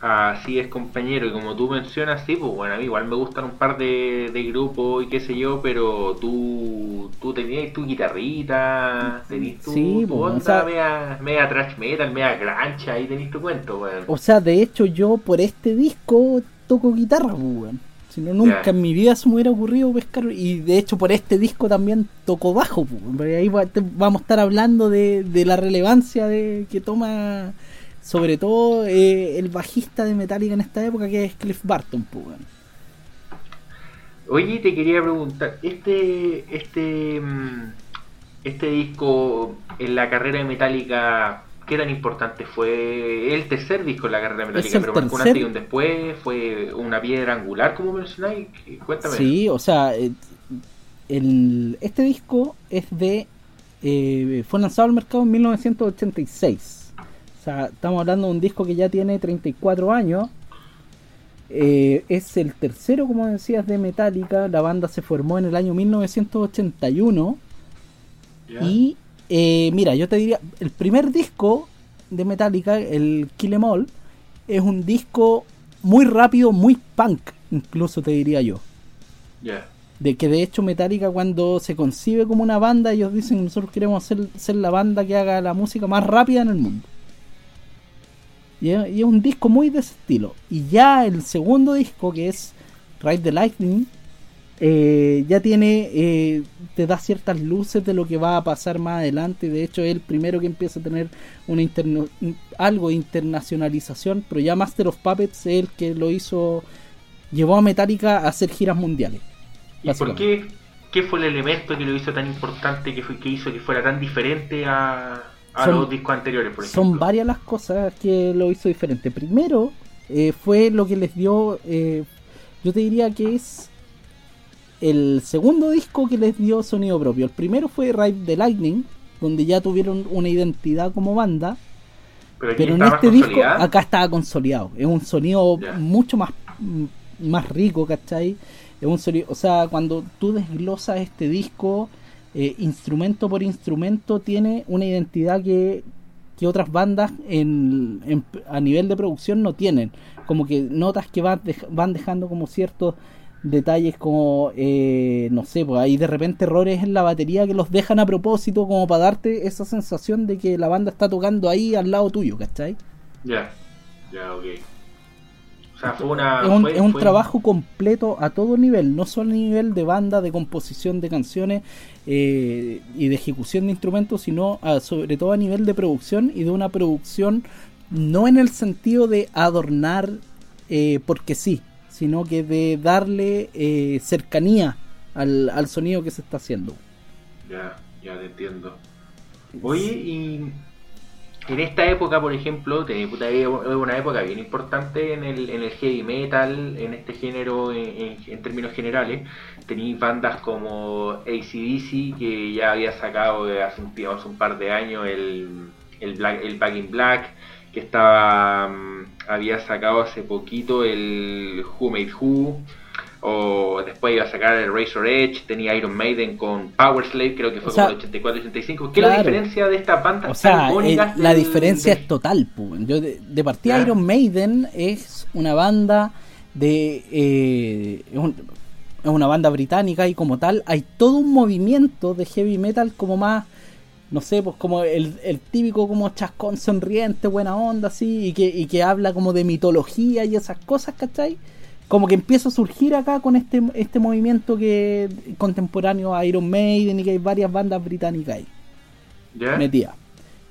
Así es, compañero, y como tú mencionas, sí, pues bueno, a mí igual me gustan un par de, de grupos y qué sé yo, pero tú, tú tenías tu guitarrita, tenías tu, Sí, tu pues, onda o sea- media, media trash metal, media grancha, ahí tenías tu cuento, weón. O sea, de hecho yo por este disco toco guitarra, pues, weón. Si no, nunca en mi vida se me hubiera ocurrido pescar. Y de hecho por este disco también toco bajo, porque ahí vamos a estar hablando de, de la relevancia de que toma sobre todo eh, el bajista de Metallica en esta época que es Cliff Barton, pues. Oye, te quería preguntar, este, este, mm, este disco en la carrera de Metallica, ¿qué tan importante fue? El tercer disco en la carrera de Metallica, el pero marcó un antes y un después, fue una piedra angular, como mencionáis, cuéntame. Sí, o sea, eh, el, este disco es de. eh, fue lanzado al mercado en 1986. O sea, estamos hablando de un disco que ya tiene 34 años. Eh, es el tercero, como decías, de Metallica. La banda se formó en el año 1981. ¿Ya? Y eh, mira, yo te diría, el primer disco de Metallica, el Kill Em All, es un disco muy rápido, muy punk, incluso te diría yo. Ya. De que de hecho Metallica cuando se concibe como una banda, ellos dicen nosotros queremos ser, ser la banda que haga la música más rápida en el mundo. Y es, y es un disco muy de ese estilo. Y ya el segundo disco, que es Ride the Lightning, eh, ya tiene, eh, te da ciertas luces de lo que va a pasar más adelante. De hecho, es el primero que empieza a tener una interno- algo de internacionalización. Pero ya Master of Puppets es el que lo hizo, llevó a Metallica a hacer giras mundiales. ¿Y por qué, qué fue el elemento que lo hizo tan importante, que, fue, que hizo que fuera tan diferente a, a Son- los discos anteriores, por ejemplo? Son varias las cosas que lo hizo diferente. Primero, eh, fue lo que les dio, yo te diría que es el segundo disco que les dio sonido propio. El primero fue Ride the Lightning, donde ya tuvieron una identidad como banda. Pero, en este disco acá estaba consolidado. Es un sonido mucho más, más rico, ¿cachai? Es un sonido, o sea, cuando tú desglosas este disco, eh, instrumento por instrumento, tiene una identidad que, que otras bandas en, a nivel de producción no tienen. Como que notas que van, van dejando como ciertos detalles como, eh, no sé, pues hay de repente errores en la batería que los dejan a propósito como para darte esa sensación de que la banda está tocando ahí al lado tuyo, ¿cachai? Ya, ya, ok. O sea, fue una, es un, trabajo completo a todo nivel, no solo a nivel de banda, de composición de canciones eh, y de ejecución de instrumentos, sino sobre todo a nivel de producción y de una producción no en el sentido de adornar eh, porque sí, sino que de darle eh, cercanía al, al, sonido que se está haciendo. Ya, ya te entiendo. Oye, y en esta época, por ejemplo, es una época bien importante en el, en el heavy metal, en este género en, términos generales. Tenéis bandas como ACDC, que ya había sacado hace un, un par de años el, el, el Back in Black, que estaba mm, había sacado hace poquito el Who Made Who o después iba a sacar el Razor Edge, tenía Iron Maiden con Power Slave, creo que fue como el 84-85. ¿Qué es la diferencia de esta banda? O sea, la diferencia es total. Yo de, partida Iron Maiden es una banda de... Eh, es una banda británica y como tal hay todo un movimiento de heavy metal como más no sé, pues como el, el, típico como chascón sonriente, buena onda, así, y que, y que habla como de mitología y esas cosas, ¿cachai? Como que empieza a surgir acá con este, este movimiento que contemporáneo a Iron Maiden y que hay varias bandas británicas ahí. Metía.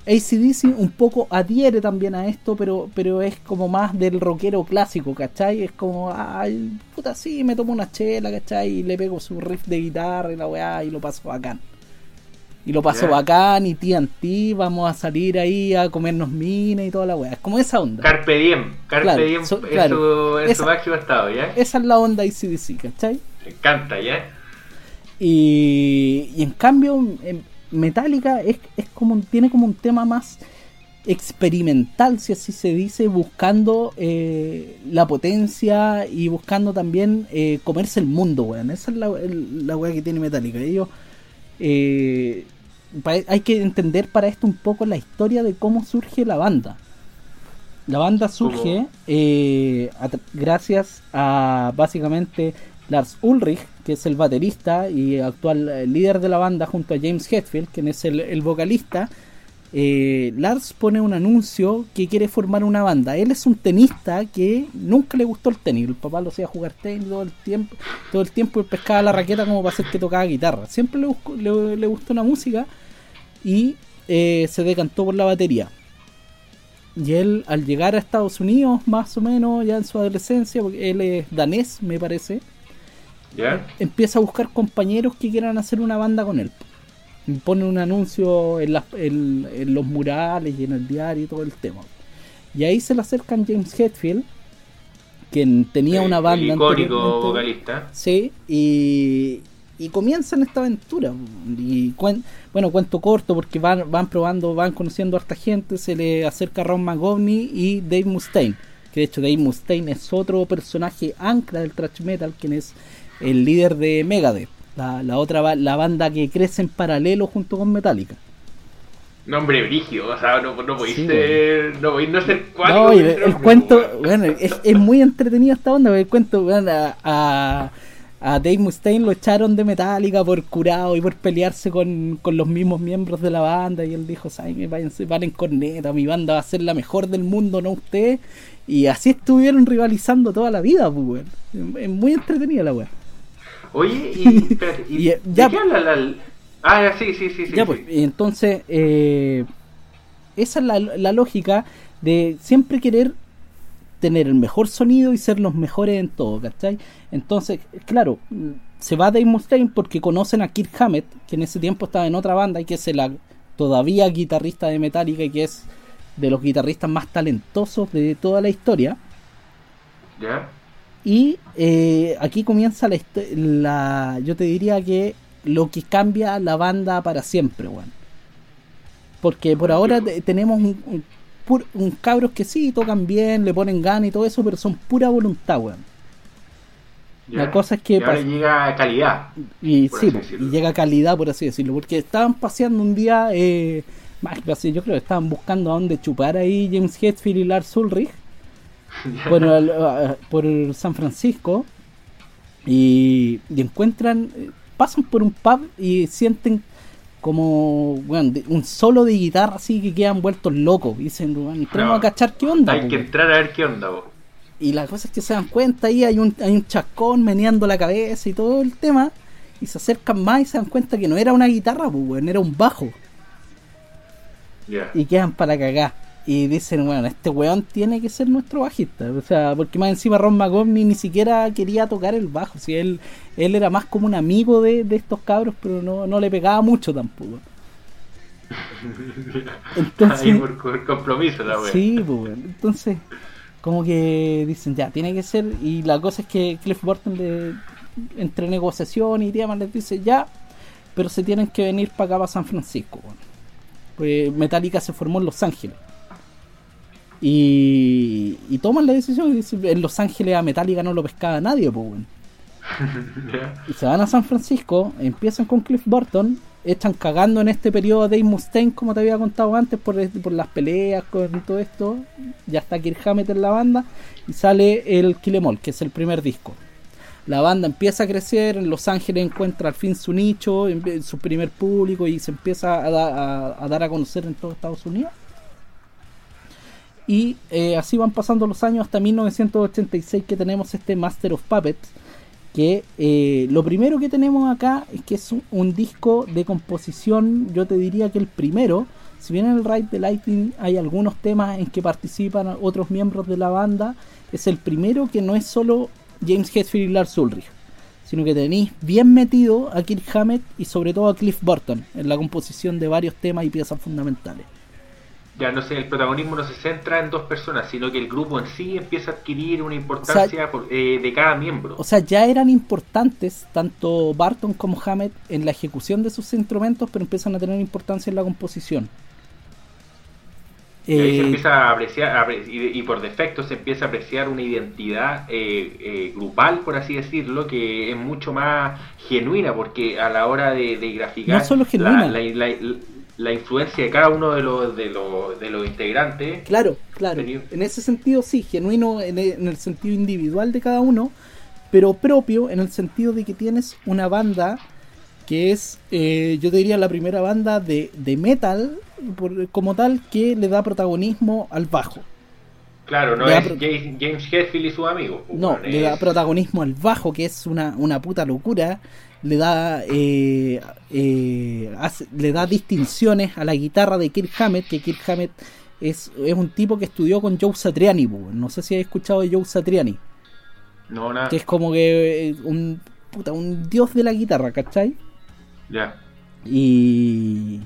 ACDC un poco adhiere también a esto, pero, pero es como más del rockero clásico, ¿cachai? Es como, ay, puta, sí, me tomo una chela, ¿cachai? Y le pego su riff de guitarra y la weá y lo paso bacán. Y lo pasó bacán y TNT, vamos a salir ahí a comernos minas y toda la weá. Es como esa onda. Carpe diem, Carpe diem es, su, máximo estado, ¿ya? Esa es la onda ICDC, ¿cachai? Me encanta, ¿ya? Y, y en cambio, Metallica es, es como tiene como un tema más experimental, si así se dice, buscando eh, la potencia y buscando también eh, comerse el mundo, weón. Esa es la, la weá que tiene Metallica. Ellos eh, hay que entender para esto un poco la historia de cómo surge la banda. La banda surge eh, gracias a básicamente Lars Ulrich, que es el baterista y actual eh, líder de la banda, junto a James Hetfield, quien es el vocalista, eh, Lars pone un anuncio que quiere formar una banda. Él es un tenista que nunca le gustó el tenis. El papá lo hacía jugar tenis todo el tiempo, todo el tiempo y pescaba la raqueta como para hacer que tocaba guitarra. Siempre le, le, gustó la música y eh, se decantó por la batería. Y él, al llegar a Estados Unidos, más o menos, ya en su adolescencia, porque él es danés, me parece, empieza a buscar compañeros que quieran hacer una banda con él pone un anuncio en, en, los murales y en el diario y todo el tema. Y ahí se le acercan James Hetfield, quien tenía una banda. El icónico vocalista. Sí, y, y comienzan esta aventura. Y bueno, cuento corto porque van, van probando, van conociendo a harta gente. Se le acerca Ron McGovney y Dave Mustaine. Que de hecho Dave Mustaine es otro personaje ancla del thrash metal, quien es el líder de Megadeth la, otra la banda que crece en paralelo junto con Metallica. Nombre brígido, o sea, no, no podéis ser, no no ser No, el, cuento, bueno, es, es, muy entretenido esta onda, el cuento, bueno, a, a, Dave Mustaine lo echaron de Metallica por curado y por pelearse con, con los mismos miembros de la banda y él dijo, me váyanse, valen corneta, mi banda va a ser la mejor del mundo, no usted. Y así estuvieron rivalizando toda la vida, pues, Es muy entretenida la weá. Oye, y, espérate, y, ya, qué habla la, Ah, sí, sí, sí, sí. Ya, pues, entonces, eh, esa es la, la, lógica de siempre querer tener el mejor sonido y ser los mejores en todo, ¿cachai? Entonces, claro, se va Dave Mustaine porque conocen a Kirk Hammett, que en ese tiempo estaba en otra banda y que es el todavía guitarrista de Metallica y que es de los guitarristas más talentosos de toda la historia. ¿Ya? Y eh, aquí comienza la, la. Yo te diría que lo que cambia la banda para siempre, weón. Porque por ahora te- tenemos un, un, pur- un cabros que sí tocan bien, le ponen ganas y todo eso, pero son pura voluntad, weón. La cosa es que Y ahora llega calidad. Y sí, y llega calidad, por así decirlo. Porque estaban paseando un día, eh, más que así, yo creo que estaban buscando a dónde chupar ahí James Hetfield y Lars Ulrich por, el- por el San Francisco y, y encuentran, eh, pasan por un pub y sienten como bueno, un solo de guitarra así que quedan vueltos locos. Y dicen, bueno, entremos No. a cachar qué onda. Hay po, que entrar a ver qué onda, po. Y la cosa es que se dan cuenta ahí, hay un, hay un chascón meneando la cabeza y todo el tema. Y se acercan más y se dan cuenta que no era una guitarra, pues, era un bajo. Ya. Y quedan para cagar. Y dicen, bueno, este weón tiene que ser nuestro bajista. O sea, porque más encima Ron McGovney ni siquiera quería tocar el bajo. Si él, él era más como un amigo de, de estos cabros, pero no, no le pegaba mucho tampoco. Entonces, Ahí por, por compromiso la wea. Sí, pues, weón. entonces, como que dicen, ya, tiene que ser. Y la cosa es que Cliff Burton, le, entre negociación y demás, les dice, ya, pero se tienen que venir para acá, para San Francisco. weón. Pues Metallica se formó en Los Ángeles. Y, y toman la decisión en Los Ángeles a Metallica no lo pescaba nadie, pues. Ya. Y se van a San Francisco, empiezan con Cliff Burton, echan cagando en este periodo a Dave Mustaine, como te había contado antes, por, por las peleas, con todo esto. Ya está Kirk Hammett en la banda y sale el Kill Em All, que es el primer disco. La banda empieza a crecer, en Los Ángeles encuentra al fin su nicho, su primer público y se empieza a, da- a- a dar a conocer en todo Estados Unidos. Y eh, así van pasando los años hasta 1986 que tenemos este Master of Puppets, que eh, lo primero que tenemos acá es que es un, disco de composición, yo te diría que el primero, si bien en el Ride the Lightning hay algunos temas en que participan otros miembros de la banda, es el primero que no es solo James Hetfield y Lars Ulrich, sino que tenéis bien metido a Kirk Hammett y sobre todo a Cliff Burton en la composición de varios temas y piezas fundamentales. Ya no sé, el protagonismo no se centra en dos personas, sino que el grupo en sí empieza a adquirir una importancia por- eh, de cada miembro. O sea, ya eran importantes tanto Barton como Hammett en la ejecución de sus instrumentos, pero empiezan a tener importancia en la composición. y ahí se Eh, empieza a apreciar, y, y por defecto se empieza a apreciar una identidad eh, eh, grupal, por así decirlo, que es mucho más genuina, porque a la hora de, de graficar No solo genuina. La, la- la- la influencia de cada uno de los, de los, de los integrantes, Claro, claro. En ese sentido sí, genuino en el, en el sentido individual de cada uno, pero propio en el sentido de que tienes una banda que es, eh, yo diría, la primera banda de, de metal por- como tal que le da protagonismo al bajo. claro, no Le es James, James Hetfield y sus amigos. pues, No, bueno, le da es- protagonismo al bajo, que es una, una puta locura. Le da eh, eh, hace- le da distinciones a la guitarra de Kirk Hammett, que Kirk Hammett es, es un tipo que estudió con Joe Satriani. No sé si has escuchado de Joe Satriani, no, nada. que es como que eh, un, puta, un dios de la guitarra, ¿cachai? Ya. Y,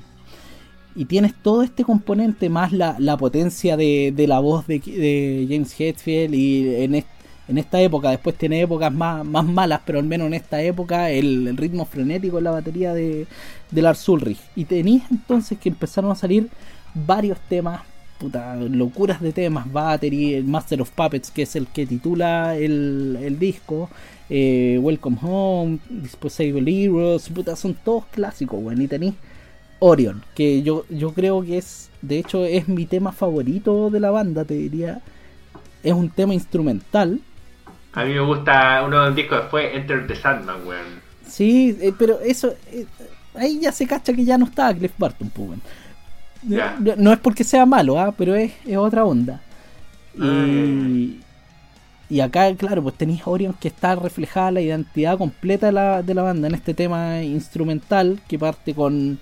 y tienes todo este componente más la, la potencia de, de la voz de, de James Hetfield y en, est- en esta época, después tiene épocas más, más malas, pero al menos en esta época el, ritmo frenético en la batería de, de Lars Ulrich. Y tenéis entonces que empezaron a salir varios temas, puta, locuras de temas, Battery, el Master of Puppets, que es el que titula el, el disco, eh, Welcome Home, Disposable Heroes, puta, son todos clásicos, weón, y tenéis Orion, que yo, yo creo que es, de hecho, es mi tema favorito de la banda, te diría. Es un tema instrumental. A mí me gusta uno de los discos después, Enter the Sandman, weón. Sí, eh, pero eso, eh, ahí ya se cacha que ya no estaba Cliff Barton, pues, weón. No, no es porque sea malo, ¿ah? pero es, es otra onda. Y, y acá, claro, pues tenéis Orion que está reflejada la identidad completa de la, de la banda en este tema instrumental que parte con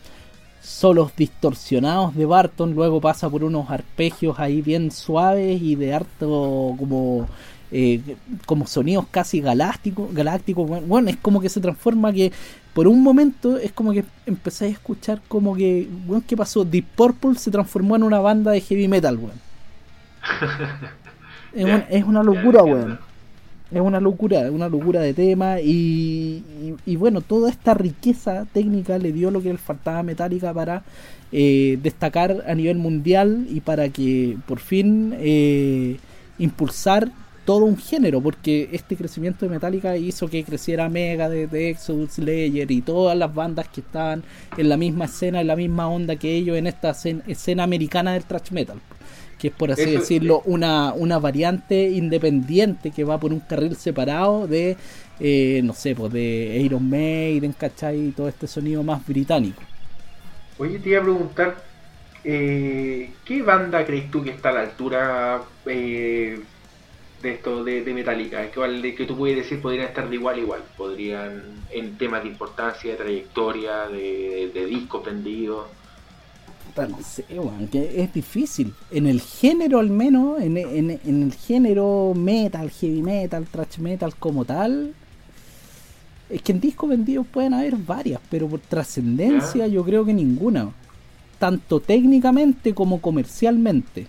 solos distorsionados de Barton, luego pasa por unos arpegios ahí bien suaves y de harto como eh, como sonidos casi galácticos, galácticos, bueno, bueno, es como que se transforma que por un momento es como que empezáis a escuchar como que, bueno, ¿qué pasó? Deep Purple se transformó en una banda de heavy metal, weón. Es, una locura, weón. es una locura, una locura de tema y, y, y bueno, toda esta riqueza técnica le dio lo que le faltaba a Metallica para eh, destacar a nivel mundial y para que por fin eh, impulsar todo un género, porque este crecimiento de Metallica hizo que creciera Mega de, de Exodus, Slayer y todas las bandas que estaban en la misma escena, en la misma onda que ellos en esta escena, escena americana del thrash metal, que es por así Eso- decirlo una, una variante independiente que va por un carril separado de, eh, no sé, pues de Iron Maiden, ¿cachai? Y todo este sonido más británico. Oye, te iba a preguntar, eh, ¿qué banda crees tú que está a la altura eh, de esto de, de Metallica? ¿Qué vale- que tú puedes decir podrían estar de igual a igual? Podrían, en temas de importancia, de trayectoria, de, de discos vendidos. No sé, weón, que es difícil. En el género, al menos, en, en- en el género metal, heavy metal, thrash metal como tal, es que en discos vendidos pueden haber varias, pero por trascendencia yo creo que ninguna. Tanto técnicamente como comercialmente.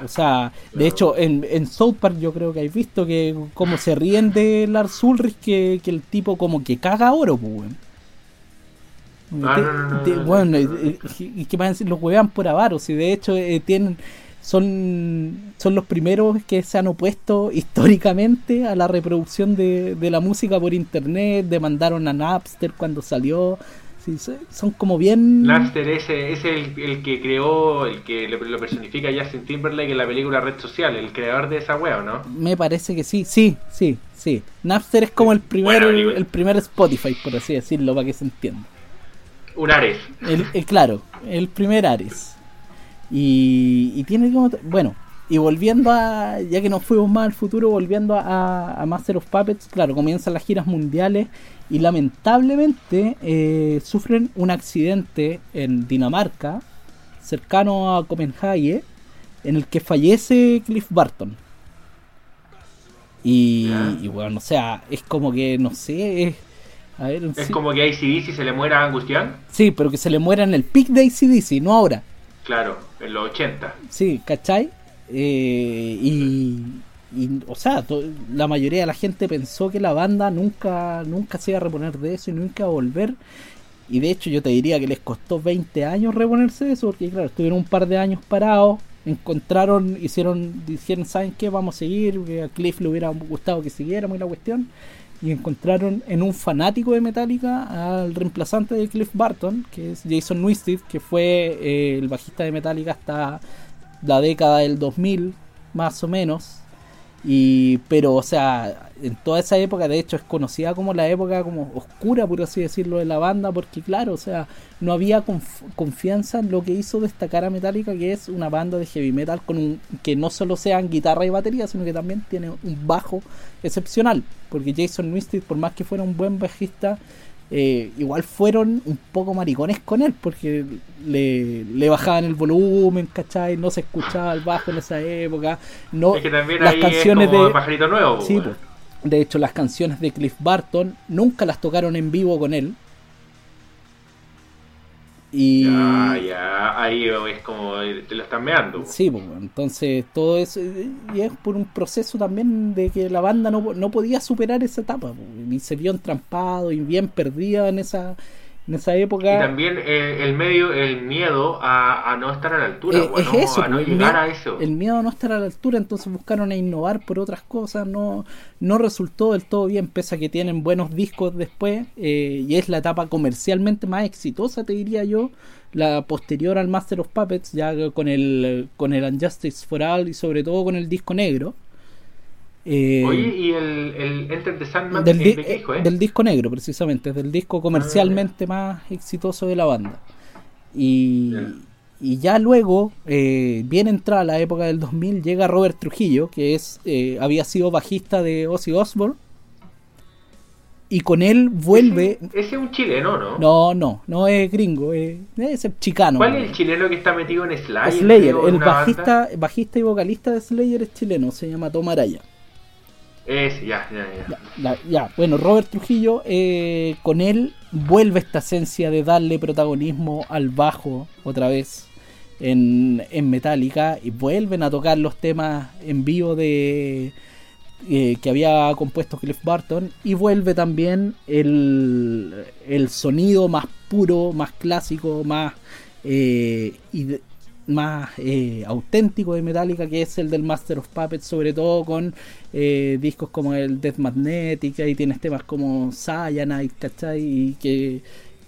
O sea, de hecho, en, en South Park yo creo que habéis visto que como se ríen de Lars Ulrich, que, que el tipo como que caga oro, pues, bueno, no, y- que los huevan por avaros, y de hecho eh, tienen son son los primeros que se han opuesto históricamente a la reproducción de, de la música por internet, demandaron a Napster cuando salió, sí, son como bien... Napster ese es el, el que creó, el que lo, personifica Justin Timberlake en la película Red Social, el creador de esa wea, ¿o ¿no? Me parece que sí, sí, sí, sí. Napster es como el primer, el primer Spotify, por así decirlo, para que se entienda. Un Ares. El, el- claro, el primer Ares. Y, y tiene como... Bueno, y volviendo a... Ya que nos fuimos más al futuro, volviendo a, a Master of Puppets, claro, comienzan las giras mundiales y lamentablemente eh, sufren un accidente en Dinamarca, cercano a Copenhague, en el que fallece Cliff Barton. Y, Ya. y bueno, o sea, es como que, no sé, es... A ver, Es sí- como que ACDC se le muera a Angustian. Sí, pero que se le muera en el pic de ACDC, no ahora. Claro, en los 80. Sí, ¿cachai? Eh, y, y, o sea, la mayoría de la gente pensó que la banda nunca, nunca se iba a reponer de eso y nunca iba a volver. Y de hecho yo te diría que les costó 20 años reponerse de eso, porque claro, estuvieron un par de años parados, encontraron, hicieron, dijeron, ¿saben qué? Vamos a seguir, que a Cliff le hubiera gustado que siguiéramos la cuestión. Y encontraron en un fanático de Metallica al reemplazante de Cliff Barton, que es Jason Newsted, que fue eh, el bajista de Metallica hasta la década del 2000, más o menos. Y, pero, o sea, en toda esa época, de hecho, es conocida como la época como oscura, por así decirlo, de la banda, porque, claro, o sea, no había conf- confianza en lo que hizo destacar a Metallica, que es una banda de heavy metal con un, que no solo sean guitarra y batería, sino que también tiene un bajo excepcional. Porque Jason Newsted, por más que fuera un buen bajista, eh, igual fueron un poco maricones con él, porque le, le bajaban el volumen, ¿cachai? No se escuchaba el bajo en esa época. No, es que también las ahí canciones es como de. Pajarito Nuevo. Sí, pues. de hecho, las canciones de Cliff Barton nunca las tocaron en vivo con él. Y. Ya, ya, ahí es como te lo están meando. Sí, pues, entonces todo eso y es por un proceso también de que la banda no, no podía superar esa etapa pues, y se vio entrampado y bien perdida en esa en esa época. Y también eh, el medio, el miedo a, a no estar a la altura, Eh, weón, es eso, a no llegar a eso. El miedo a no estar a la altura, entonces buscaron a innovar por otras cosas, no, no resultó del todo bien, pese a que tienen buenos discos después, eh, y es la etapa comercialmente más exitosa, te diría yo, la posterior al Master of Puppets, ya con el, con el Unjustice for All y sobre todo con el disco negro. Eh, Oye, y el, el Enter the Sandman del, ¿de, di- de qué hijo, eh? del disco negro, precisamente, es del disco comercialmente más exitoso de la banda. Y, Ya. y ya luego, eh, bien entrada la época del 2000, llega Robert Trujillo, que es eh, había sido bajista de Ozzy Osbourne. Y con él vuelve. Ese, ese es un chileno, ¿no? No, no, no es gringo, es, es chicano. ¿Cuál es el chileno que está metido en Slayer? Slayer, el bajista, banda? bajista y vocalista de Slayer es chileno, se llama Tom Araya. Ese, ya, ya, ya. Ya, bueno, Robert Trujillo, eh, con él vuelve esta esencia de darle protagonismo al bajo otra vez en, en Metallica y vuelven a tocar los temas en vivo de, eh, que había compuesto Cliff Barton y vuelve también el, el sonido más puro, más clásico, más eh, más eh, auténtico de Metallica que es el del Master of Puppets sobre todo con eh, discos como el Death Magnetic y tienes temas como Cyanide ¿cachai? y que,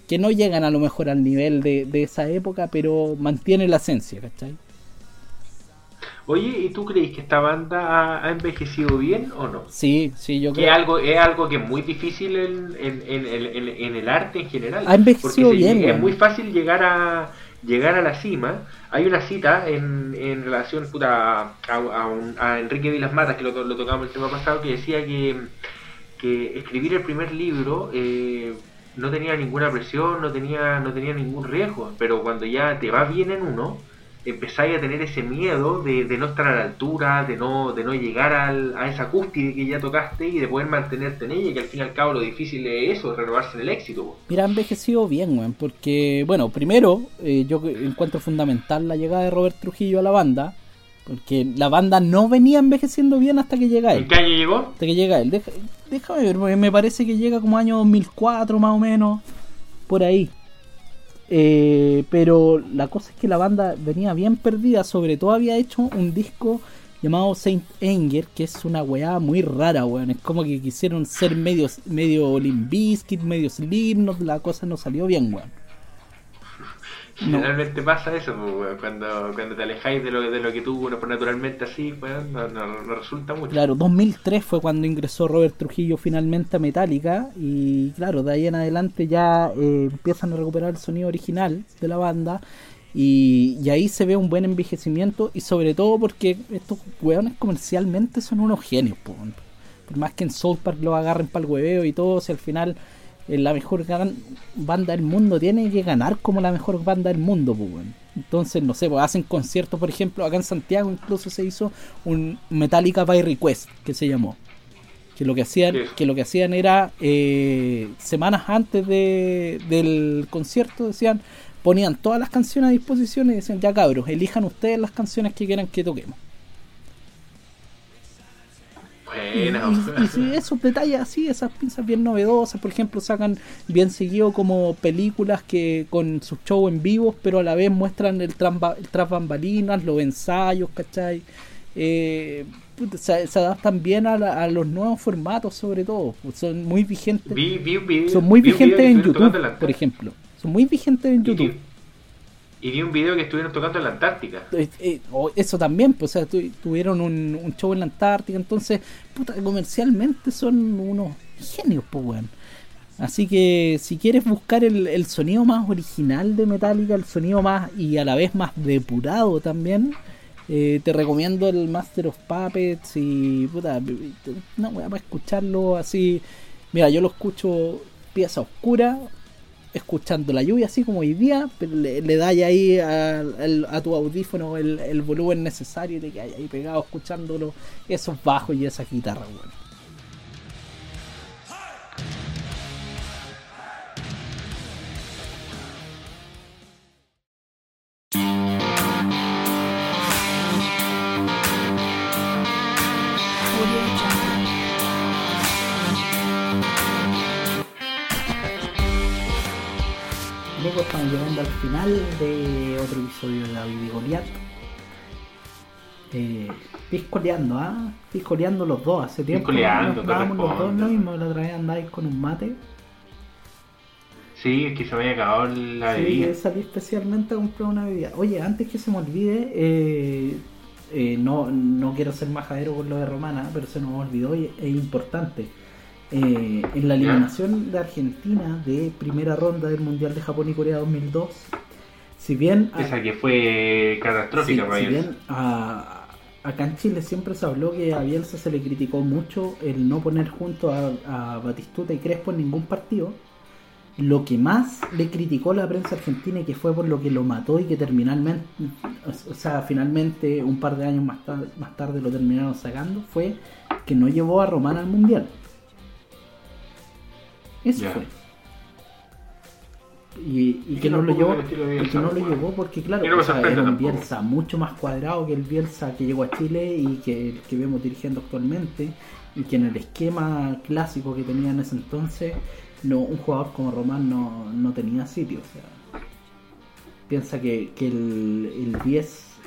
que no llegan a lo mejor al nivel de, de esa época pero mantiene la esencia ¿cachai? Oye, ¿y tú crees que esta banda ha, envejecido bien o no? sí, sí yo Que creo algo, es algo que es muy difícil en, en- en- el arte en general. Ha envejecido Porque bien, es muy fácil llegar a llegar a la cima. Hay una cita en, en relación puta, a, un- a Enrique Vilas Matas, que lo, lo tocamos el tema pasado, que decía que, que escribir el primer libro eh, no tenía ninguna presión, no tenía, no tenía ningún riesgo, pero cuando ya te va bien en uno, empezáis a tener ese miedo de, de no estar a la altura, de no, de no llegar al- a esa cúspide que ya tocaste y de poder mantenerte en ella, que al fin y al cabo lo difícil es eso, renovarse en el éxito. Mira, ha envejecido bien, weón, porque, bueno, primero, eh, yo encuentro fundamental la llegada de Robert Trujillo a la banda, porque la banda no venía envejeciendo bien hasta que llega él. ¿En qué año llegó? Hasta que llega él. Deja- déjame ver, porque me parece que llega como año 2004 más o menos, por ahí. Eh, pero la cosa es que la banda venía bien perdida, sobre todo había hecho un disco llamado Saint Anger, que es una weá muy rara, weón. Es como que quisieron ser medio, medio Limp Bizkit, medio Slipknot, la cosa no salió bien, weón. No. Generalmente pasa eso, weón, cuando, cuando te alejáis de lo, de lo que tú pues, naturalmente así, weón, no, no- no resulta mucho. Claro, 2003 fue cuando ingresó Robert Trujillo finalmente a Metallica y claro, de ahí en adelante ya eh, empiezan a recuperar el sonido original de la banda y, y ahí se ve un buen envejecimiento y sobre todo porque estos weones comercialmente son unos genios, po. por más que en South Park lo agarren para el hueveo y todo, si al final la mejor banda del mundo tiene que ganar como la mejor banda del mundo, pues. Entonces, no sé, pues hacen conciertos, por ejemplo, acá en Santiago incluso se hizo un Metallica by Request, que se llamó. Que lo que hacían, Sí. que lo que hacían era eh, semanas antes de, del concierto decían, ponían todas las canciones a disposición y decían, ya cabros, elijan ustedes las canciones que quieran que toquemos. Y, Buena, y- y sí, esos detalles así, esas pinzas bien novedosas, por ejemplo, sacan bien seguido como películas que con sus shows en vivo, pero a la vez muestran el tras, ba- el tras bambalinas, los ensayos, ¿cachai? Eh, se, se adaptan bien a, la- a los nuevos formatos, sobre todo, son muy vigentes. vi, vi son muy vigentes en YouTube, por ejemplo. Son muy vigentes en YouTube. Y vi un video que estuvieron tocando en la Antártica. Eh, eh, o eso también, pues, o sea, tu- tuvieron un, show en la Antártica, entonces, puta, comercialmente son unos genios, pues, weón. Así que si quieres buscar el, sonido más original de Metallica, el sonido más y a la vez más depurado también, eh, te recomiendo el Master of Puppets y puta, una weá para escucharlo así. Mira, yo lo escucho pieza oscura, escuchando la lluvia así como hoy día, pero le, le das ahí a, a tu audífono el, el volumen necesario y te quedas ahí pegado escuchándolo, esos bajos y esas guitarras, weón. Luego estamos llegando al final de otro episodio de David y Goliat. Eh, piscoleando, ¿ah? Piscoleando los dos. Hace tiempo que Piscoleando, nos hablábamos los dos lo mismo. La otra vez andáis con un mate. Sí, es que se me había acabado la Sí, bebida. que salí especialmente a comprar una bebida. Oye, antes que se me olvide, eh, eh, no, no quiero ser majadero con lo de Romana, pero se nos olvidó y es importante. Eh, en la eliminación de Argentina de primera ronda del Mundial de Japón y Corea 2002, si bien... Esa que fue catastrófica para si ellos. bien a- acá en Chile siempre se habló que a Bielsa se le criticó mucho el no poner junto a, a Batistuta y Crespo en ningún partido. Lo que más le criticó la prensa argentina y que fue por lo que lo mató y que terminalmente, o sea, finalmente un par de años más, tar- más tarde lo terminaron sacando, fue que no llevó a Román al Mundial. Eso fue. Y, y Y que no lo tampoco llevó, y que no lo porque claro, o sea, era un tampoco. Bielsa mucho más cuadrado que el Bielsa que llegó a Chile y que el que vemos dirigiendo actualmente y que en el esquema clásico que tenía en ese entonces no un jugador como Román no, no tenía sitio, o sea, piensa que, que el, el 10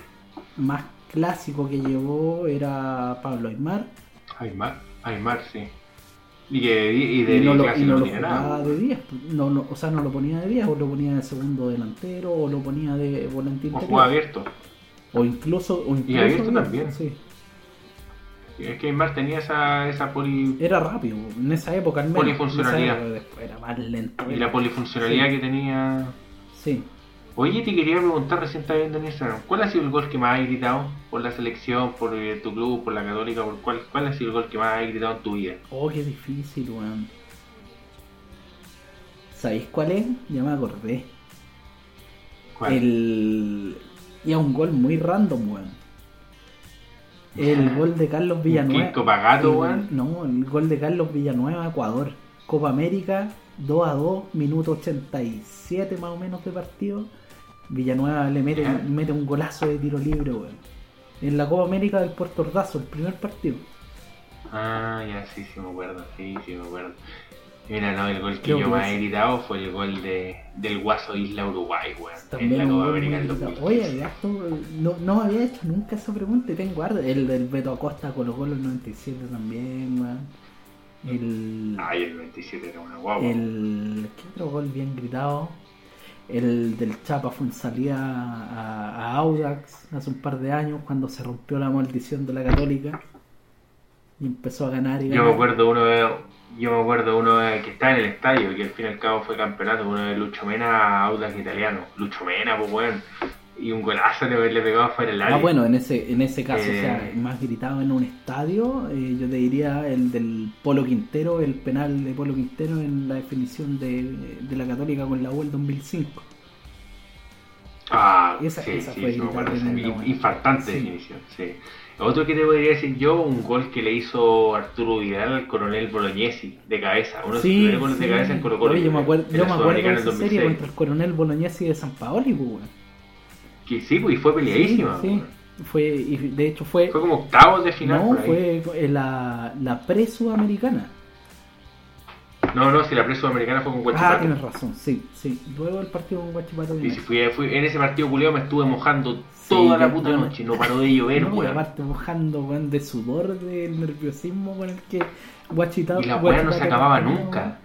más clásico que llevó era Pablo Aymar Aymar, Aymar, sí. Y, que, y de y no lo, y no no lo jugaba nada. de 10, no, no, o sea, no lo ponía de 10 o lo ponía de segundo delantero o lo ponía de volante O juega abierto. O incluso, o incluso abierto abierto, también. sí. Es que Aymar tenía esa, esa poli... Era rápido, en esa época al menos. Polifuncionalidad. Época, era más lento. y la polifuncionalidad Sí. que tenía. Sí. Oye, te quería preguntar recién estaba viendo en Instagram, ¿cuál ha sido el gol que más has gritado por la selección, por eh, tu club, por la católica? Por cuál, ¿Cuál ha sido el gol que más has gritado en tu vida? Oh, qué difícil, weón. ¿Sabéis cuál es? Ya me acordé. ¿Cuál? El. Y es un gol muy random, weón. El gol de Carlos Villanueva. ¿Qué, Copagato, weón? No, el gol de Carlos Villanueva, Ecuador. Copa América, 2 a 2, minuto 87 más o menos de partido. Villanueva le mete, un golazo de tiro libre, weón. En la Copa América del Puerto Ordazo, el primer partido. Ah, ya sí, sí me acuerdo, sí, sí me acuerdo. Mira, no, el gol que yo más he gritado fue el gol de, del Guaso Isla Uruguay, weón. En También la Copa América del gritado. 2015. Oye, ya esto, no, no había hecho nunca esa pregunta y tengo harto. El del Beto Acosta con los goles 97 también, weón. El, Ay, el 27 era una guagua. el. ¿Qué otro gol bien gritado? El del Chapa fue en salida a, a Audax hace un par de años cuando se rompió la maldición de la Católica y empezó a ganar y Yo me acuerdo uno de, yo me acuerdo uno de- que estaba en el estadio, que al fin y al cabo fue campeonato, uno de Lucho Mena a Audax italiano. Lucho Mena, pues weón. Y un golazo le, le pegaba fuera el área. Ah, bueno, en ese, en ese caso, Eh, o sea, más gritado en un estadio, eh, yo te diría el del Polo Quintero, el penal de Polo Quintero en la definición de, de la Católica con la U el 2005. Ah, Esa- sí, esa sí, fue. Infartante Sí. definición, sí. Otro que te podría decir yo, un gol que le hizo Arturo Vidal al coronel Bolognesi de cabeza. Uno de Sí, primeros goles de sí. cabeza en Colo Colo. Oye, yo me acuerdo, yo me acuerdo de esa serie 2006. contra el coronel Bolognesi de San Paoli, pues. Que sí, y fue peleadísima. Sí. Fue, y de hecho fue, Fue como octavos de final. no, fue la, la pre-sudamericana. No, no, si la prensa sudamericana fue con Ah, Guachipato. tienes razón, sí, sí. Luego el partido con Guachipato. y si fui, fui- en ese partido culiado me estuve mojando toda la puta no- noche, no paró de llover, No, weón. aparte mojando, weón, de sudor, del nerviosismo con el que Guachita Y la weá no se acababa nunca.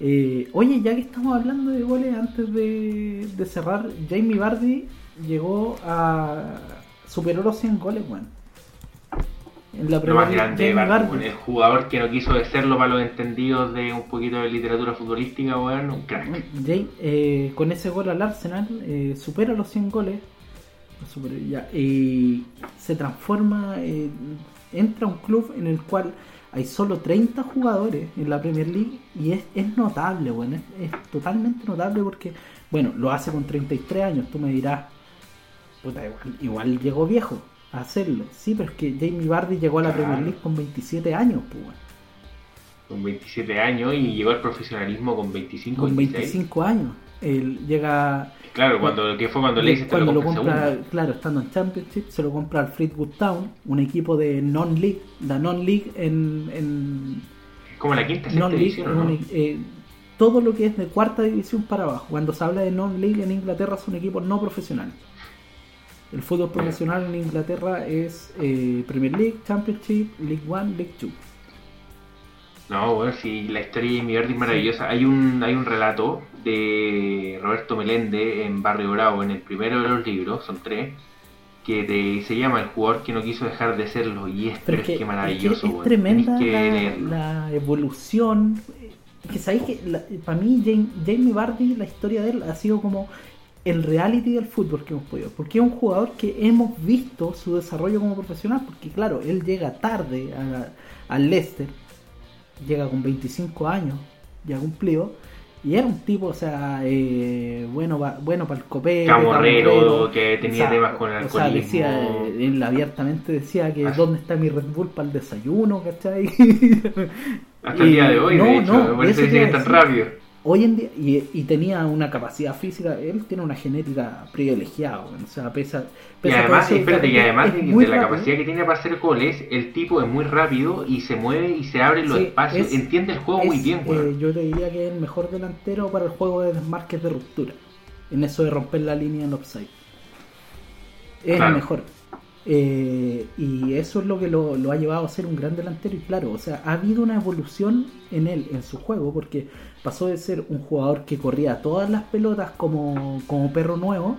Eh, oye, ya que estamos hablando de goles, antes de, de cerrar, Jamie Vardy llegó a. superó los 100 goles, weón. En la Lo más League, grande weón, el jugador que no quiso de serlo para los entendidos de un poquito de literatura futbolística, weón, un crack. Jay, eh, con ese gol al Arsenal eh, supera los 100 goles lo superó ya, y se transforma eh, entra a un club en el cual hay solo 30 jugadores en la Premier League y es, es notable bueno, es, es totalmente notable porque bueno lo hace con 33 años tú me dirás puta, igual, igual llegó viejo a hacerlo sí pero es que Jamie Vardy llegó a la Claro. Premier League con 27 años pues, bueno, Con 27 años y llegó al profesionalismo con 25, con 26. 25 años él llega Claro, cuando, que fue cuando le que cuando lo lo compra segunda. claro, estando en Championship, se lo compra al Fleetwood Town, un equipo de non-league, la non-league en, en como la quinta, sexta división, un- eh, todo lo que es de cuarta división para abajo. Cuando se habla de non-league en Inglaterra son equipos no profesionales. El fútbol profesional en Inglaterra es eh, Premier League, Championship, League One, League Two. No, bueno, sí, la historia de Jamie Vardy es maravillosa. Hay un, hay un relato de Roberto Melende en Barrio Bravo, en el primero de los libros, son tres, que te- se llama El jugador que no quiso dejar de serlo. Y es, Pero pero es que, es que es, maravilloso, que es weón. tremenda que la, la evolución. Que sabéis que la- para mí Jamie, Jamie Vardy, la historia de él ha sido como el reality del fútbol que hemos podido. Porque es un jugador que hemos visto su desarrollo como profesional. Porque claro, él llega tarde al Leicester. Llega con 25 años, ya cumplido. Y era un tipo, o sea, eh, bueno, bueno para el copete. Camorrero, que tenía temas con el O sea, alcoholismo. decía, eh, él abiertamente decía que Ah. dónde está mi Red Bull para el desayuno, ¿cachai? Hasta el día de hoy, no, de hecho, no, te dice que tan rápido. Hoy en día, y, y tenía una capacidad física, él tiene una genética privilegiada, o sea, pesa, Y pesa además, todo eso, espérate, y además de, la capacidad que tiene para hacer goles, el tipo es muy rápido y se mueve y se abre los Sí, espacios. es- Entiende el juego muy bien, eh, yo te diría que es el mejor delantero para el juego de desmarques de ruptura. En eso de romper la línea en offside. Es Claro. el mejor. Eh, y eso es lo que lo, lo ha llevado a ser un gran delantero. Y claro, o sea, ha habido una evolución en él, en su juego, porque pasó de ser un jugador que corría todas las pelotas como, como perro nuevo,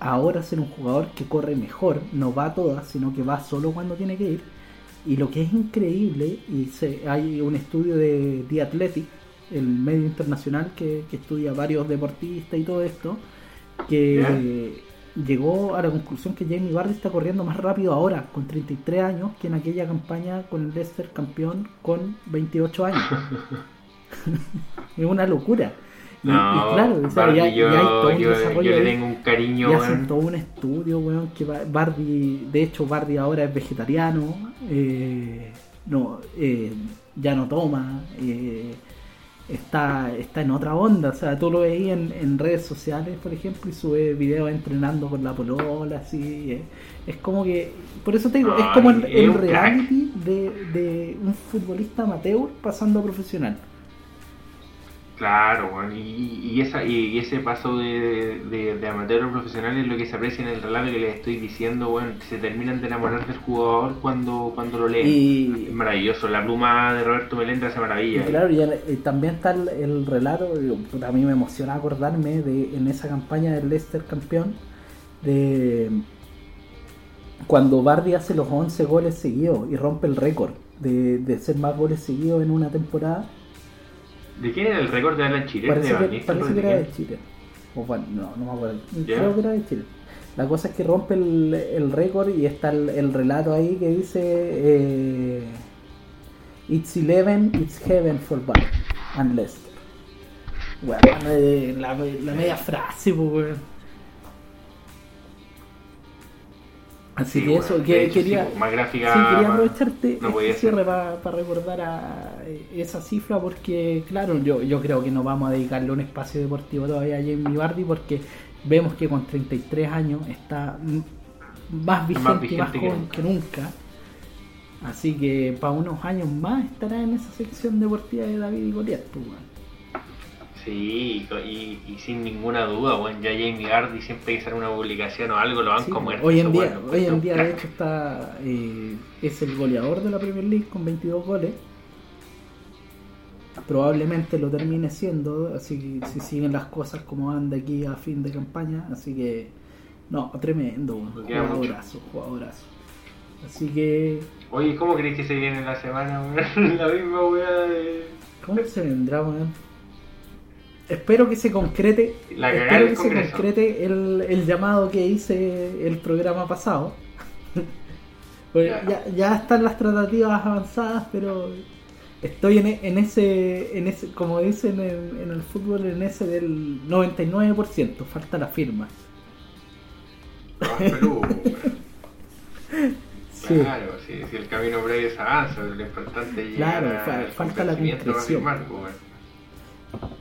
a ahora ser un jugador que corre mejor, no va a todas, sino que va solo cuando tiene que ir. Y lo que es increíble, y se, hay un estudio de The Athletic, el medio internacional que, que estudia varios deportistas y todo esto, que llegó a la conclusión que Jamie Vardy está corriendo más rápido ahora, con 33 años, que en aquella campaña con el Leicester campeón con 28 años. es una locura. Y, y No, claro, o sea, Bardi, ya, yo, ya hay todo un yo- desarrollo yo le ahí. tengo un cariño, Y hacen todo un estudio, weón, que Ba- Bardi, de hecho Bardi ahora es vegetariano, eh, no, eh, ya no toma, eh, está, está en otra onda, o sea, tú lo veías en, en redes sociales, por ejemplo, y sube videos entrenando con la polola, así, es como que, por eso te digo, es como el, reality de, de un futbolista amateur pasando a profesional. Claro, y, y, esa, y, ese paso de, de, de amateur a profesional es lo que se aprecia en el relato que les estoy diciendo, que se terminan de enamorar del jugador cuando, cuando lo leen. Y, Es maravilloso, la pluma de Roberto Melenda hace Y maravilla. claro, y, el- y también está el, el relato, a mí me emociona acordarme de en esa campaña del Leicester campeón, de cuando Bardi hace los 11 goles seguidos y rompe el récord de, de hacer más goles seguidos en una temporada. ¿De quién era el récord de Alan Chile? Parece ¿De que, parece que ¿De era de? Chile. O bueno, no, no me acuerdo. ¿Ya? Creo que era de Chile. La cosa es que rompe el, el récord y está el, el relato ahí que dice eh, It's 11, it's heaven for Bar and Leicester. Bueno, la, la media frase, pues, Así Sí, que bueno, eso, que quería, sí, más gráfica. Sí, quería más- aprovecharte no este cierre para recordar a eh, esa cifra porque, claro, yo, yo creo que no vamos a dedicarle un espacio deportivo todavía a Jamie Vardy porque vemos que con 33 años está más vigente, y más vigente que joven nunca. que nunca. Así que para unos años más estará en esa sección deportiva de David y Goliat. Pues, weón. Sí, y, y- sin ninguna duda, bueno, ya Jamie Gardy siempre que sale una publicación o algo lo van Sí, como hoy en día, hoy en día de hecho está eh, es el goleador de la Premier League con 22 goles. Probablemente lo termine siendo, así que si siguen las cosas como van de aquí a fin de campaña, así que no, tremendo, jugadorazo, jugadorazo. Así que, Oye, ¿cómo crees que se viene la semana? La misma weá de. ¿cómo se vendrá, weón? Espero que se concrete, La espero que se concrete el, el llamado que hice el programa pasado. Pues Ya. ya, están las tratativas avanzadas, pero estoy en, e- en ese, en ese, como dicen en, en el fútbol, en ese del 99%, falta la firma. Ah. Sí. Claro, si, si el camino previo es avanza, lo importante es llegar Claro, fa- al falta la concreción. firmar, pues.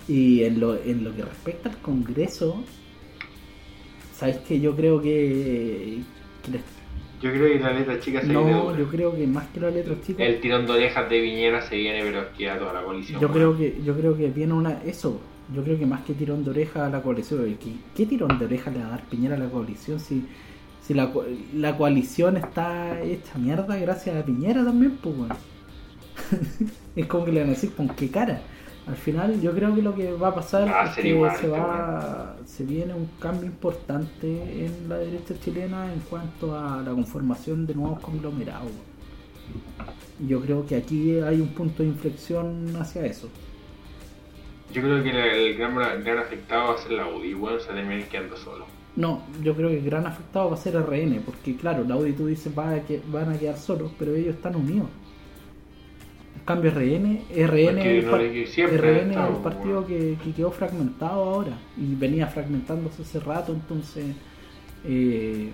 Y en lo, en lo que respecta al Congreso, ¿sabes que Yo creo que, que les- Yo creo que la letra chica se viene no, yo creo que más que las letras chicas, El tirón de orejas de Viñera se viene, pero queda toda la coalición. yo creo que yo creo que viene una eso. Yo creo que más que tirón de oreja a la coalición, ¿qué, qué tirón de oreja le va a dar Piñera a la coalición si si la, la coalición está hecha mierda gracias a Piñera también, pues bueno. es como que le van a decir con qué cara. Al final yo creo que lo que va a pasar Va a es que igual, se va se viene un cambio importante en la derecha chilena en cuanto a la conformación de nuevos conglomerados. Yo creo que aquí hay un punto de inflexión hacia eso. Yo creo que el gran, gran afectado va a ser la UDI, weón, se termina quedando solo. No, yo creo que el gran afectado va a ser RN, porque claro, la UDI tú dices a, que, van a quedar solos, pero ellos están unidos. Cambio RN, RN, el, no RN es estado, el partido bueno. que, que quedó fragmentado ahora y venía fragmentándose hace rato, entonces eh,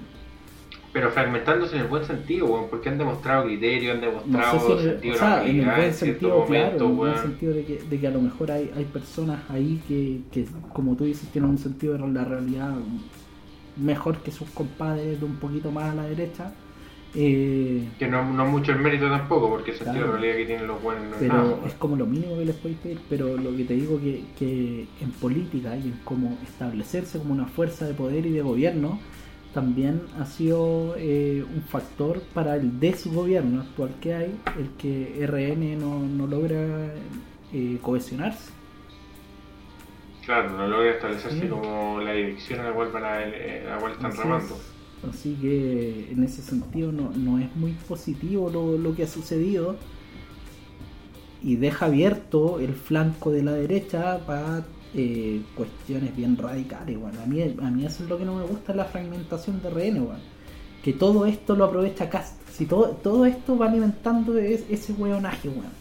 Pero fragmentándose en el buen sentido, weón, porque han demostrado criterio, han No demostrado sé si en el, sentido o sea, en el buen sentido, claro, en el buen sentido de que, de que a lo mejor hay, hay personas ahí que, que, como tú dices, tienen un sentido de la realidad mejor que sus compadres de un poquito más a la derecha. Eh, Que no, no mucho el mérito tampoco, porque el sentido Claro. de realidad que tienen los buenos no es pero nada. es como lo mínimo que les podéis pedir. Pero lo que te digo que, que en política y en cómo establecerse como una fuerza de poder y de gobierno también ha sido eh, un factor para el desgobierno actual que hay, el que RN no, no logra eh, cohesionarse. Claro, no logra establecerse Sí. como la dirección a la cual, van a, eh, a la cual están remando. Así que en ese sentido no, no es muy positivo lo, lo que ha sucedido y deja abierto el flanco de la derecha para eh, cuestiones bien radicales. weón. A, mí, a mí eso es lo que no me gusta, la fragmentación de RN. weón. Que todo esto lo aprovecha Cast. Si todo, todo esto va alimentando es- ese weonaje, weón.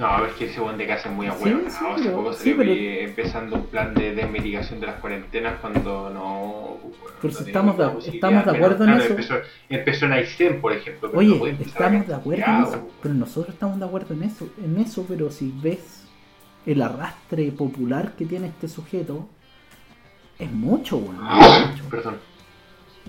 No, a ver que ese buen de casa es muy Sí, abuelo. sí, Hace pero- poco sí, pero- vi empezando un plan de desmitigación de las cuarentenas cuando no. bueno, Pero si no estamos de- estamos de acuerdo en claro, eso. Empezó, empezó en Aysén, por ejemplo. pero Oye, no estamos de acuerdo en eso, pero nosotros estamos de acuerdo en eso, en eso, pero si ves el arrastre popular que tiene este sujeto, es mucho, weón. Ah, es mucho. Perdón.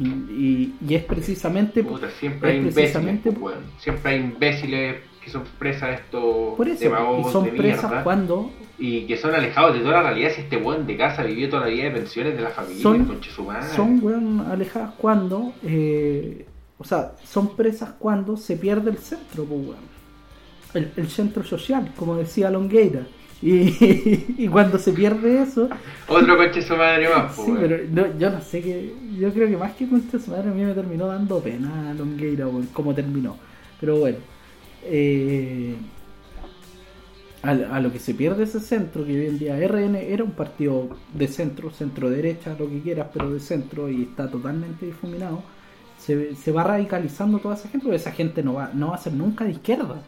Y, y- es precisamente Puta, siempre hay es imbéciles. precisamente- weón. Siempre hay imbéciles que son presas de estos por eso, y son de presas mierda. cuando Y que son alejados de toda la realidad. Si este buen de casa vivió toda la vida de pensiones de la familia, Son- son, weón, alejadas cuando, eh, o sea, son presas cuando se pierde el centro, pues, weón. El, el centro social, como decía Longueira. Y, y cuando se pierde eso, Otro conche su madre más, pues, Sí, pero no, yo no sé qué. Yo creo que más que contra su madre a mí me terminó dando pena Longueira, weón, cómo terminó. Pero bueno, eh, a, a lo que se pierde ese centro, que hoy en día RN era un partido de centro, centro-derecha, lo que quieras, pero de centro y está totalmente difuminado. Se, se va radicalizando toda esa gente, porque esa gente no va, no va a ser nunca de izquierda.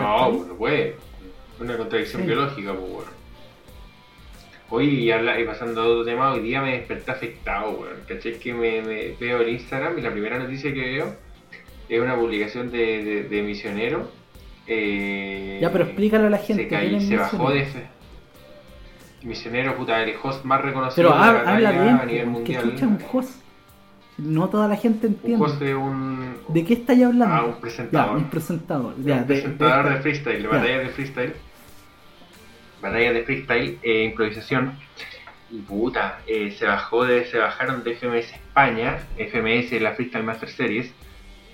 No, pues, no puede. Una contradicción Sí. biológica, pues, weón. Oye, y, habla- y pasando a otro tema, hoy día me desperté afectado, weón. ¿Cachai? Que me, me veo el Instagram y la primera noticia que veo es una publicación de, de, de misionero. eh, Ya, pero explícale a la gente. Se, cayó- ¿quién es se bajó de fe. Misionero, puta, el host más reconocido Pero de la hab- habla batalla bien, a nivel mundial. escucha un host. No toda la gente entiende. de un, ¿De qué estáis hablando? Ah, un Ya, presentador. un presentador. un Ya, de- de presentador de, freestyle, de ya. batallas de freestyle. Batallas de freestyle, eh, improvisación. Y puta, eh, se bajó de, se bajaron de FMS España, FMS la Freestyle Master Series,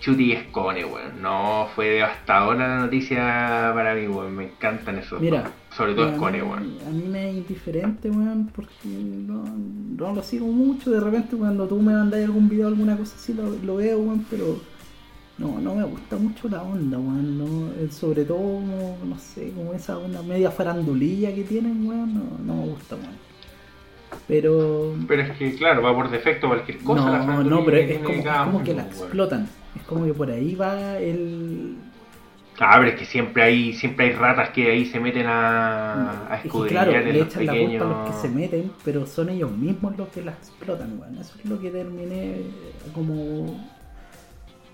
Chuti Escone, weón. No, fue devastadora la noticia para mí, weón. Me encantan esos. Mira. Sobre todo Escone, weón. A mí me es indiferente, weón, porque no, no lo sigo mucho. De repente, cuando tú me mandas algún video, alguna cosa así, lo, lo veo, weón, pero no, no me gusta mucho la onda, weón. No, Eh, sobre todo, como, no sé, como esa onda media farandulilla que tienen, weón, no, no me gusta, weón. Pero. Pero es que, claro, va por defecto cualquier cosa. la No, farándula no, pero es como, es cada como que la weón. explotan. Es como que por ahí va el. Ah, pero es que siempre hay, siempre hay ratas que ahí se meten a, a Es que, escudriñar claro, le los echan la pequeños. culpa a los que se meten, pero son ellos mismos los que las explotan, weón. Eso es lo que terminé como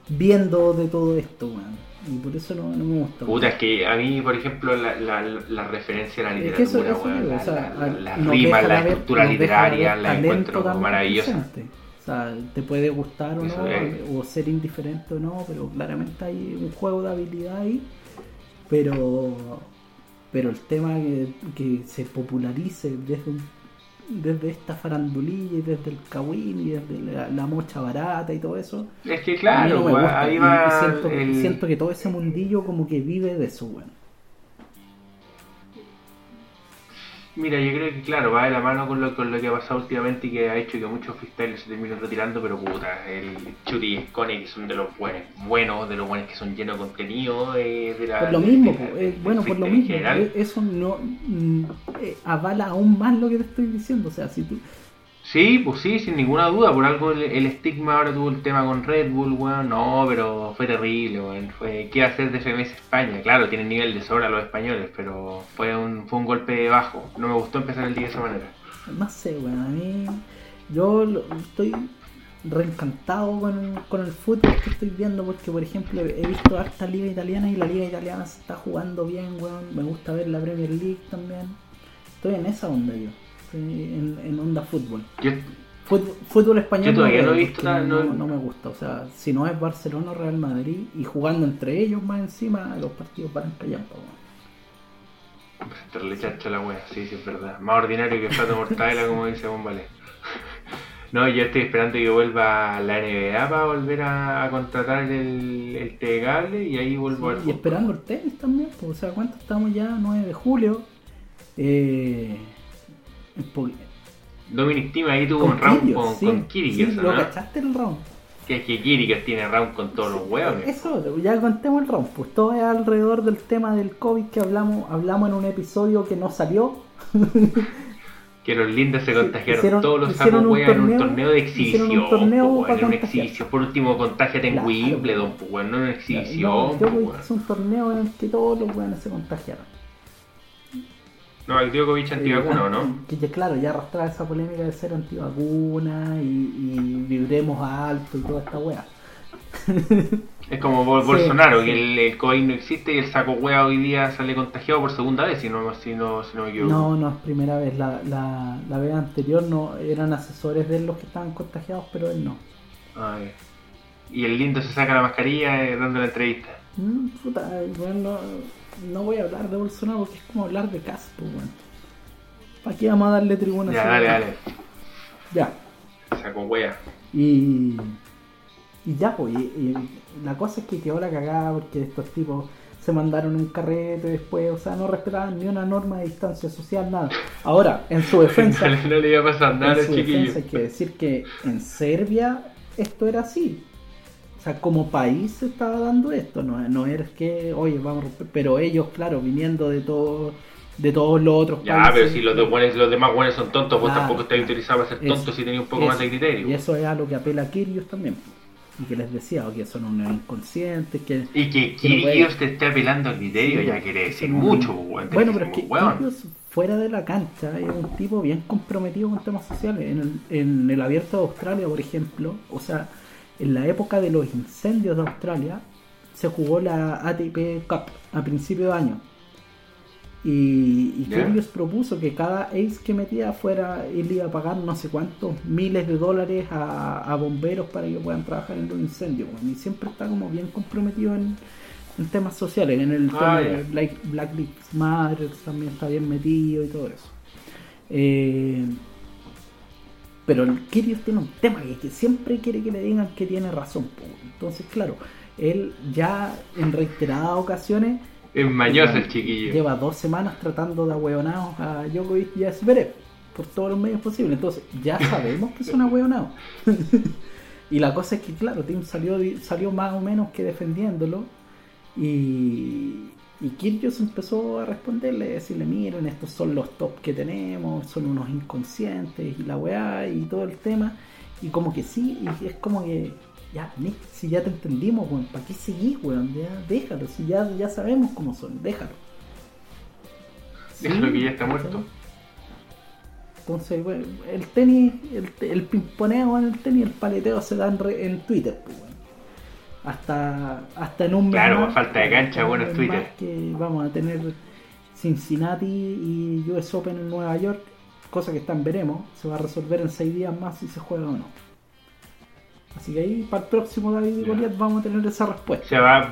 viendo de todo esto, weón. Y por eso no, no me gusta. Puta, es que a mí, por ejemplo, la, la, la referencia a la Es que eso- literatura, eso la, o sea, la- la- las nos rimas, deja la estructura literaria, la encuentro también maravillosa. O sea, te puede gustar o no, o ser indiferente o no, pero claramente hay un juego de habilidad ahí. Pero pero el tema que, que se popularice desde desde esta farandulilla y desde el kawin y desde la, la mocha barata y todo eso Es que claro, no me weón, gusta. ahí Y- va y siento, el... siento que todo ese mundillo como que vive de eso weón Mira, yo creo que claro, va de la mano con lo, con lo que ha pasado últimamente y que ha hecho que muchos freestylers se terminen retirando, pero puta, el Chuti y Scone que son de los buenos, buenos, de los buenos que son llenos de contenido, eh, de la... por lo de- mismo de- po, de- eh, bueno por lo mismo general. eh, eso no mm, eh, avala aún más lo que te estoy diciendo o sea si tú Sí, pues sí, sin ninguna duda. Por algo el, estigma ahora tuvo el tema con Red Bull, weón. No, pero fue terrible, weón. Fue, ¿Qué hacer de FMS España? Claro, tienen nivel de sobra los españoles, pero fue un, fue un golpe bajo. No me gustó empezar el día de esa manera. no sé weón a mí Yo estoy reencantado con, con el fútbol que estoy viendo porque, por ejemplo, he visto harta liga italiana y la liga italiana se está jugando bien, weón. Me gusta ver la Premier League también. Estoy en esa onda yo. En, en onda fútbol. Yo, Fútbol, fútbol español Yo todavía veo no he visto porque nada, no, no- no me gusta. O sea, si no es Barcelona o Real Madrid y jugando entre ellos más encima, los partidos van callampa, chacha a la wea, sí, sí, es verdad. Más ordinario que plato mortadela, como dice Bombale. No, yo estoy esperando que vuelva la NBA para volver a, a contratar el, el TV cable y ahí vuelvo al y esperando el tenis también, pues, o sea, ¿cuánto estamos ya? 9 de julio. Eh, un Dominic Thiem ahí tuvo un round con, sí, con sí, ¿no? ¿Lo cachaste el round? Que es que Kyrgios tiene round con todos los hueones. Eso, ya contemos el round, pues todo es alrededor del tema del COVID que hablamos, hablamos en un episodio que no salió. Que los lindos se contagiaron Hicieron- todos los sapos weas en un torneo- de exhibición. un torneo po, weón, para en una contagiar. exhibición. Por último, contágiate en Claro. Wimbledon, pues weón, no en una exhibición. No, po, yo weón. hice un torneo en el que todos los weones se contagiaron. No, el Djokovic antivacuna, ¿o no? Eh, Que claro, ya arrastraba esa polémica de ser antivacuna y, y vibremos alto y toda esta wea. Es como Bol- Sí, Bolsonaro, sí. que el, el COVID no existe y el saco hueá hoy día sale contagiado por segunda vez, si no, si no, si no me equivoco. No, no es primera vez. La, la, la vez anterior no eran asesores de él los que estaban contagiados, pero él no. Ay. Y el lindo se saca la mascarilla eh, dando la entrevista. Mm, puta, weón, no, voy a hablar de Bolsonaro porque es como hablar de Caspo, weón. ¿Para qué vamos a darle tribuna a Ya, dale, dale. Ya. Saco hueá. Y, y ya, pues, y, y la cosa es que quedó la cagada porque estos tipos se mandaron un carrete después, o sea, no respetaban ni una norma de distancia social, nada. Ahora, en su defensa, no le iba a pasar nada en su defensa hay que decir que en Serbia esto era así. O sea, como país se estaba dando esto, no, no era que, oye, vamos a romper, pero ellos, claro, viniendo de todo, de todos los otros Ya, países. pero si los, buenos- los demás buenos son tontos, vos tampoco estás utilizado para ser tonto si tenías un poco eso. más de criterio. Y eso es a lo que apela a Kyrgios también. Y que les decía, que son unos inconscientes, que... Y que que no Kyrgios te esté apelando al criterio Sí, ya quiere decir mucho. Bueno, Tenés pero es que. Kyrgios fuera de la cancha es un tipo bien comprometido con temas sociales. En el, en el abierto de Australia, por ejemplo, o sea, en la época de los incendios de Australia, se jugó la ATP Cup a principio de año. Y, y propuso que cada ace que metía fuera, él iba a pagar no sé cuántos miles de dólares a, a bomberos para que puedan trabajar en los incendios. weón. Y siempre está como bien comprometido en, en temas sociales, en el Ah, tema de Black, Black Lives Matter también está bien metido y todo eso. Eh, pero el Kyrgios tiene un tema que, que siempre quiere que le digan que tiene razón. po. Entonces, claro, él ya en reiteradas ocasiones Es mañoso el chiquillo. Lleva dos semanas tratando de ahueonados a Djokovic y a Zverev por todos los medios posibles. Entonces, ya sabemos que son ahueonados. y la cosa es que, claro, Tim salió, salió más o menos que defendiéndolo. Y, y Kyrgios empezó a responderle, decirle, miren, estos son los top que tenemos, son unos inconscientes y la weá y todo el tema. Y como que sí, y es como que, ya, Nick, si ya te entendimos, weón, ¿para qué seguís, weón? Ya, déjalo, si ya, ya sabemos cómo son, déjalo. Déjalo Sí, que ya está muerto. Entonces, bueno, el tenis, el, el pimponeo en el tenis, el paleteo se da en, en Twitter, pues, weón. Hasta, hasta en un mes Claro, más, falta de cancha, hasta en un bueno, es mes Twitter. que vamos a tener Cincinnati y US Open en Nueva York, cosa que están veremos, se va a resolver en seis días más si se juega o no. Así que ahí para el próximo David y Ya. Goliat vamos a tener esa respuesta. Se va,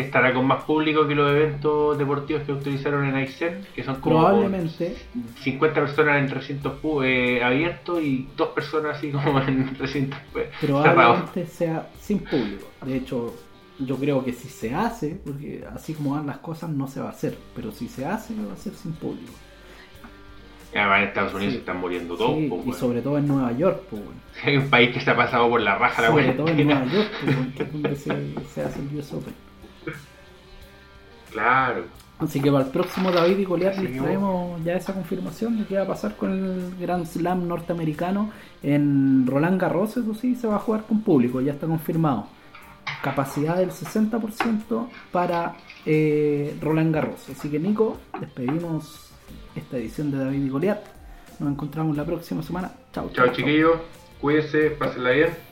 estará con más público que los eventos deportivos que utilizaron en Aysén, que son como Probablemente 50 personas en recintos eh, abiertos y dos personas así como en recintos pues, cerrados. probablemente sea sin público. De hecho, yo creo que si se hace, porque así como van las cosas no se va a hacer, pero si se hace va a ser sin público. Además en Estados Unidos Sí. se están muriendo todos. Sí, pues, y sobre todo en Nueva York, pues, bueno. Hay un país que se ha pasado por la raja la sobre todo en. Nueva York, pues, que es donde se, se hace el US Open. Claro. Así que para el próximo David y Goliat les traemos ya esa confirmación de qué va a pasar con el Grand Slam norteamericano en Roland Garros, eso sí, se va a jugar con público, ya está confirmado. Capacidad del 60% para eh, Roland Garros. Así que Nico, despedimos esta edición de David y Goliat. Nos encontramos la próxima semana. Chao, Chao chiquillos, cuídense, pásenla bien.